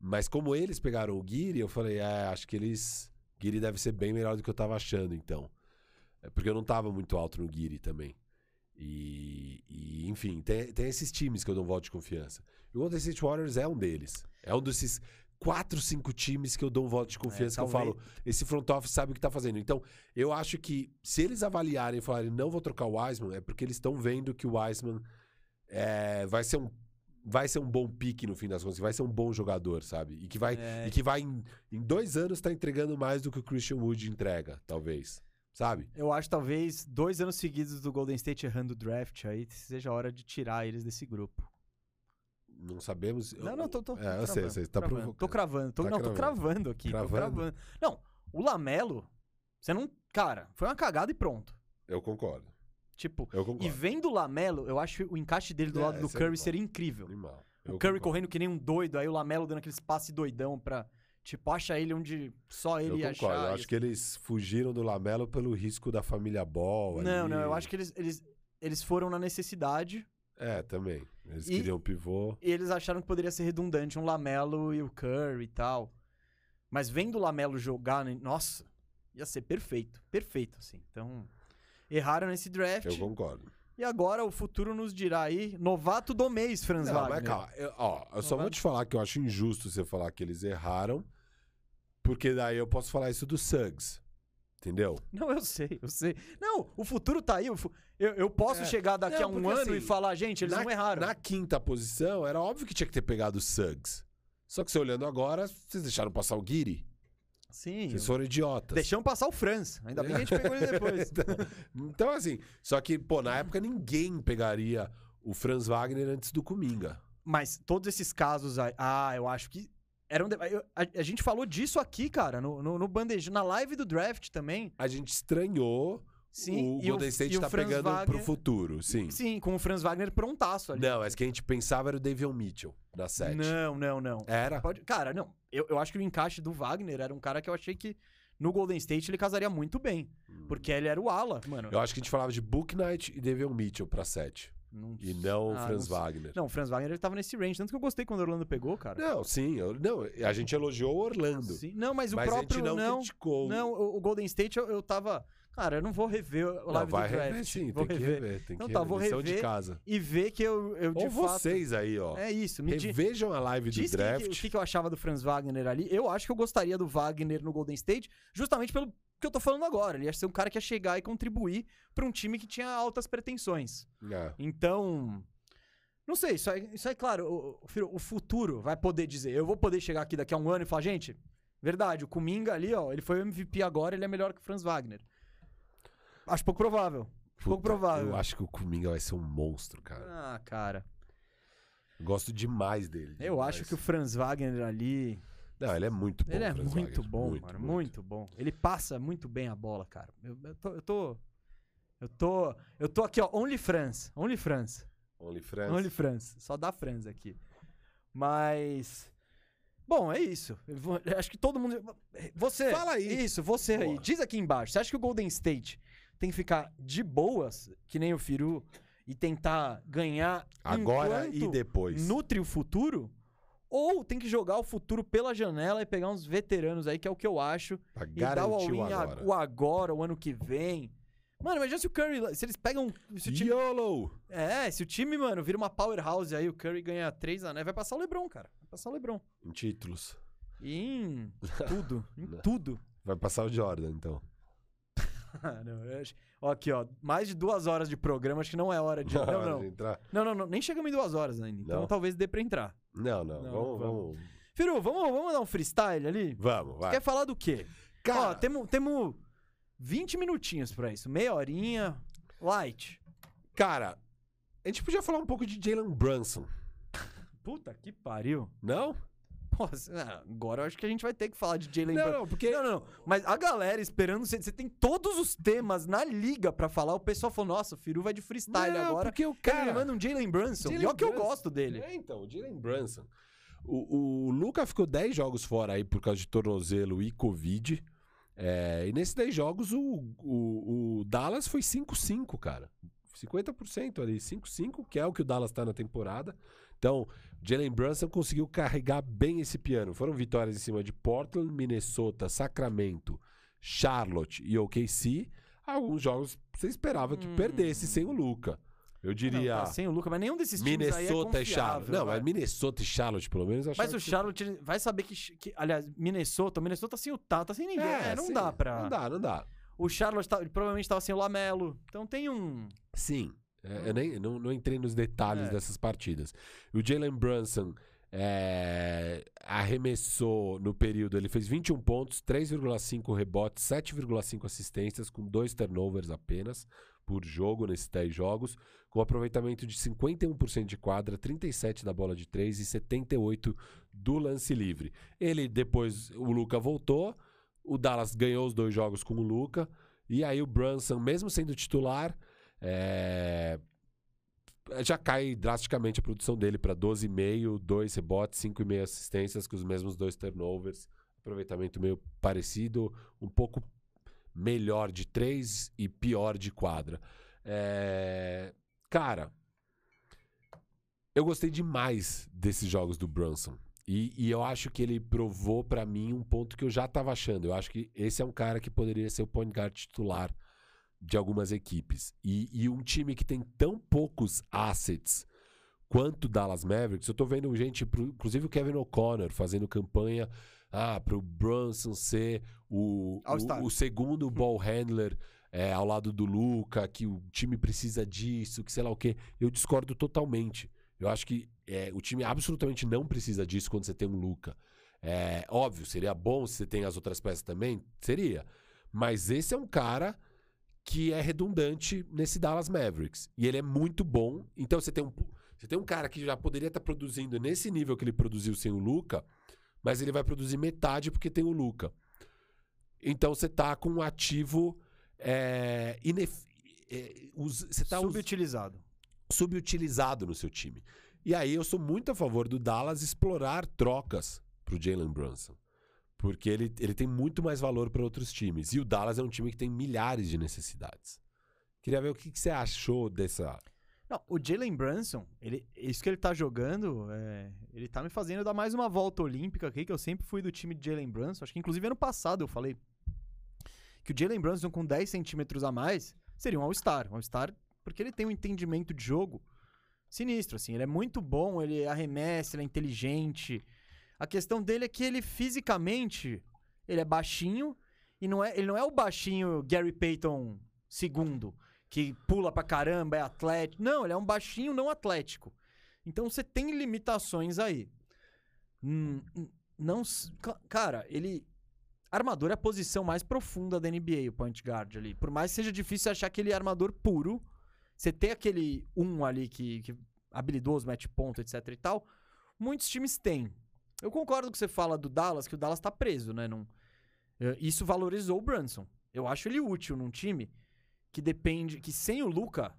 Mas como eles pegaram o Guiri, eu falei, é, acho que eles. Guiri deve ser bem melhor do que eu tava achando, então. É porque eu não tava muito alto no Guiri também. E, e, enfim, tem, tem esses times que eu dou um voto de confiança. E o Golden State Warriors é um deles. É um desses quatro, cinco times que eu dou um voto de confiança, É, que eu talvez- falo, esse front office sabe o que tá fazendo. Então, eu acho que se eles avaliarem e falarem, não vou trocar o Wiseman, é porque eles estão vendo que o Wiseman é, vai ser um vai ser um bom pique no fim das contas, que vai ser um bom jogador, sabe? E que vai, É. e que vai em, em dois anos tá entregando mais do que o Christian Wood entrega, talvez. Sabe? Eu acho talvez dois anos seguidos do Golden State errando o draft aí seja a hora de tirar eles desse grupo. Não sabemos. Não, não, tô, tô, É, eu sei, eu cravando, sei. Tá cravando. provocando. Tô cravando. Tô, Tá não, tô cravando. cravando aqui. Cravando? cravando. Não, o Lamelo, você não. Cara, foi uma cagada e pronto. Eu concordo. Tipo, e vendo o Lamelo, eu acho o encaixe dele do É, lado do é Curry animal. seria incrível. Animal. O Eu Curry concordo. correndo que nem um doido, aí o Lamelo dando aqueles passe doidão pra. Tipo, acha ele onde só ele Eu ia concordo. achar. Eu acho que eles fugiram do Lamelo pelo risco da família Ball. Não, ali. não, eu acho que eles, eles, eles foram na necessidade É, também. Eles E- queriam pivô. e eles acharam que poderia ser redundante um Lamelo e o Curry e tal. Mas vendo o Lamelo jogar, né, nossa, ia ser perfeito. Perfeito, assim. Então, erraram nesse draft. Eu concordo. E agora o futuro nos dirá aí, novato do mês, Franz Não, Wagner. mas calma. Eu, ó, eu só vou te falar que eu acho injusto você falar que eles erraram, porque daí eu posso falar isso do Suggs. Entendeu? Não, eu sei, eu sei. Não, o futuro tá aí. Eu, eu posso É. chegar daqui Não, a um ano assim, e falar, gente, eles na, não erraram. Na quinta posição, era óbvio que tinha que ter pegado o Suggs. Só que você olhando agora, vocês deixaram passar o Guiri. Sim. Vocês foram idiotas. Deixamos passar o Franz. Ainda bem que a gente pegou ele depois. então, assim, só que, pô, na época ninguém pegaria o Franz Wagner antes do Kuminga. Mas todos esses casos aí. Ah, eu acho que. Eram de- eu- a, a gente falou disso aqui, cara, no, no, no bandejão, na live do draft também. A gente estranhou Sim, o Golden State e tá Franz pegando Wagner- pro futuro, sim. Sim, com o Franz Wagner prontaço ali. Não, mas que a gente pensava era o Davion Mitchell, da 7. Não, não, não. Era? Pode- cara, não. Eu, eu acho que o encaixe do Wagner era um cara que eu achei que no Golden State ele casaria muito bem. Porque ele era o ala, mano. Hum. Eu acho que a gente falava de Book Knight e Davion Mitchell pra 7. Não- E não o Ah, Franz não. Wagner. Não, o Franz Wagner ele tava nesse range. Tanto que eu gostei quando o Orlando pegou, cara. Não, sim. eu- não, a gente elogiou o Orlando. Sim. Não, mas o mas próprio. não, não, criticou. não, o, o Golden State eu, eu tava. Cara, eu não vou rever o Não, live vai do draft. rever sim, vou tem que rever. rever. Tem Então que tá, rever. vou Lição de rever. casa. E ver que eu, eu de Ou fato. vocês aí, ó. É isso. Me Revejam a live do draft. o que, que eu achava do Franz Wagner ali. Eu acho que eu gostaria do Wagner no Golden State, justamente pelo que eu tô falando agora. Ele ia ser um cara que ia chegar e contribuir pra um time que tinha altas pretensões. É. Então. Não sei, isso aí, isso aí claro, o, o- futuro vai poder dizer. Eu vou poder chegar aqui daqui a um ano e falar, gente, verdade, o Kuminga ali, ó, ele foi o MVP agora, ele é melhor que o Franz Wagner. Acho pouco provável. pouco Puta, provável. Eu acho que o Kuminga vai ser um monstro, cara. Ah, cara. Gosto demais dele. Eu demais. acho que o Franz Wagner ali. Não, ele é muito bom. ele é Franz muito Wagner. bom, mano. Muito. bom. Ele passa muito bem a bola, cara. Eu, eu tô. Eu tô. Eu tô, eu tô aqui, ó. Only France. Only France. Only Friends. Only France. Só dá France aqui. Mas. Bom, é isso. Eu vou- eu acho que todo mundo. Você. Fala aí. Isso, você aí. Boa. Diz aqui embaixo. Você acha que o Golden State tem que ficar de boas, que nem o Firu, e tentar ganhar Agora e depois. nutre o futuro? Ou tem que jogar o futuro pela janela e pegar uns veteranos aí, que é o que eu acho, Pra e dar o all-in agora. o agora, o ano que vem. Mano, imagina se o Curry. Se eles pegam. Se o time, YOLO! é, se o time, mano, vira uma powerhouse aí, o Curry ganha três anéis, vai passar o LeBron, cara. Vai passar o LeBron. Em títulos. Em tudo, em tudo. Vai passar o Jordan, então. Não, eu acho- ó, aqui, ó, mais de duas horas de programa, acho que não é hora de... Na Não, hora não, de entrar. não, não, não, nem chegamos em duas horas ainda, então Não? talvez dê pra entrar. Não, não. Não, vamos, vamos. Firu, vamos, vamos dar um freestyle ali? Vamos, vai. Quer falar do quê? Cara, Ó, temos, temos 20 minutinhos pra isso, meia horinha, light. cara, a gente podia falar um pouco de Jalen Brunson. Puta que pariu. Não? Nossa, ah, agora eu acho que a gente vai ter que falar de Jalen Brown. não, porque. Não, não, não. Mas a galera esperando, você, você tem todos os temas na liga pra falar. O pessoal falou, nossa, o Firu vai de freestyle Não, agora. porque o Cara, me manda um Jalen Brunson. Jalen e olha que eu gosto dele. É, então, o Jalen Brunson. O, o Luca ficou 10 jogos fora aí por causa de tornozelo e Covid. É, e nesses 10 jogos, o, o, o Dallas foi 5-5, cara. 50% ali, 5-5, que é o que o Dallas tá na temporada. Então, Jalen Brunson conseguiu carregar bem esse piano. Foram vitórias em cima de Portland, Minnesota, Sacramento, Charlotte e OKC. Alguns jogos você esperava que Hum. perdesse sem o Luca. Eu diria Não, tá sem o Luca, mas nenhum desses times é Minnesota e confiável, Charlotte. Não, mas Minnesota e Charlotte, pelo menos, Mas o que- Charlotte ele vai saber que, que- aliás, Minnesota, Minnesota sem o Tá, tá sem ninguém. É, não sim, dá pra. Não dá, não dá. O Charlotte tá- provavelmente tava sem o Lamelo. Então tem um. Sim. É, eu nem, não, não entrei nos detalhes É. dessas partidas. O Jalen Brunson é, arremessou no período, ele fez 21 pontos, 3,5 rebotes, 7,5 assistências, com dois turnovers apenas por jogo nesses 10 jogos, com aproveitamento de 51% de quadra, 37% da bola de 3 e 78% do lance livre. Ele depois, o Luca voltou, o Dallas ganhou os dois jogos com o Luca, e aí o Brunson, mesmo sendo titular, é, já cai drasticamente a produção dele para 12,5, 2 rebotes, 5,5 assistências, com os mesmos dois turnovers. Aproveitamento meio parecido, um pouco melhor de 3 e pior de quadra. É, Cara, eu gostei demais desses jogos do Brunson. E, e eu acho que ele provou pra mim um ponto que eu já tava achando. Eu acho que esse é um cara que poderia ser o point guard titular de algumas equipes. E, e um time que tem tão poucos assets quanto o Dallas Mavericks, eu tô vendo gente, pro- inclusive o Kevin O'Connor, fazendo campanha ah, pro Brunson ser o, o, o segundo ball handler é, ao lado do Luca, que o time precisa disso, que sei lá o quê. Eu discordo totalmente. Eu acho que é, o time absolutamente não precisa disso quando você tem um Luca. É, óbvio, seria bom se você tem as outras peças também? Seria. Mas esse é um cara que é redundante nesse Dallas Mavericks. E ele é muito bom. Então você tem um, você tem um cara que já poderia estar produzindo nesse nível que ele produziu sem o Luca, mas ele vai produzir metade porque tem o Luca. Então você tá com um ativo. É, inef- é, us- você tá us- subutilizado. subutilizado no seu time. E aí eu sou muito a favor do Dallas explorar trocas pro Jalen Brunson. Porque ele, ele tem muito mais valor para outros times. E o Dallas é um time que tem milhares de necessidades. Queria ver o que, que você achou dessa. Não, o Jalen Brunson, ele, isso que ele tá jogando, é, ele tá me fazendo dar mais uma volta olímpica aqui, que eu sempre fui do time de Jalen Brunson. Acho que inclusive ano passado eu falei que o Jalen Brunson com 10 centímetros a mais seria um All-Star. Um All-Star porque ele tem um entendimento de jogo sinistro, assim. Ele é muito bom, ele arremessa, ele é inteligente. A questão dele é que ele fisicamente, ele é baixinho e não é, ele não é o baixinho Gary Payton segundo, que pula pra caramba, é atlético. Não, ele é um baixinho não atlético. Então você tem limitações aí. Hum, hum, não, cara, ele armador é a posição mais profunda da NBA, o point guard ali. Por mais que seja difícil achar aquele armador puro, você tem aquele um ali que, que habilidoso, mete ponto, etc e tal. Muitos times têm. Eu concordo com o que você fala do Dallas, que o Dallas tá preso, né? Não, eh, isso valorizou o Brunson. Eu acho ele útil num time que depende. Que sem o Luca,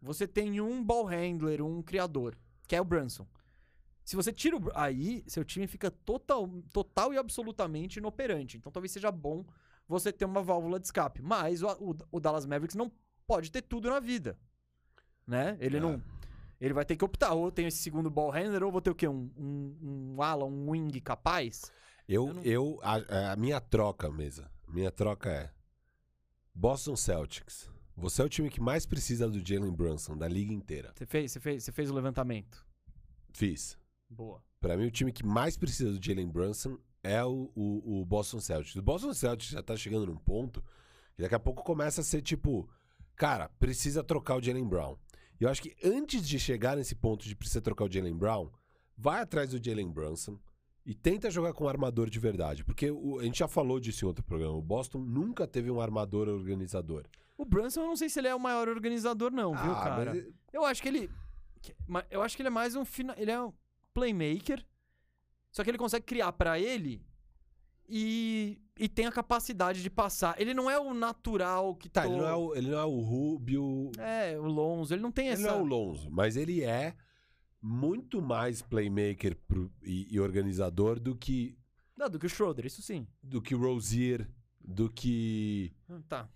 você tem um ball handler, um criador, que é o Brunson. Se você tira o. Aí, seu time fica total, total e absolutamente inoperante. Então talvez seja bom você ter uma válvula de escape. Mas o, o- o Dallas Mavericks não pode ter tudo na vida. Né? Ele É. não. Ele vai ter que optar. Ou tem esse segundo ball handler, ou vou ter o quê? Um, um, um ala, um wing capaz? Eu, Eu não- eu a, a minha troca, mesa. Minha troca é Boston Celtics. Você é o time que mais precisa do Jalen Brunson da liga inteira. Você fez, você fez, você fez o levantamento. Fiz. Boa. Pra mim, o time que mais precisa do Jalen Brunson é o, o, o Boston Celtics. O Boston Celtics já tá chegando num ponto que daqui a pouco começa a ser tipo, cara, precisa trocar o Jalen Brown. Eu acho que antes de chegar nesse ponto de precisa trocar o Jalen Brown, vai atrás do Jalen Brunson e tenta jogar com um armador de verdade. Porque o- a gente já falou disso em outro programa. O Boston nunca teve um armador organizador. O Brunson, eu não sei se ele é o maior organizador, não, viu, Ah, cara? mas- Eu acho que ele. Eu acho que ele é mais um. Ele é um playmaker. Só que ele consegue criar pra ele e, e tem a capacidade de passar. Ele não é o natural que Tá, to- ele não, é o, ele não é o Rubio. É, o Lonzo. Ele não tem Ele essa. não é o Lonzo, mas ele é muito mais playmaker pro- e, e organizador do que Não, do que o Schroeder, isso sim. do que o Rozier, do que Tá.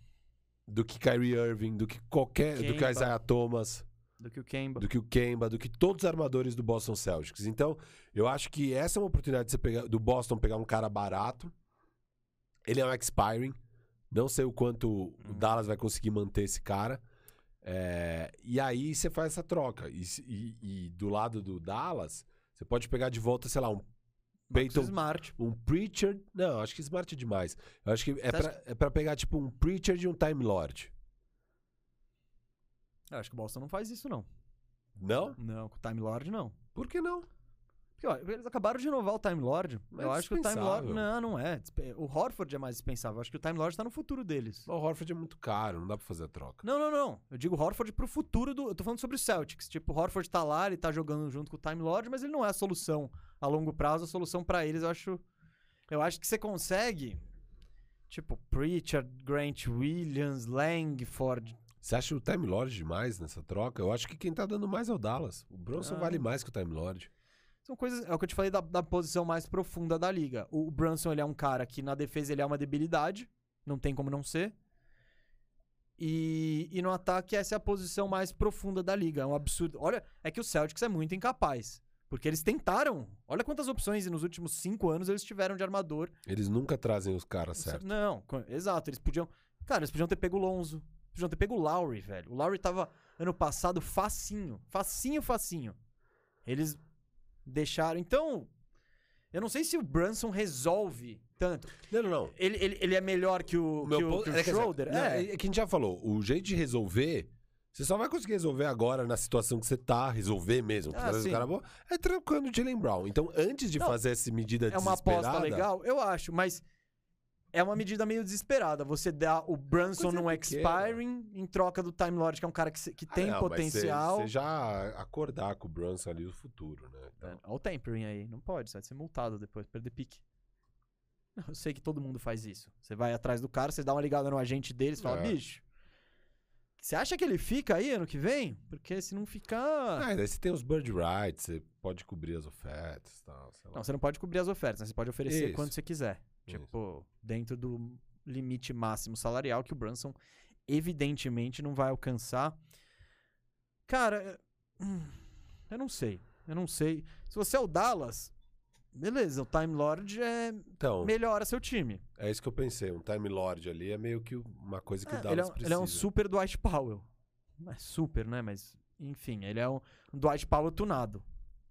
do que Kyrie Irving, do que qualquer, do que. Isaiah Thomas, Do que o Kemba. do que o Kemba, do que todos os armadores do Boston Celtics. Então, eu acho que essa é uma oportunidade de você pegar, do Boston pegar um cara barato. Ele é um expiring. Não sei o quanto o Uhum. Dallas vai conseguir manter esse cara. É, e aí você faz essa troca. E, e- e do lado do Dallas, você pode pegar de volta, sei lá, um Peyton, Smart. um Preacher. Não, acho que Smart é demais. Eu acho que é pra, é pra pegar tipo um Preacher de um Time Lord. Eu acho que o Boston não faz isso, não. Não? Não, com o Time Lord, não. Por que não? Porque, ó, eles acabaram de renovar o Time Lord. Eu é acho que o Time Lord. Não, não é. O Horford é mais dispensável. Eu acho que o Time Lord tá no futuro deles. O Horford é muito caro, não dá pra fazer a troca. Não, não, não. Eu digo Horford pro futuro do. Eu tô falando sobre o Celtics. Tipo, o Horford tá lá, ele tá jogando junto com o Time Lord, mas ele não é a solução a longo prazo. A solução pra eles, eu acho. Eu acho que você consegue. Tipo, Pritchard, Grant Williams, Langford. Você acha o Time Lord demais nessa troca? Eu acho que quem tá dando mais é o Dallas. O Bronson Ah. vale mais que o Time Lord. São coisas. É o que eu te falei da, da posição mais profunda da liga. O Brunson, ele é um cara que na defesa ele é uma debilidade. Não tem como não ser. E, e no ataque, essa é a posição mais profunda da liga. É um absurdo. Olha, é que o Celtics é muito incapaz. Porque eles tentaram. Olha quantas opções nos últimos cinco anos eles tiveram de armador. Eles nunca trazem os caras certos. Não, exato. Eles podiam. Cara, eles podiam ter pego o Lonzo. Podiam ter pego o Lowry, velho. O Lowry tava ano passado facinho. Facinho, facinho. Eles deixaram. Então. Eu não sei se o Brunson resolve tanto. Não, não, não. Ele, ele, ele é melhor que o, meu que o, que o é que, assim, Schroeder? não, é. é que a gente já falou. O jeito de resolver, você só vai conseguir resolver agora na situação que você tá, resolver mesmo. Ah, sim. cara é trocando o Jalen Brown. Então, antes de Não, fazer essa medida É uma desesperada... aposta legal? Eu acho, mas é uma medida meio desesperada. Você dá o Brunson Coisa num pequena. expiring em troca do Time Lord, que é um cara que, que Ah, tem não, potencial. Você já acordar com o Brunson ali no futuro, né? Então, É, Olha o tempering aí. Não pode, você vai ser multado depois, perder pique. Eu sei que todo mundo faz isso. Você vai atrás do cara, você dá uma ligada no agente deles e fala, É. bicho, você acha que ele fica aí ano que vem? Porque se não ficar... Ah, daí você tem os bird rights, você pode cobrir as ofertas e tal. Não, você não pode cobrir as ofertas, né? Você pode oferecer Isso. quando você quiser. Isso. Tipo, dentro do limite máximo salarial que o Brunson evidentemente não vai alcançar. Cara, hum, eu não sei. Eu não sei. Se você é o Dallas, beleza, o Time Lord é Então, melhora seu time. é isso que eu pensei. Um Time Lord ali é meio que uma coisa que É, o ele, é Dallas um, precisa. ele é um super Dwight Powell. Não é super, né? Mas, enfim, ele é um, Dwight Powell tunado.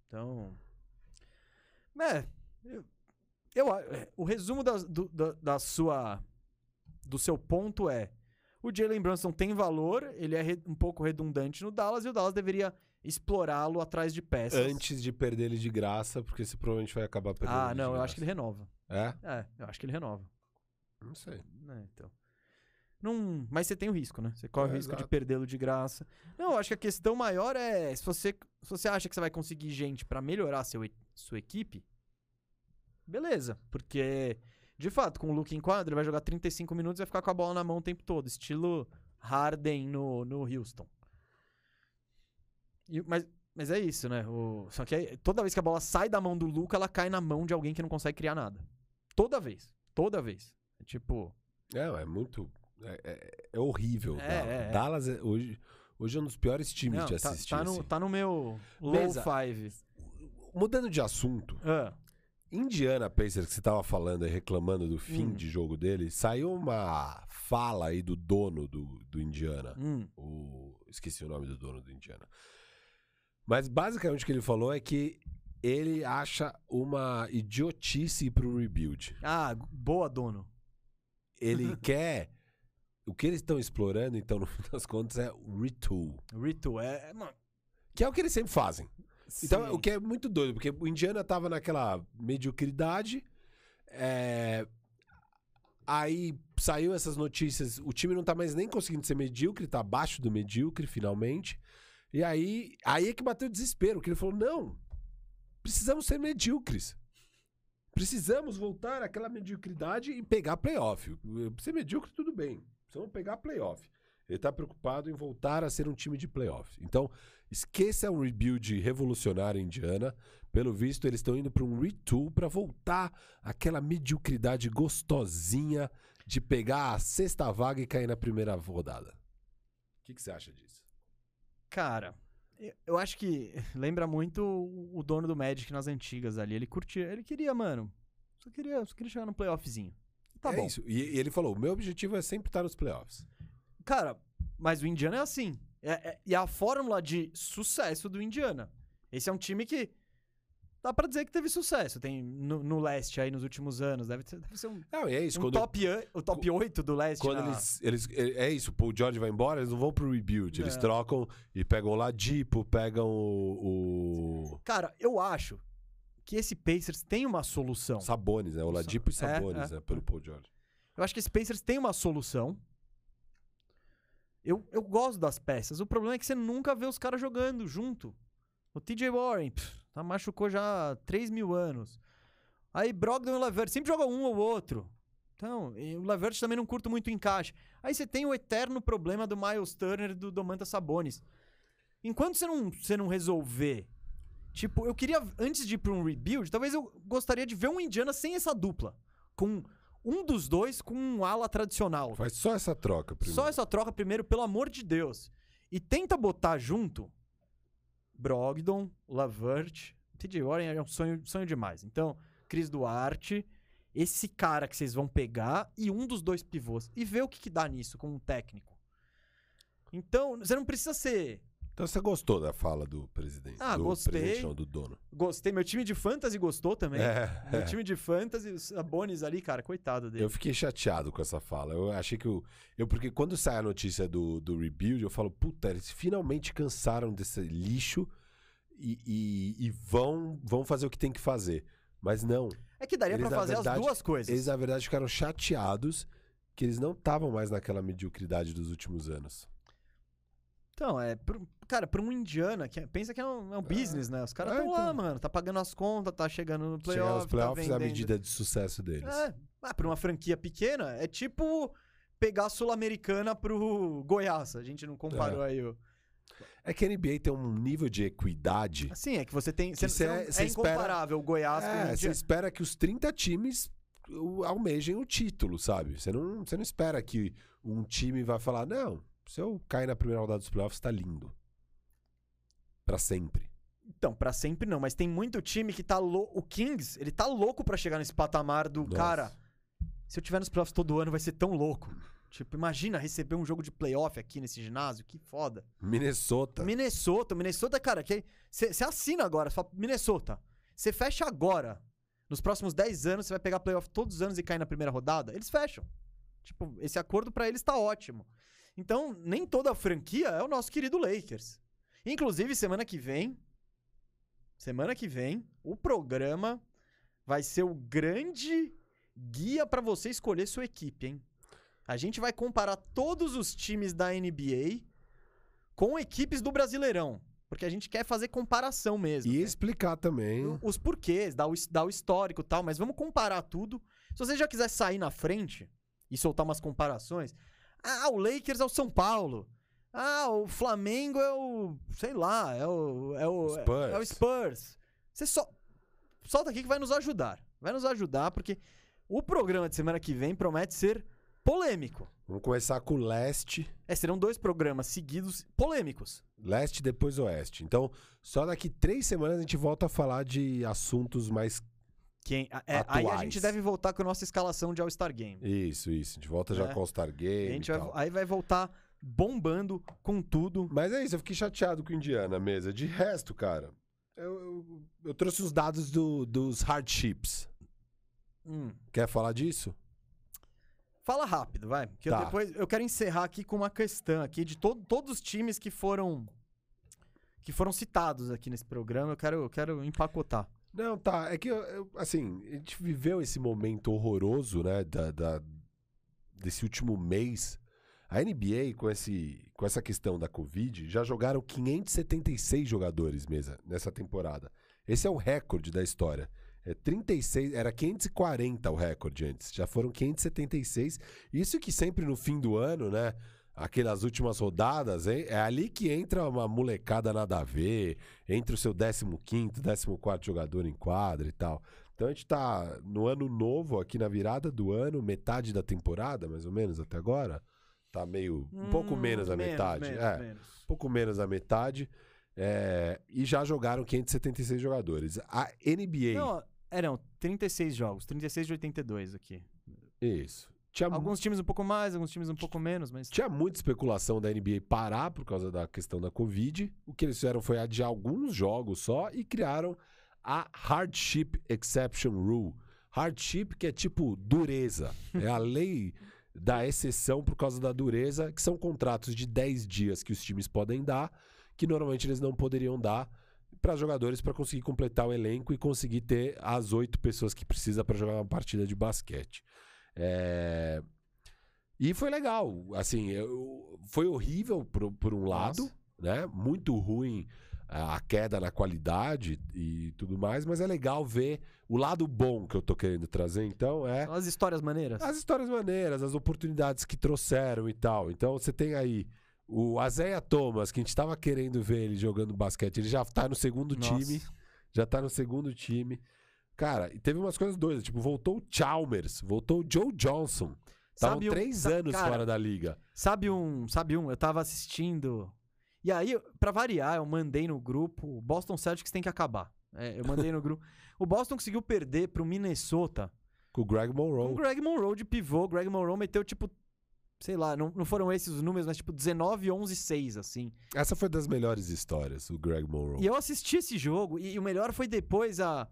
Então. É. Eu, eu é, o resumo da, do, da, da sua. Do seu ponto é. O Jalen Brunson tem valor, ele é um pouco redundante no Dallas e o Dallas deveria explorá-lo atrás de peças. Antes de perder ele de graça, porque você provavelmente vai acabar perdendo Ah, não, de eu acho que ele renova. É? É, eu acho que ele renova. Não sei. É, então. Não, mas você tem o risco, né? Você corre É, o risco de exato. perdê-lo de graça. Não, eu acho que a questão maior é se você, se você acha que você vai conseguir gente pra melhorar seu, sua equipe, beleza. Porque, de fato, com o Luke em quadro, ele vai jogar 35 minutos e vai ficar com a bola na mão o tempo todo. Estilo Harden no, no Houston. E- mas, mas é isso, né? O, só que aí, toda vez que a bola sai da mão do Luca, ela cai na mão de alguém que não consegue criar nada. Toda vez. Toda vez. É tipo. É, é muito. É, é- é horrível. É, Dallas, é, é. Dallas é- hoje, hoje é um dos piores times Não, de tá, assistir. tá no, assim. tá no meu low Beleza. five. Mudando de assunto, Ah, Indiana Pacers, que você tava falando aí, reclamando do fim Hum. de jogo dele, saiu uma fala aí do dono do, do Indiana. hum, O... Esqueci o nome do dono do Indiana. Mas basicamente o que ele falou é que ele acha uma idiotice pro rebuild. Ah, boa, dono. Ele quer. O que eles estão explorando, então, no fim das contas, é o retool. Rito é. é, Mano, Que é o que eles sempre fazem. Então, sim. o que é muito doido, porque o Indiana tava naquela mediocridade. é, Aí saiu essas notícias, o time não tá mais nem conseguindo ser medíocre, tá abaixo do medíocre, finalmente. E aí, aí é que bateu o desespero, que ele falou: não, precisamos ser medíocres. Precisamos voltar àquela mediocridade e pegar playoff. Ser medíocre, tudo bem. Precisamos pegar playoff. Ele tá preocupado em voltar a ser um time de playoff. Então, esqueça o rebuild revolucionário indiana. Pelo visto, eles estão indo para um retool para voltar àquela mediocridade gostosinha de pegar a sexta vaga e cair na primeira rodada. O que, que você acha disso? Cara, eu- acho que lembra muito o dono do Magic nas antigas ali. Ele curtia, ele queria, mano. Só queria, só queria chegar no playoffzinho. Tá é bom. isso. E, e ele falou: o meu objetivo é sempre estar nos playoffs. Cara, mas o Indiana é assim. É, é- e é a fórmula de sucesso do Indiana. Esse é um time que dá pra dizer que teve sucesso. Tem no, no leste aí nos últimos anos. Deve, deve ser um, Não, é isso. um quando top, o top 8 do leste. quando na- eles, eles. É isso, o Paul George vai embora, eles não vão pro rebuild. Eles Não. trocam e pegam o Ladipo, pegam o. o Cara, eu acho que esse Pacers tem uma solução. Sabones, né? O Ladipo e É, Sabones, é, né? Pelo Paul George. Eu acho que esse Pacers tem uma solução. Eu, eu gosto das peças. O problema é que você nunca vê os caras jogando junto. O TJ Warren, pff, tá, machucou já há 3 mil anos. Aí Brogdon e o Levert sempre jogam um ou outro. Então, o Levert também não curto muito o encaixe. Aí você tem o eterno problema do Miles Turner e do Domantas Sabonis. Enquanto você não, você não resolver. Tipo, eu queria, antes de ir pra um rebuild, talvez eu gostaria de ver um Indiana sem essa dupla. Com um dos dois com um ala tradicional. Faz só essa troca primeiro. Só essa troca primeiro, pelo amor de Deus. E tenta botar junto Brogdon, Lavert, TJ Warren é um sonho, sonho demais. Então, Cris Duarte, esse cara que vocês vão pegar e um dos dois pivôs. E ver o que, que dá nisso com um técnico. Então, você não precisa ser. Então você gostou da fala do presidente? Ah, do gostei. Presidente, não, do dono. Gostei. Meu time de fantasy gostou também. É, Meu é. time de fantasy, o Sabonis ali, cara, coitado dele. Eu fiquei chateado com essa fala. Eu achei que o. Eu, porque quando sai a notícia do, do rebuild, eu falo, puta, eles finalmente cansaram desse lixo e, e- e vão, vão fazer o que tem que fazer. Mas não. É que daria na fazer verdade, as duas coisas. Eles, na verdade, ficaram chateados que eles não estavam mais naquela mediocridade dos últimos anos. Então, é. Cara, pra um indiana, que é- pensa que é um, é um business, né? Os caras É, estão lá, então. mano. Tá pagando as contas, tá chegando no playoff. Chegar nos playoffs tá é a medida de sucesso deles. É, ah, pra uma franquia pequena, é tipo pegar a Sul-Americana pro Goiás. A gente não comparou aí o. É que a NBA tem um nível de equidade. Assim, é que você tem. Que você cê- não- é cê espera- incomparável o Goiás com o É, você Indiana. espera que os 30 times almejem o título, sabe? Você não, você não espera que um time vai falar, não, se eu cair na primeira rodada dos playoffs, tá lindo. Pra sempre. Então, pra sempre não, mas tem muito time que tá louco. O Kings, ele tá louco pra chegar nesse patamar do Nossa. cara. Se eu tiver nos playoffs todo ano, vai ser tão louco. Tipo, imagina receber um jogo de playoff aqui nesse ginásio, que foda. Minnesota. Minnesota, Minnesota, cara, que você assina agora, fala, Minnesota. Você fecha agora. Nos próximos 10 anos, você vai pegar playoff todos os anos e cair na primeira rodada? Eles fecham. Tipo, esse acordo pra eles tá ótimo. Então, nem toda a franquia é o nosso querido Lakers. Inclusive, semana que vem, semana que vem, o programa vai ser o grande guia pra você escolher sua equipe, hein? A gente vai comparar todos os times da NBA com equipes do Brasileirão. Porque a gente quer fazer comparação mesmo. E né? explicar também. Os porquês, dar o, dar o histórico e tal, mas vamos comparar tudo. Se você já quiser sair na frente e soltar umas comparações. Ah, o Lakers é o São Paulo. Ah, o Flamengo é o. sei lá, é o. É o, Spurs. É o Spurs. Você só. Solta aqui que vai nos ajudar. Vai nos ajudar, porque o programa de semana que vem promete ser polêmico. Vamos começar com o leste. É, serão dois programas seguidos polêmicos. Leste depois oeste. Então, só daqui três semanas a gente volta a falar de assuntos mais. Quem, é, aí a gente deve voltar com a nossa escalação de All-Star Game. Isso, isso. A gente volta já É. com All-Star A Game. gente e vai, aí vai voltar bombando com tudo. Mas é isso, eu fiquei chateado com o Indiana mesa. De resto, cara, eu, eu, eu trouxe os dados do- dos hardships. Hum. Quer falar disso? Fala rápido, vai. Que eu Tá. depois eu quero encerrar aqui com uma questão aqui de to- todos os times que foram que foram citados aqui nesse programa. Eu quero, eu quero empacotar. Não, tá. É que, eu- eu- assim, a gente viveu esse momento horroroso, né, da, da- desse último mês. A NBA, com, esse, com essa questão da Covid, já jogaram 576 jogadores mesa nessa temporada. Esse é o recorde da história. É 36, era 540 o recorde antes. Já foram 576. Isso que sempre no fim do ano, né? Aquelas últimas rodadas, hein? é ali que entra uma molecada nada a ver, entre o seu 15º, 14º jogador em quadra e tal. Então a gente tá no ano novo, aqui na virada do ano, metade da temporada, mais ou menos, até agora. Tá meio. Um pouco Hum, menos da metade. menos, é, menos. um pouco menos da metade. É, e já jogaram 576 jogadores. A NBA. Não, é não, 36 jogos, 36 de 82 aqui. Isso. Tinha, Alguns times um pouco mais, alguns times um pouco menos, mas tinha muita especulação da NBA parar por causa da questão da Covid. O que eles fizeram foi adiar alguns jogos só e criaram a Hardship Exception Rule. Hardship, que é tipo dureza. É a lei da exceção por causa da dureza, que são contratos de 10 dias que os times podem dar, que normalmente eles não poderiam dar para jogadores para conseguir completar o elenco e conseguir ter as oito pessoas que precisa para jogar uma partida de basquete. É, E foi legal. Assim, eu- foi horrível por, por um lado, Nossa. né? Muito ruim a queda na qualidade e tudo mais, mas é legal ver o lado bom que eu tô querendo trazer, então é são as histórias maneiras. as histórias maneiras, as oportunidades que trouxeram e tal. Então você tem aí o Azeia Thomas, que a gente tava querendo ver ele jogando basquete, ele já tá no segundo Nossa. time, já tá no segundo time. Cara, e teve umas coisas doidas, tipo, voltou o Chalmers, voltou o Joe Johnson. Estavam um- três anos cara, fora da liga. Sabe um, sabe um, eu tava assistindo. E aí, pra variar, eu mandei no grupo, o Boston Celtics tem que acabar. É, eu mandei no grupo. O Boston conseguiu perder pro Minnesota Com o Greg com o Monroe. Greg Monroe de pivô. Greg Monroe meteu tipo, sei lá, não, não foram esses os números, mas tipo 19, 11, 6, assim. Essa foi das melhores histórias, o Greg Monroe. E eu assisti esse jogo e, o melhor foi depois a,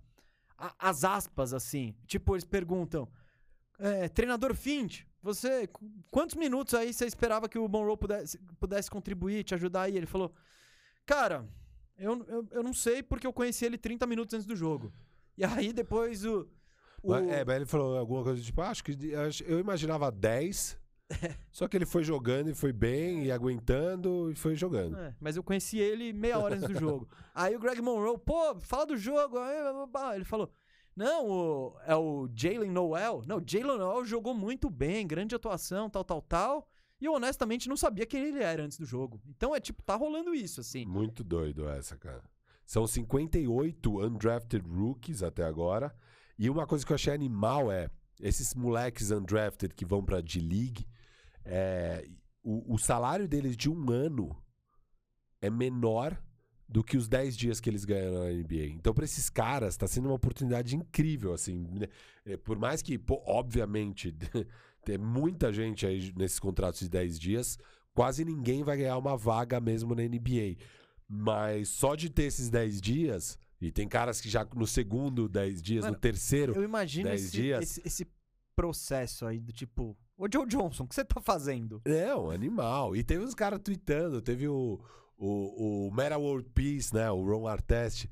a- as aspas, assim. Tipo, eles perguntam: é, treinador Fint, você. qu- Quantos minutos aí você esperava que o Monroe pudesse, pudesse contribuir, te ajudar aí? Ele falou: Cara, eu, eu, eu não sei porque eu conheci ele 30 minutos antes do jogo. E aí depois o. o- É, mas ele falou alguma coisa tipo, "Ah, acho que eu imaginava 10, só que ele foi jogando e foi bem, e aguentando, e foi jogando. É, mas eu conheci ele meia hora antes do jogo. Aí o Greg Monroe, pô, fala do jogo. Ele falou: Não, o- é o Jalen Noel. Não, Jalen Noel jogou muito bem, grande atuação, tal, tal, tal. E eu honestamente não sabia quem ele era antes do jogo. Então é tipo, tá rolando isso, assim. Muito doido essa, cara. São 58 undrafted rookies até agora. E uma coisa que eu achei animal é esses moleques undrafted que vão pra D-League, é, o, o salário deles de um ano é menor do que os 10 dias que eles ganham na NBA. Então, pra esses caras, tá sendo uma oportunidade incrível, assim. né? É, Por mais que, pô, obviamente, tem muita gente aí nesses contratos de 10 dias, quase ninguém vai ganhar uma vaga mesmo na NBA. Mas só de ter esses 10 dias, e tem caras que já no segundo 10 dias, Mano, no terceiro. Eu imagino 10 esse, dias. esse, esse processo aí do tipo. Ô Joe Johnson, o que você tá fazendo? É, um animal. E teve uns caras tweetando, teve o, o, o Meta World Peace, né? O Ron Artest.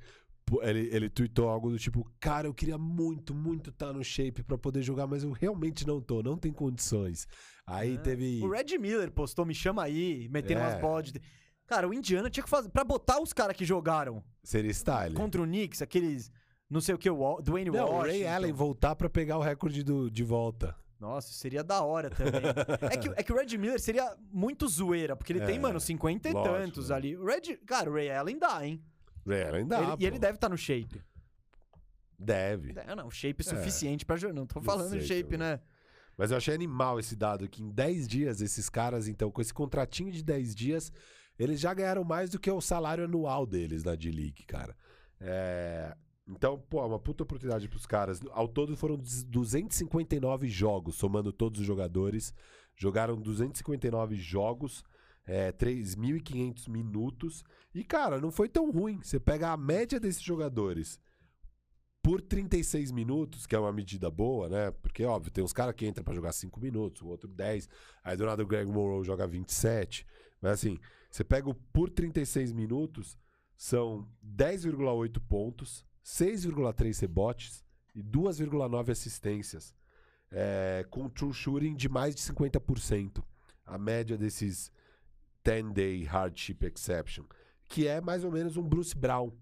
Ele, ele tweetou algo do tipo: Cara, eu queria muito, muito estar no shape pra poder jogar, mas eu realmente não tô, não tem condições. Aí É. teve. O Red Miller postou, me chama aí, metendo É. umas bolas de. Cara, o Indiana tinha que fazer. Pra botar os caras que jogaram Seria style. contra o Knicks, aqueles. Não sei o que, o Wa- Dwayne Não, o Washington. Ray Allen voltar pra pegar o recorde do, de volta. Nossa, seria da hora também. é, que, é que o Red Miller seria muito zoeira, porque ele É, tem, mano, 50 e lógico, tantos né? ali. O Red. Cara, o Ray Allen dá, hein? Ray Allen dá. Ele- e ele deve estar no shape. Deve. É, não, shape suficiente pra jogar. Não tô Não falando sei de shape, também. né? Mas eu achei animal esse dado, que em 10 dias, esses caras, então, com esse contratinho de 10 dias, eles já ganharam mais do que o salário anual deles na D-League, cara. É, Então, pô, uma puta oportunidade pros caras. Ao todo foram 259 jogos, somando todos os jogadores. Jogaram 259 jogos, é, 3.500 minutos. E, cara, não foi tão ruim. Você pega a média desses jogadores por 36 minutos, que é uma medida boa, né? Porque, óbvio, tem uns caras que entram pra jogar 5 minutos, o outro 10. Aí do nada o Greg Monroe joga 27. Mas assim, você pega o por 36 minutos, são 10,8 pontos, 6,3 rebotes e 2,9 assistências. É, com true shooting de mais de 50%. A média desses 10-day hardship exception. Que é mais ou menos um Bruce Brown.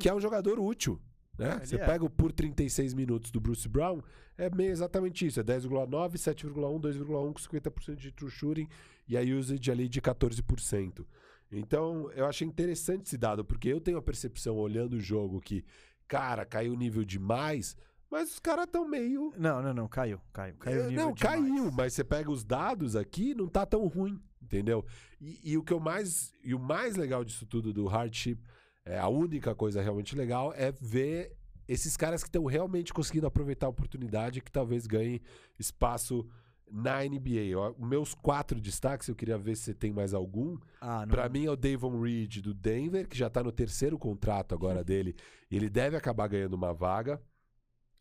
Que é um jogador útil. Né? Ele Você é. pega o por 36 minutos do Bruce Brown, é meio exatamente isso. É 10,9, 7,1, 2,1 com 50% de true shooting e a usage ali de 14%. Então, eu achei interessante esse dado, porque eu tenho a percepção, olhando o jogo, que cara, caiu o nível demais, mas os caras estão meio. Não, não, não, caiu, caiu. Caiu É, nível não, demais. caiu, mas você pega os dados aqui, não tá tão ruim, entendeu? E, e o que eu mais. E o mais legal disso tudo do hardship, é, a única coisa realmente legal é ver esses caras que estão realmente conseguindo aproveitar a oportunidade que talvez ganhem espaço na NBA. Ó, meus quatro destaques, eu queria ver se você tem mais algum. Ah. Pra mim é o Davon Reed do Denver, que já tá no terceiro contrato agora dele. E ele deve acabar ganhando uma vaga.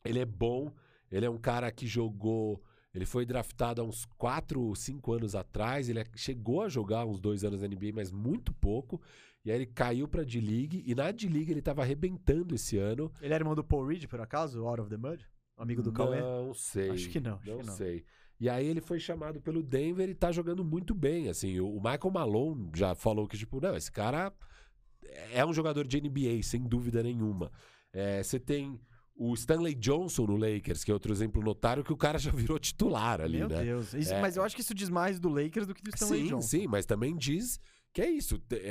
Ele é bom, ele é um cara que jogou. Ele foi draftado há uns 4, 5 anos atrás. Ele é- chegou a jogar uns dois anos na NBA, mas muito pouco. E aí ele caiu pra D-League. E na D-League ele tava arrebentando esse ano. Ele era irmão do Paul Reed, por acaso? Out of the Mud? Amigo do Cauê? Não sei. Acho que não, acho não que não. sei. E aí ele foi chamado pelo Denver e tá jogando muito bem, assim. O Michael Malone já falou que, tipo, não, esse cara é um jogador de NBA, sem dúvida nenhuma. É, Você tem o Stanley Johnson no Lakers, que é outro exemplo notário, que o cara já virou titular ali, Meu né? Deus. Isso- É. Mas eu acho que isso diz mais do Lakers do que do Stanley sim, Johnson. sim, mas também diz que é isso. É, é-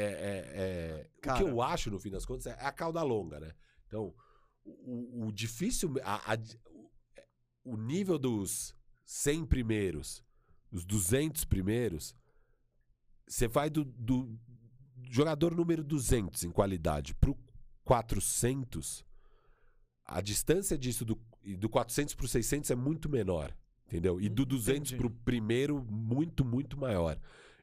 é- O Cara. que eu acho, no fim das contas, é a cauda longa, né? Então, o, o difícil. a- a- o nível dos 100 primeiros, os 200 primeiros, você vai do, do jogador número 200 em qualidade pro 400, a distância disso do, do 400 pro 600 é muito menor, entendeu? E do 200 Entendi. pro primeiro, muito, muito maior.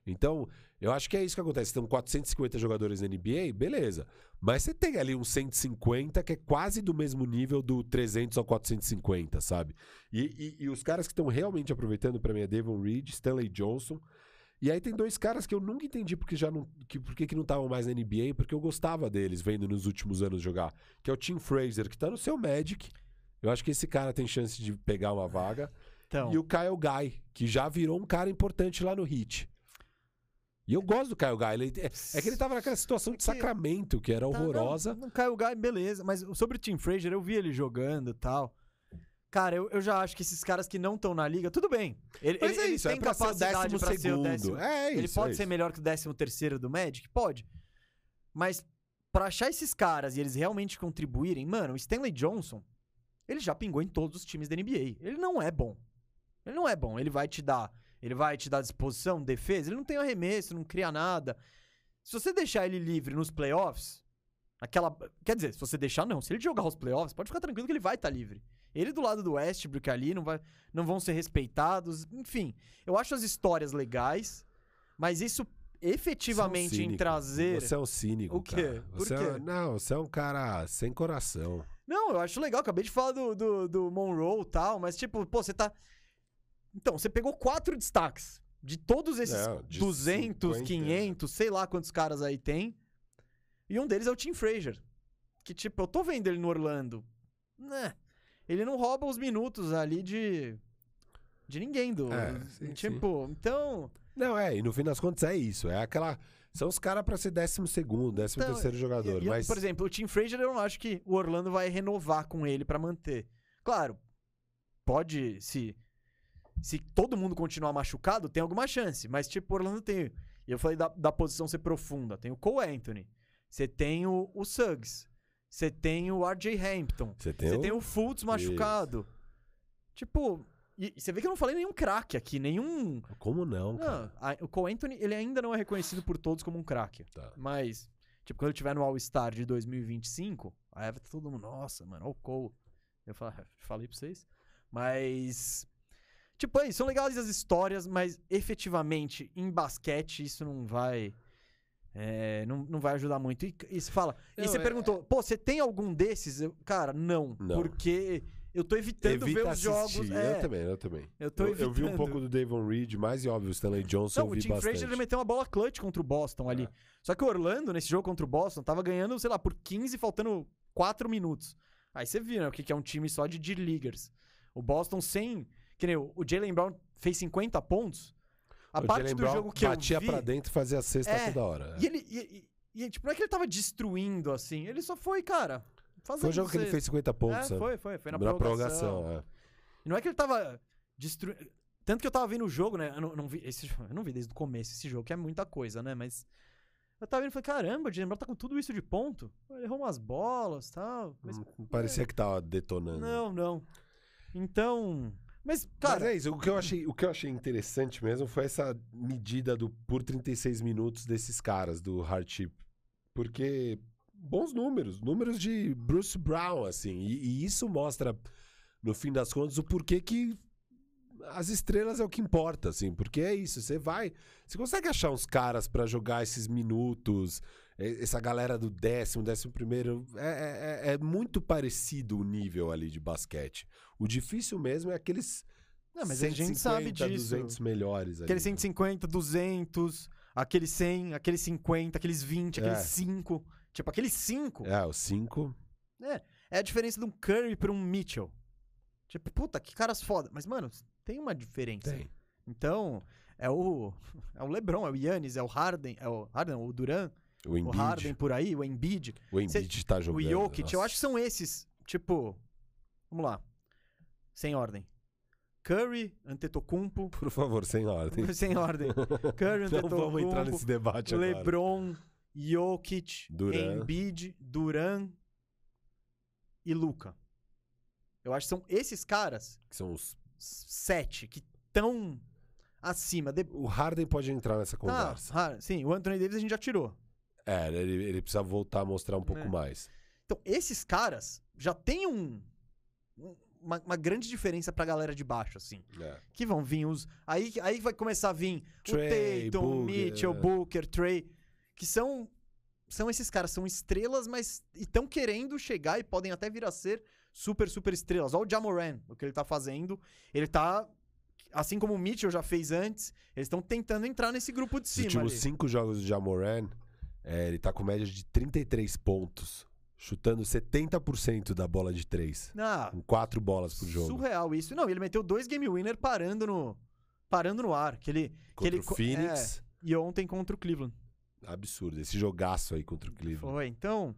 Então, eu acho que é isso que acontece. Tem 450 jogadores na NBA, beleza. Mas você tem ali um 150 que é quase do mesmo nível do 300 ao 450, sabe? E, e- e os caras que estão realmente aproveitando pra mim é Devon Reed, Stanley Johnson. E aí tem dois caras que eu nunca entendi porque já não, que, por que que não estavam mais na NBA, porque eu gostava deles vendo nos últimos anos jogar. Que é o Tim Fraser, que tá no seu Magic. Eu acho que esse cara tem chance de pegar uma vaga. Então, E o Kyle Guy, que já virou um cara importante lá no Heat. E eu gosto do Kyle Guy. Ele, é, é que ele tava naquela situação de Sacramento, que era Tá, horrorosa. Não, não caiu o Guy, beleza. Mas sobre o Tim Frazier, eu vi ele jogando e tal. Cara, eu, eu já acho que esses caras que não estão na liga, tudo bem. Ele, Mas ele, é ele isso, é tem o capacidade décimo pra ser o décimo. É isso. ele pode é ser isso. melhor que o décimo terceiro do Magic? Pode. Mas pra achar esses caras e eles realmente contribuírem, mano, o Stanley Johnson, ele já pingou em todos os times da NBA. Ele não é bom. Ele não é bom. Ele vai te dar. Ele vai te dar disposição, defesa. Ele não tem arremesso, não cria nada. Se você deixar ele livre nos playoffs, aquela. Quer dizer, se você deixar, não. Se ele jogar os playoffs, pode ficar tranquilo que ele vai estar livre. Ele do lado do Westbrook ali não, vai, não vão ser respeitados. Enfim, eu acho as histórias legais, mas isso efetivamente é um em trazer. Você é um cínico. O quê? cara. Por Você é- quê? não, você é um cara sem coração. Não, eu acho legal. Acabei de falar do, do, do Monroe e tal, mas tipo, pô, você tá. Então, você pegou quatro destaques. De todos esses Não, de 200, 50, 500, sei lá quantos caras aí tem. E um deles é o Tim Frazier. Que, tipo, eu tô vendo ele no Orlando. Né? Ele não rouba os minutos ali de. De ninguém do. É, sim, tipo, então. Não, é, e no fim das contas é isso. É aquela. São os caras pra ser décimo segundo, décimo Então, terceiro jogador. E- e, mas Por exemplo, o Tim Frazier, eu não acho que o Orlando vai renovar com ele pra manter. Claro, pode se se todo mundo continuar machucado, tem alguma chance, mas tipo, o Orlando tem, e eu falei da, da posição ser profunda, tem o Cole Anthony, você tem o, o Suggs, você tem o RJ Hampton, você tem, o... tem o Fultz machucado. Tipo, e, e você vê que eu não falei nenhum craque aqui, nenhum Como não, cara? não, a- o Cole Anthony, ele ainda não é reconhecido por todos como um craque. Tá. Mas, tipo, quando ele tiver no All-Star de 2025, aí vai tá todo mundo, nossa, mano, olha o Cole. Eu falo, falei pra vocês. Mas, tipo, aí, são legais as histórias, mas efetivamente, em basquete, isso não vai... é, não, não vai ajudar muito. E, e você fala... e Não, você é- perguntou, pô, você tem algum desses? Eu- cara, não, Não. Porque eu tô evitando Evita ver os jogos... assistir. é, Eu também, eu também. eu tô Eu, evitando. eu vi um pouco do Davon Reed, mais e óbvio, o Stanley Johnson Não, eu o vi Tim bastante. Frazier ele meteu uma bola clutch contra o Boston ali. É. Só que o Orlando, nesse jogo contra o Boston, tava ganhando, sei lá, por 15, faltando 4 minutos. Aí você viu, né, o que que é um time só de D-Leaguers. O Boston sem... Que nem o, o Jalen Brown fez 50 pontos. A O parte Jalen do Brown jogo que batia eu vi... pra dentro e fazia a cesta É, toda hora. E ele... E, e- e, tipo, não é que ele tava destruindo, assim. Ele só foi, cara, Foi o jogo que ele fez 50 pontos. É, né? foi, foi. Foi na, Na prorrogação. prorrogação, é. E não é que ele tava destruindo. Tanto que eu tava vendo o jogo, né? Eu não, não vi esse, eu não vi desde o começo esse jogo, que é muita coisa, né? Mas Eu tava vendo e falei, caramba, o Jalen Brown tá com tudo isso de ponto. Ele errou umas bolas e tal. Mas, Não parecia que tava detonando. não, não. Então. Mas, Cara, cara. é isso. O que, eu achei, o que eu achei interessante mesmo foi essa medida do por 36 minutos desses caras, do hardship. Porque bons números, números de Bruce Brown, assim. E, e isso mostra, no fim das contas, o porquê que as estrelas é o que importa, assim. Porque é isso, você vai... Você consegue achar uns caras pra jogar esses minutos, essa galera do décimo, décimo primeiro... É, é- é muito parecido o nível ali de basquete. O difícil mesmo é aqueles... Não, mas a gente sabe 150, disso. 200 melhores ali. Aquele né? 150, 200, aquele 100, aqueles 50, aqueles 20, aqueles É. 5. Tipo, aqueles 5 É, os cinco. é a diferença de um Curry pra um Mitchell. Tipo, puta, que caras foda. Mas, mano, tem uma diferença. Tem. Então, é o é o LeBron, é o Yannis, é o Harden, é o Harden, o Duran, O o Embiid. Harden por aí, o Embiid, O Embiid tá jogando. o Jokic. Eu nossa. acho que são esses, tipo, vamos lá. Sem ordem. Curry, Antetokounmpo, Por favor, sem ordem. sem ordem. Curry, Não vamos entrar Antetokounmpo, nesse debate agora. LeBron, Jokic, Duran. Embiid, Duran e Luca. Eu acho que são esses caras, Que são os... sete, que estão acima. De... O Harden pode entrar nessa Ah, conversa. ah, sim, o Anthony Davis a gente já tirou. É, ele, ele precisa voltar a mostrar um pouco É. mais. Então, esses caras já tem um, um- uma, uma grande diferença pra galera de baixo, assim. É. Que vão vir os. Aí, aí vai começar a vir Trey, o Tatum, Booker, Mitchell. Booker, Trey. Que são. São esses caras, são estrelas, mas estão querendo chegar e podem até vir a ser super, super estrelas. Olha o Jamoran, o que ele tá fazendo. Ele tá. Assim como o Mitchell já fez antes, eles estão tentando entrar nesse grupo de Os cima. últimos ali. cinco jogos do Jamoran, é, ele tá com média de 33 pontos. Chutando 70% da bola de três. Ah, Com quatro bolas por jogo. surreal isso. Não, ele meteu dois game winner parando no. Parando no ar. Que ele, que Contra ele o Phoenix. E ontem contra o Cleveland. Absurdo. Esse jogaço aí contra o Cleveland. Foi, então.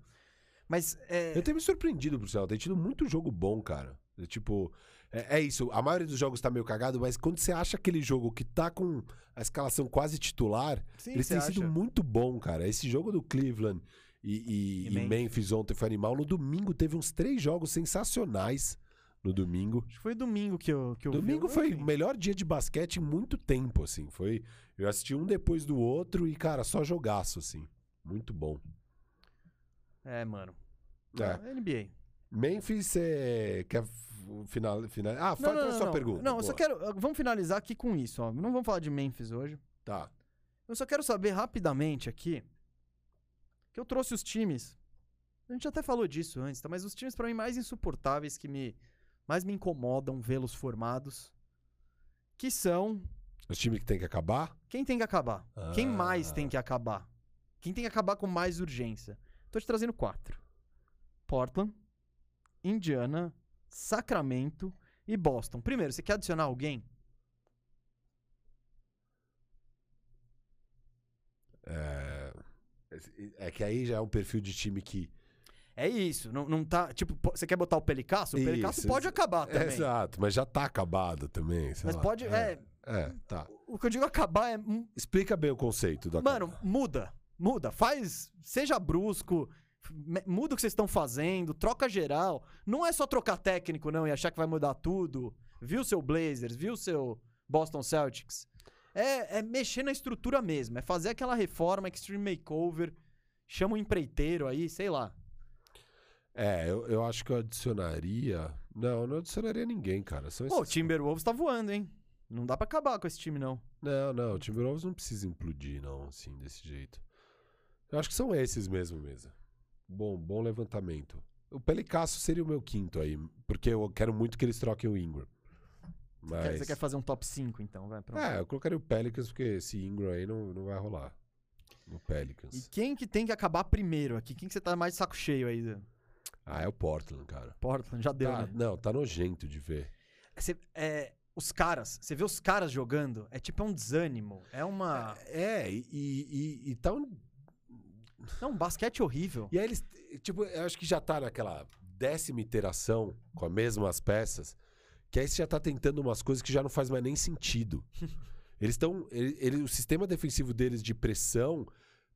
Mas. É, Eu tenho me surpreendido, por sinal. Tem tido muito jogo bom, cara. É, tipo, é, é isso. A maioria dos jogos tá meio cagado, mas quando você acha aquele jogo que tá com a escalação quase titular, sim, eles você têm sido acha? muito bom, cara. Esse jogo do Cleveland e, e- E e Memphis. Memphis ontem foi animal. No domingo teve uns três jogos sensacionais. No domingo. Acho que foi domingo que eu, que eu vi. Domingo Eu- foi o melhor dia de basquete em muito tempo, assim. Foi. Eu assisti um depois do outro e, cara, só jogaço, assim. Muito bom. É, mano. É. Ah, NBA. Memphis, você quer final, final... Ah, Não, a sua não. pergunta. Não, eu só quero. Vamos finalizar aqui com isso, ó. Não vamos falar de Memphis hoje. Tá. Eu só quero saber rapidamente aqui. Que eu trouxe os times. A gente até falou disso antes, tá? Mas os times pra mim mais insuportáveis que me. Mais me incomodam vê-los formados. Que são. Os times que tem que acabar? Quem tem que acabar? Quem mais Ah. tem que acabar? Quem tem que acabar com mais urgência? Tô te trazendo quatro: Portland, Indiana, Sacramento e Boston. Primeiro, você quer adicionar alguém? É... é que aí já é um perfil de time que. É isso. Não, não tá. Tipo, po- você quer botar o Pelicasso? O Pelicasso Isso, pode exa- acabar também. Exato, mas já tá acabado também. Mas lá. pode. É. É, tá. O que eu digo acabar é. Explica bem o conceito do Mano, muda. Muda. Faz. Seja brusco. Muda o que vocês estão fazendo. Troca geral. Não é só trocar técnico, não, e achar que vai mudar tudo. Viu seu Blazers, viu seu Boston Celtics. É, é mexer na estrutura mesmo. É fazer aquela reforma, extreme makeover. Chama um empreiteiro aí, sei lá. É, eu, eu acho que eu adicionaria. Não, eu não adicionaria ninguém, cara. São Pô, o Timberwolves tá voando, hein? Não dá pra acabar com esse time, não. Não, não, o Timberwolves não precisa implodir, não, assim, desse jeito. Eu acho que são esses mesmo, mesa. Bom, bom levantamento. O Pelicasso seria o meu quinto aí, porque eu quero muito que eles troquem o Ingram. Você quer- Mas... Você quer fazer um top 5, então, vai. Pronto. É, eu colocaria o Pelicans, porque esse Ingram aí não, não vai rolar. No E Pelicans. quem que tem que acabar primeiro aqui? Quem que você tá mais de saco cheio aí? Ah, é o Portland, cara. Portland, já deu, Tá- né? Não, tá nojento de ver. Você- é, os caras, você vê os caras jogando, é tipo é um desânimo. É uma. É, e, e, e tá um É um basquete horrível. E aí eles, tipo, eu acho que já tá naquela décima iteração com as mesmas peças, que aí você já tá tentando umas coisas que já não faz mais nem sentido. Eles estão. Ele, ele- o sistema defensivo deles de pressão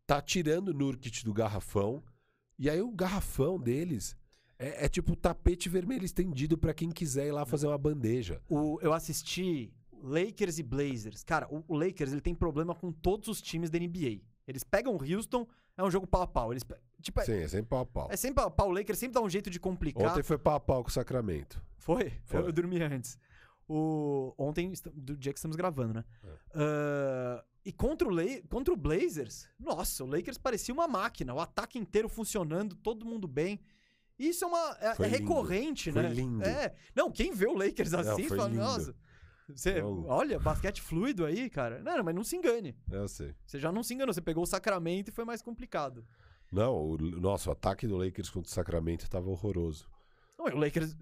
tá tirando o Nurkic do garrafão. E aí o garrafão deles é, é tipo tapete vermelho estendido pra quem quiser ir lá fazer uma bandeja. O, eu assisti Lakers e Blazers. Cara, o, o Lakers ele tem problema com todos os times da NBA. Eles pegam o Houston, é um jogo pau a pau. Eles, tipo, é, Sim, é sempre pau a pau. é sempre pau a pau. O Lakers sempre dá um jeito de complicar. Ontem foi pau a pau com o Sacramento. Foi? Foi. Eu, eu dormi antes. O... Ontem, do dia que estamos gravando, né? É. Ah, e contra o, contra o Blazers, nossa, o Lakers parecia uma máquina. O ataque inteiro funcionando, todo mundo bem. Isso é uma é, é recorrente, Foi né? lindo. É. Não, quem vê o Lakers Não, assim foi fala, lindo. nossa. Você, Não. olha, basquete fluido aí, cara. Não, mas não se engane. Eu sei. Você já não se enganou. Você pegou o Sacramento e foi mais complicado. Não, o nosso ataque do Lakers contra o Sacramento tava horroroso. Não, o Lakers.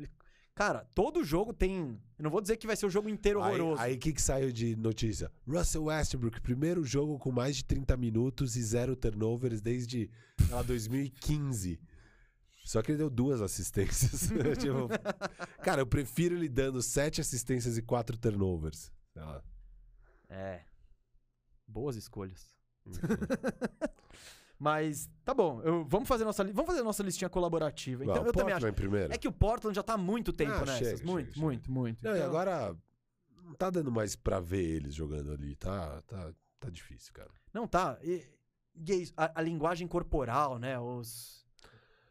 Cara, todo jogo tem. Eu não vou dizer que vai ser o jogo inteiro horroroso. Aí o que, que saiu de notícia? Russell Westbrook, primeiro jogo com mais de 30 minutos e zero turnovers desde lá, 2015. Só que ele deu duas assistências. Tipo, cara, eu prefiro ele dando sete assistências e quatro turnovers. Sei lá. É. Boas escolhas. Mas tá bom, eu- vamos, fazer nossa, vamos fazer nossa listinha colaborativa. Então, eu também Portland acho. primeiro. É que o Portland já tá há muito tempo Ah, nessas. chega, muito, chega, muito, muito. Não, e Então, agora não tá dando mais pra ver eles jogando ali. Tá, tá, tá difícil, cara. Não tá. E, e é isso, a, a linguagem corporal, né? Os.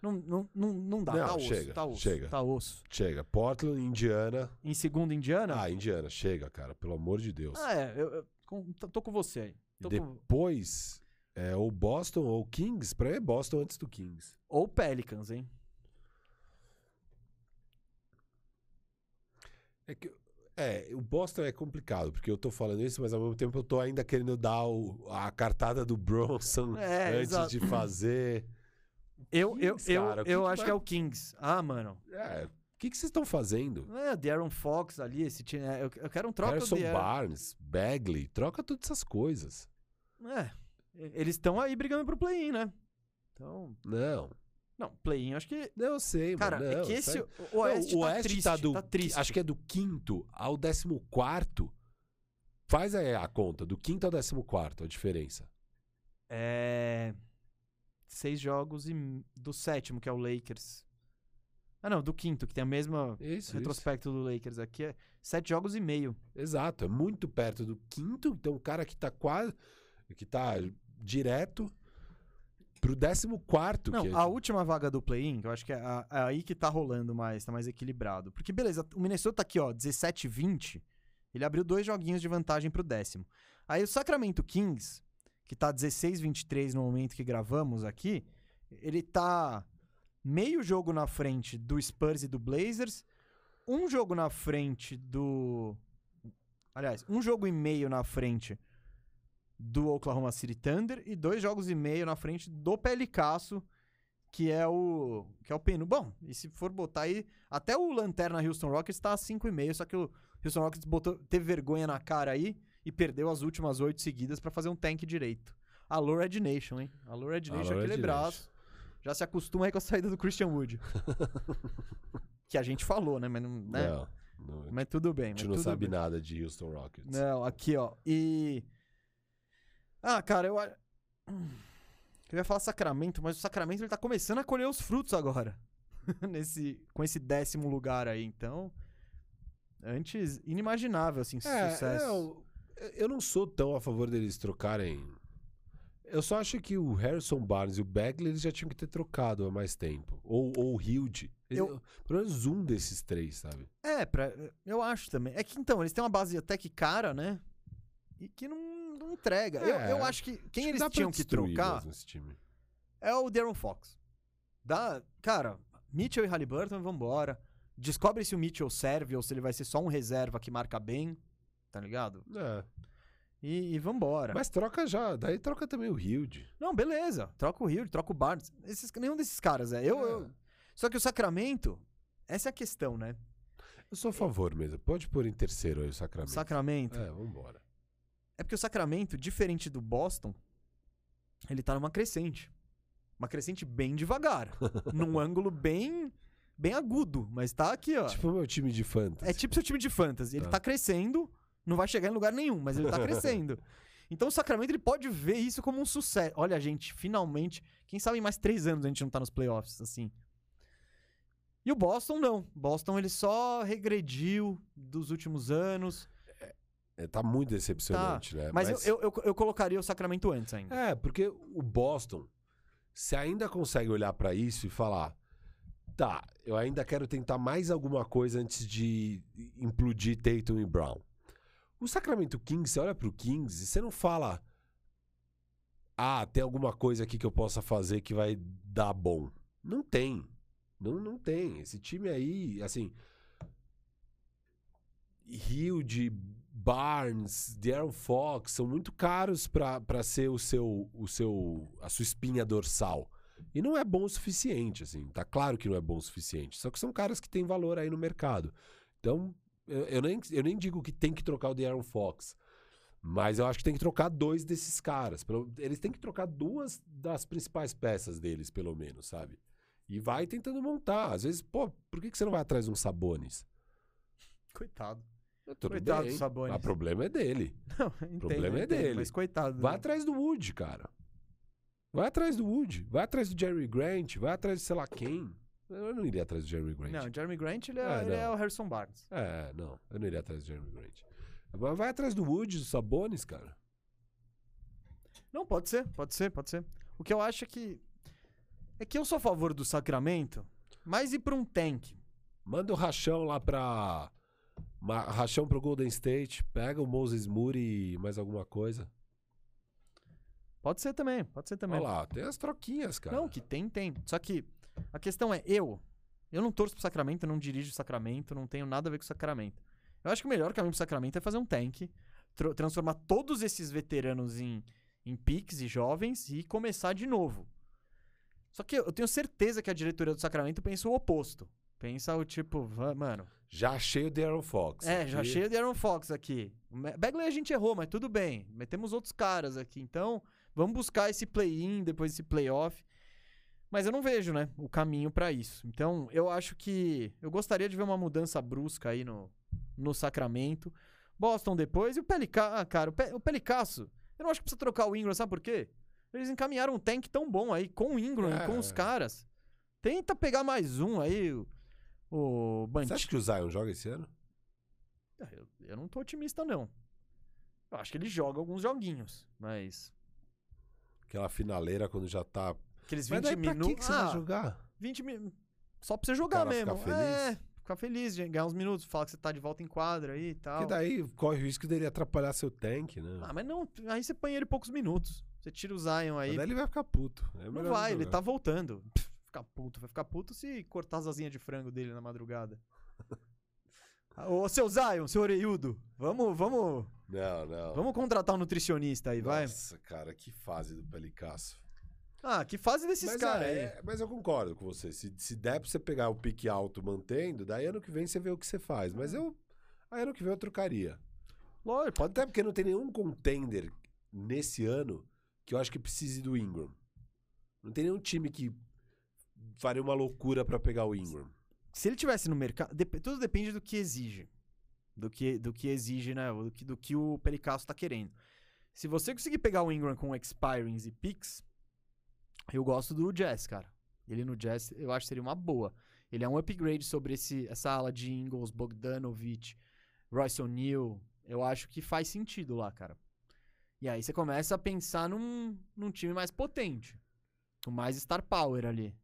Não, não, não, não dá. Não, tá osso, chega, tá osso. chega. Tá osso. Chega. Portland, Indiana. Em segundo, Indiana? Ah, Indiana, chega, cara. Pelo amor de Deus. Ah, é. Eu, eu com- tô, com você aí. Tô com- Depois, é, ou Boston ou Kings. Pra mim é Boston antes do Kings. Ou Pelicans, hein? É, que, é, o Boston é complicado, porque eu tô falando isso, mas ao mesmo tempo eu tô ainda querendo dar o- a cartada do Bronson É, antes exato. de fazer. Eu, eu, Kings, eu, cara, eu que acho vai- que é o Kings. Ah, mano. É, o que vocês estão fazendo? É, Darren Fox ali, esse time. é, Eu, eu quero um troca Harrison de Barnes, Bagley, troca todas essas coisas. É. Eles estão aí brigando pro play-in, né? Então. Não, Não, play-in, acho que. não eu sei, Cara, mano. é não, que esse. O Oeste, Não, o tá, Oeste triste, tá do. tá triste. Acho que é do quinto ao décimo quarto. Faz aí a conta, do quinto ao décimo quarto, a diferença. É. Seis jogos e do sétimo, que é o Lakers. Ah, não, do quinto, que tem a mesma Isso, retrospecto do Lakers aqui. É sete jogos e meio. Exato, é muito perto do quinto, então o cara que tá quase. que tá direto pro décimo quarto. Não, é- a última vaga do play-in, que eu acho que é, a- é aí que tá rolando mais, tá mais equilibrado. Porque, beleza, o Minnesota tá aqui, ó, 17 20. Ele abriu dois joguinhos de vantagem pro décimo. Aí o Sacramento Kings, que tá 16 23 no momento que gravamos aqui, ele tá meio jogo na frente do Spurs e do Blazers, um jogo na frente do. Aliás, um jogo e meio na frente do Oklahoma City Thunder e dois jogos e meio na frente do Pelicasso, que é o que é o peno. Bom, e se for botar aí, até o Lanterna Houston Rockets tá a 5,5, só que o Houston Rockets botou, teve vergonha na cara aí e perdeu as últimas oito seguidas pra fazer um tank direito. Alô Red Nation, hein? Alô Red Nation, Alô, aquele Red braço. Já se acostuma aí com a saída do Christian Wood. que a gente falou, né? Mas, não, né? Não, não, mas tudo bem. a mas gente não tudo sabe bem. nada de Houston Rockets. Não, aqui, ó. E. Ah, cara, eu. Eu ia falar Sacramento, mas o Sacramento ele tá começando a colher os frutos agora. Nesse, com esse décimo lugar aí, então. Antes, inimaginável, assim, É, sucesso. eu, eu não sou tão a favor deles trocarem. Eu só acho que o Harrison Barnes e o Bagley eles já tinham que ter trocado há mais tempo. Ou, ou o Hilde. Eu- Pelo menos um desses três, sabe? É, pra, eu acho também. É que então, eles têm uma base até que cara, né? E que não, não entrega. Eu, É, eu acho que quem Acho eles pra tinham que trocar é o Darren Fox. Dá, cara, Mitchell e Halliburton, vambora. Descobre se o Mitchell serve ou se ele vai ser só um reserva que marca bem, tá ligado? É. E, e vambora. Mas troca já. Daí troca também o Hilde. Não, beleza. Troca o Hill, troca o Barnes. Esses, nenhum desses caras, é. Eu, É. eu- Só que o Sacramento, essa é a questão, né? Eu sou a favor mesmo. Pode pôr em terceiro aí o O Sacramento. Sacramento. É, vambora. É porque o Sacramento, diferente do Boston, ele tá numa crescente. Uma crescente bem devagar. num ângulo bem bem agudo, mas tá aqui, ó. Tipo o meu time de fantasy. é tipo seu time de fantasy. Ele Tá. tá crescendo, não vai chegar em lugar nenhum, mas ele tá crescendo. Então o Sacramento ele pode ver isso como um sucesso. Olha, gente, finalmente, quem sabe em mais três anos a gente não tá nos playoffs, assim. E o Boston não. Boston ele só regrediu dos últimos anos. É, tá muito decepcionante, né? Mas, Eu, eu, eu colocaria o Sacramento antes ainda. É, porque o Boston, você ainda consegue olhar pra isso e falar: tá, eu ainda quero tentar mais alguma coisa antes de implodir Tatum e Brown. O Sacramento Kings, você olha pro Kings e você não fala: ah, tem alguma coisa aqui que eu possa fazer que vai dar bom. Não tem. Não, não tem. Esse time aí, assim. Hilde, Barnes, Darren Fox são muito caros para ser o seu, o seu, a sua espinha dorsal. E não é bom o suficiente, assim. Tá claro que não é bom o suficiente. Só que são caras que têm valor aí no mercado. Então, eu, eu nem, eu nem digo que tem que trocar o Darren Fox. Mas eu acho que tem que trocar dois desses caras. Pelo- Eles têm que trocar duas das principais peças deles, pelo menos, sabe? E vai tentando montar. Às vezes, pô, por que, que você não vai atrás de um Sabonis? Coitado. Tudo Coitado bem. do Sabonis. O problema é dele. Não, entendo, problema é entendo, dele. Mas coitado. Vai atrás do Wood, cara. Vai atrás do Wood. Vai atrás do Jerry Grant. Vai atrás de sei lá quem. Eu não iria atrás do Jerry Grant. Não, Jeremy Grant ele é, Ah, ele é o Harrison Barnes. É, não. Eu não iria atrás do Jerry Grant. Mas vai atrás do Wood, do Sabonis, cara. Não, pode ser, pode ser, pode ser. O que eu acho é que. É que eu sou a favor do Sacramento, mas ir pra um tank. Manda o rachão lá pra. ma- Rachão pro Golden State. Pega o Moses Moody e mais alguma coisa. Pode ser também, pode ser também. Olha lá, tem as troquinhas, cara. Não, que tem, tem. Só que a questão é, eu. Eu não torço pro Sacramento, não dirijo o Sacramento, não tenho nada a ver com o Sacramento. Eu acho que o melhor caminho pro Sacramento é fazer um tank, tro- transformar todos esses veteranos em, em piques e jovens e começar de novo. Só que eu tenho certeza que a diretoria do Sacramento pensa o oposto. Pensa o tipo, "Va- mano, Já achei o Darren Fox. é, já Aqui- cheio de Aaron Fox aqui. O Bagley a gente errou, mas tudo bem. Metemos outros caras aqui. Então, vamos buscar esse play-in, depois esse playoff. Mas eu não vejo, né, o caminho pra isso. Então, eu acho que eu gostaria de ver uma mudança brusca aí no, no Sacramento. Boston depois e o Pelicasso, ah, cara, o, Pe- o Pelicasso. Eu não acho que precisa trocar o Ingram, sabe por quê? Eles encaminharam um tank tão bom aí com o Ingram e com os É. caras. Tenta pegar mais um aí, o, o Você acha que o Zion joga esse ano? ah, Eu, eu não tô otimista, não. Eu acho que ele joga alguns joguinhos, mas. Aquela finaleira quando já tá. Aqueles Mas 20 daí pra minutos. que, que você ah, vai jogar? 20 minutos. Só pra você jogar mesmo. ficar feliz? É, ficar feliz, gente, ganhar uns minutos, falar que você tá de volta em quadra aí e tal. Porque daí corre o risco dele atrapalhar seu tank, né? Ah, mas não, aí você põe ele poucos minutos. Você tira o Zion aí. Mas daí ele vai ficar puto. É Não vai, ele tá voltando. Ficar puto, vai ficar puto se cortar as asinhas de frango dele na madrugada. Ô, seu Zion, seu Oreiudo, vamos, vamos, Não, não. vamos contratar um nutricionista aí, vai. Nossa, cara, que fase do Pelicasso. Ah, que fase desses caras é, aí. é, mas eu concordo com você. Se, se der pra você pegar o pique alto mantendo, daí ano que vem você vê o que você faz. Mas eu. Aí ano que vem eu trocaria. Lógico, pode Até porque não tem nenhum contender nesse ano que eu acho que precise do Ingram. Não tem nenhum time que faria uma loucura pra pegar o Ingram. se ele tivesse no mercado, dep- tudo depende do que exige. Do que, do que exige, né? Do que, do que o Pelicasso tá querendo. Se você conseguir pegar o Ingram com expirings e picks, eu gosto do Jazz, cara. Ele no Jazz, eu acho que seria uma boa. Ele é um upgrade sobre esse, essa ala de Ingles, Bogdanovich, Royce O'Neal. Eu acho que faz sentido lá, cara. E aí você começa a pensar num, num time mais potente. Com mais star power ali.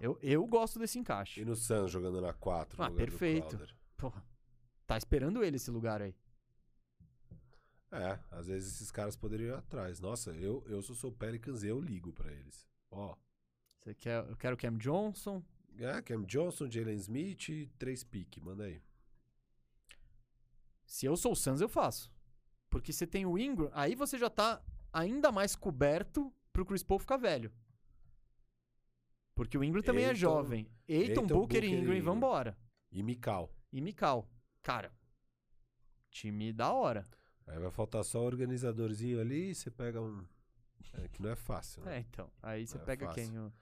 Eu, eu gosto desse encaixe. E no Suns jogando na 4. Ah, perfeito. Porra, tá esperando ele esse lugar aí. É, às vezes esses caras poderiam ir atrás. Nossa, eu, eu sou, sou Pelicans e eu ligo pra eles. Ó, Você quer, eu quero o Cam Johnson. é, Cam Johnson, Jalen Smith e três pique, manda aí. Se eu sou o Suns, eu faço. Porque você tem o Ingram, aí você já tá ainda mais coberto pro Chris Paul ficar velho. Porque o Ingram também é Ayton- jovem. Eiton, Ayton, Booker, Booker e Ingram e Ingram. vambora. E Mikal. E Mikal. Cara, time da hora. Aí vai faltar só o organizadorzinho ali, você pega um. É, que não é fácil, né? É, então. Aí você Não é pega fácil. quem? O-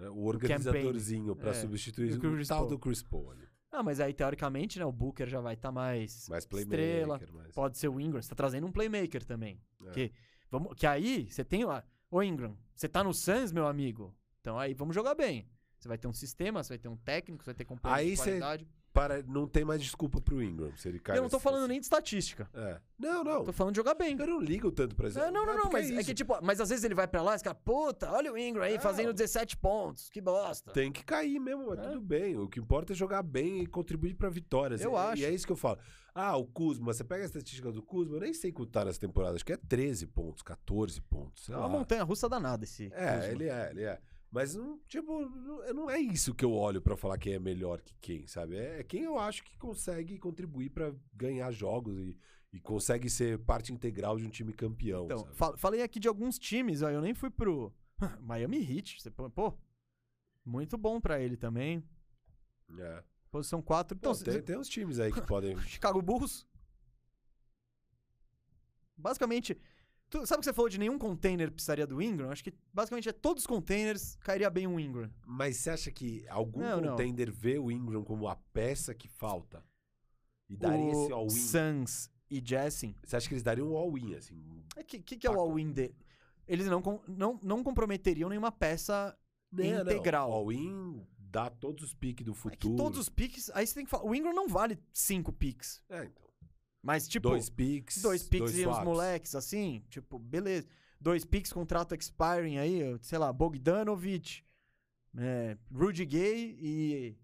É, O organizadorzinho pra É, substituir e o o tal Paul. do Chris Paul ali. Ah, mas aí, teoricamente, né, o Booker já vai estar mais, Mais estrela. mais... Pode ser o Ingram. Você tá trazendo um playmaker também. É. Que, vamos, que aí, você tem lá... Ô, Ingram, você tá no Suns, meu amigo? Então aí, vamos jogar bem. Você vai ter um sistema, você vai ter um técnico, você vai ter companheiros de qualidade. Para, não tem mais desculpa pro Ingram, se ele cai Eu não tô falando nem de estatística. É. Não, não. Tô falando de jogar bem. Eu não ligo tanto pra isso. É, não, não, não, porque mas é, isso. que tipo, mas às vezes ele vai pra lá e fica, puta, olha o Ingram aí Não. fazendo 17 pontos, que bosta. Tem que cair mesmo, mas É. tudo bem. O que importa é jogar bem e contribuir pra vitórias. Eu e, acho. E é isso que eu falo. Ah, o Kuzma, você pega a estatística do Kuzma, eu nem sei quanto tá nessa temporada, acho que é 13 pontos, 14 pontos, sei É uma lá. montanha russa danada esse. É, Kuzma. ele é, ele é. Mas, não, tipo, não, não é isso que eu olho pra falar quem é melhor que quem, sabe? É, é quem eu acho que consegue contribuir pra ganhar jogos e, e consegue ser parte integral de um time campeão, Então, sabe? fa- falei aqui de alguns times, ó, eu nem fui pro Miami Heat. Você, pô, muito bom pra ele também. É. Posição 4. Então, Então, tem, tem uns times aí que podem... Chicago Bulls. Basicamente, tu, sabe o que você falou de nenhum container precisaria do Ingram? Acho que basicamente é todos os containers cairia bem um Ingram. Mas você acha que algum Não, não. contender vê o Ingram como a peça que falta? E daria esse o all-in? Suns e sim. Você acha que eles dariam um all-in, assim? O que, que, que é o all-in dele? Eles não, não, não comprometeriam nenhuma peça Não, não. integral. All-in dá todos os piques do É futuro. todos os picks. Aí você tem que falar. O Ingram não vale cinco picks. É, então. Mas, tipo. dois picks. dois picks e uns swaps. moleques, assim. Tipo, beleza. Dois picks, contrato expiring aí, sei lá, Bogdanovich, é, Rudy Gay e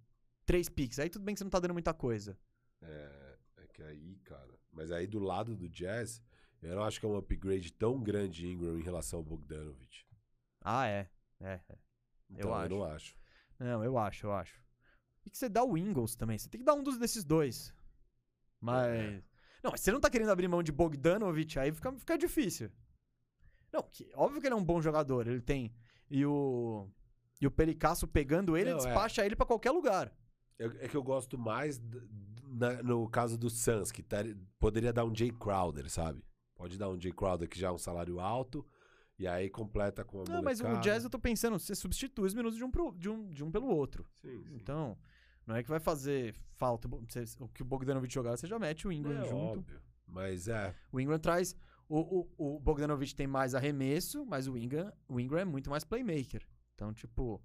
três picks. Aí tudo bem que você não tá dando muita coisa. É, é que aí, cara. Mas aí do lado do Jazz, eu não acho que é um upgrade tão grande de Ingram em relação ao Bogdanovich. Ah, é. É. é. Então, acho. eu não acho. Não, eu acho, eu acho. E que você dá o Ingles também. Você tem que dar um dos desses dois. Mas. É. Não, mas você não tá querendo abrir mão de Bogdanovich, aí fica, fica difícil. Não, que, óbvio que ele é um bom jogador. Ele tem. E o. E o Pelicasso pegando ele, Não, é. despacha ele pra qualquer lugar. Eu- é que eu gosto mais na- no caso do Suns, que tar- poderia dar um Jay Crowder, sabe? Pode dar um Jay Crowder que já é um salário alto, e aí completa com a Não, mas o molecada. Jazz eu tô pensando, você substitui os minutos de um, pro- de um, de um pelo outro. Sim, sim. Então, não é que vai fazer falta. O que o Bogdanovich jogar, você já mete o Ingram é junto. óbvio. Mas é. O Ingram traz. O, o, o Bogdanovich tem mais arremesso, mas o Ingram, o Ingram é muito mais playmaker. Então, tipo.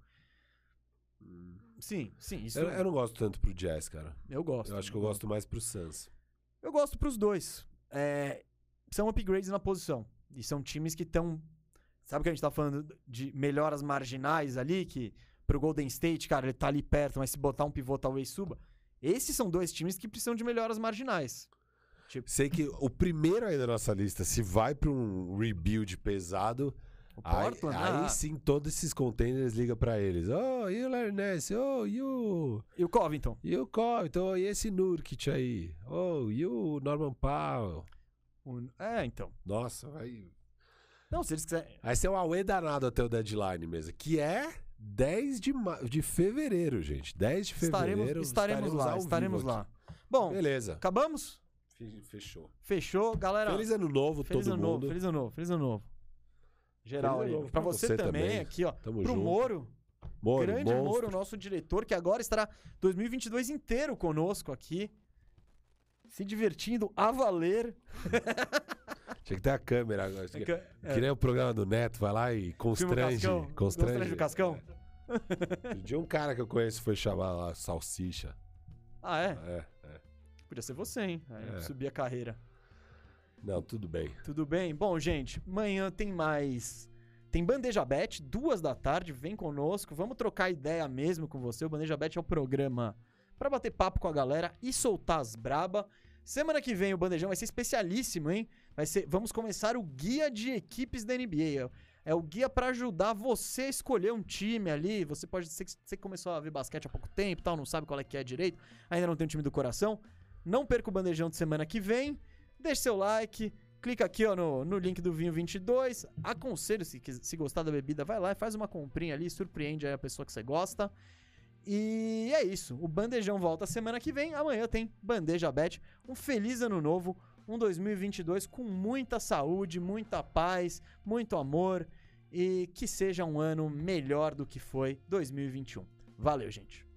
hum, Sim, sim, isso Eu, eu não gosto tanto pro Jazz, cara. eu gosto. Eu acho que eu gosto mais pro Suns. Eu gosto pros dois. É, são upgrades na posição. E são times que estão. Sabe que a gente tá falando de melhoras marginais ali? Que pro Golden State, cara, ele tá ali perto, mas se botar um pivô talvez suba. Esses são dois times que precisam de melhoras marginais. Sei que o primeiro aí da nossa lista, se vai pra um rebuild pesado, O aí, Portland, aí ah, sim todos esses containers ligam pra eles. Oh, e o Larry Nance? Oh, e o... e o Covington. E o Covington? E esse Nurkic aí? Oh, e o Norman Powell? O- é, então. Nossa, vai... Não, se eles quiserem. Vai ser um auê danado até o deadline mesmo, que é 10 de, ma... de fevereiro, gente. 10 de fevereiro. Estaremos, estaremos lá, ao estaremos vivo lá. aqui. Bom, Beleza. acabamos? Fe- Fechou. Fechou, galera. Feliz ano novo, Feliz todo ano mundo. novo, feliz ano novo, feliz ano novo. Geral Feliz ano aí. novo Pra pra você, você também, também. aqui, ó. Tamo Pro junto. Moro, Moro, grande monstro. Moro, nosso diretor, que agora estará 2022 inteiro conosco aqui. Se divertindo a valer. Tinha que ter a câmera agora. É que- é, Que nem o programa do Neto, vai lá e constrange. Cascão. Constrange. Constrange o Cascão? Um dia um cara que eu conheço foi chamar lá Salsicha. Ah, é? É, é. Podia ser você, hein? Aí É. subir a carreira. Não, tudo bem. Tudo bem? Bom, gente, amanhã tem mais. Tem Bandeja Bet, duas da tarde, vem conosco, vamos trocar ideia mesmo com você. O Bandeja Bet é o programa pra bater papo com a galera e soltar as braba. Semana que vem o Bandejão vai ser especialíssimo, hein? Vai ser, vamos começar o guia de equipes da NBA. É- o guia pra ajudar você a escolher um time ali. Você pode ser que você começou a ver basquete há pouco tempo, tal, não sabe qual é que é direito, ainda não tem um time do coração. Não perca o Bandejão de semana que vem. Deixe seu like, clica aqui ó, no, no link do Vinho 22. Aconselho, se, se gostar da bebida, vai lá e faz uma comprinha ali, surpreende aí a pessoa que você gosta. E é isso. O Bandejão volta semana que vem. Amanhã tem Bandeja Bet. Um feliz ano novo. Um 2022 com muita saúde, muita paz, muito amor. E que seja um ano melhor do que foi 2021. Valeu, gente.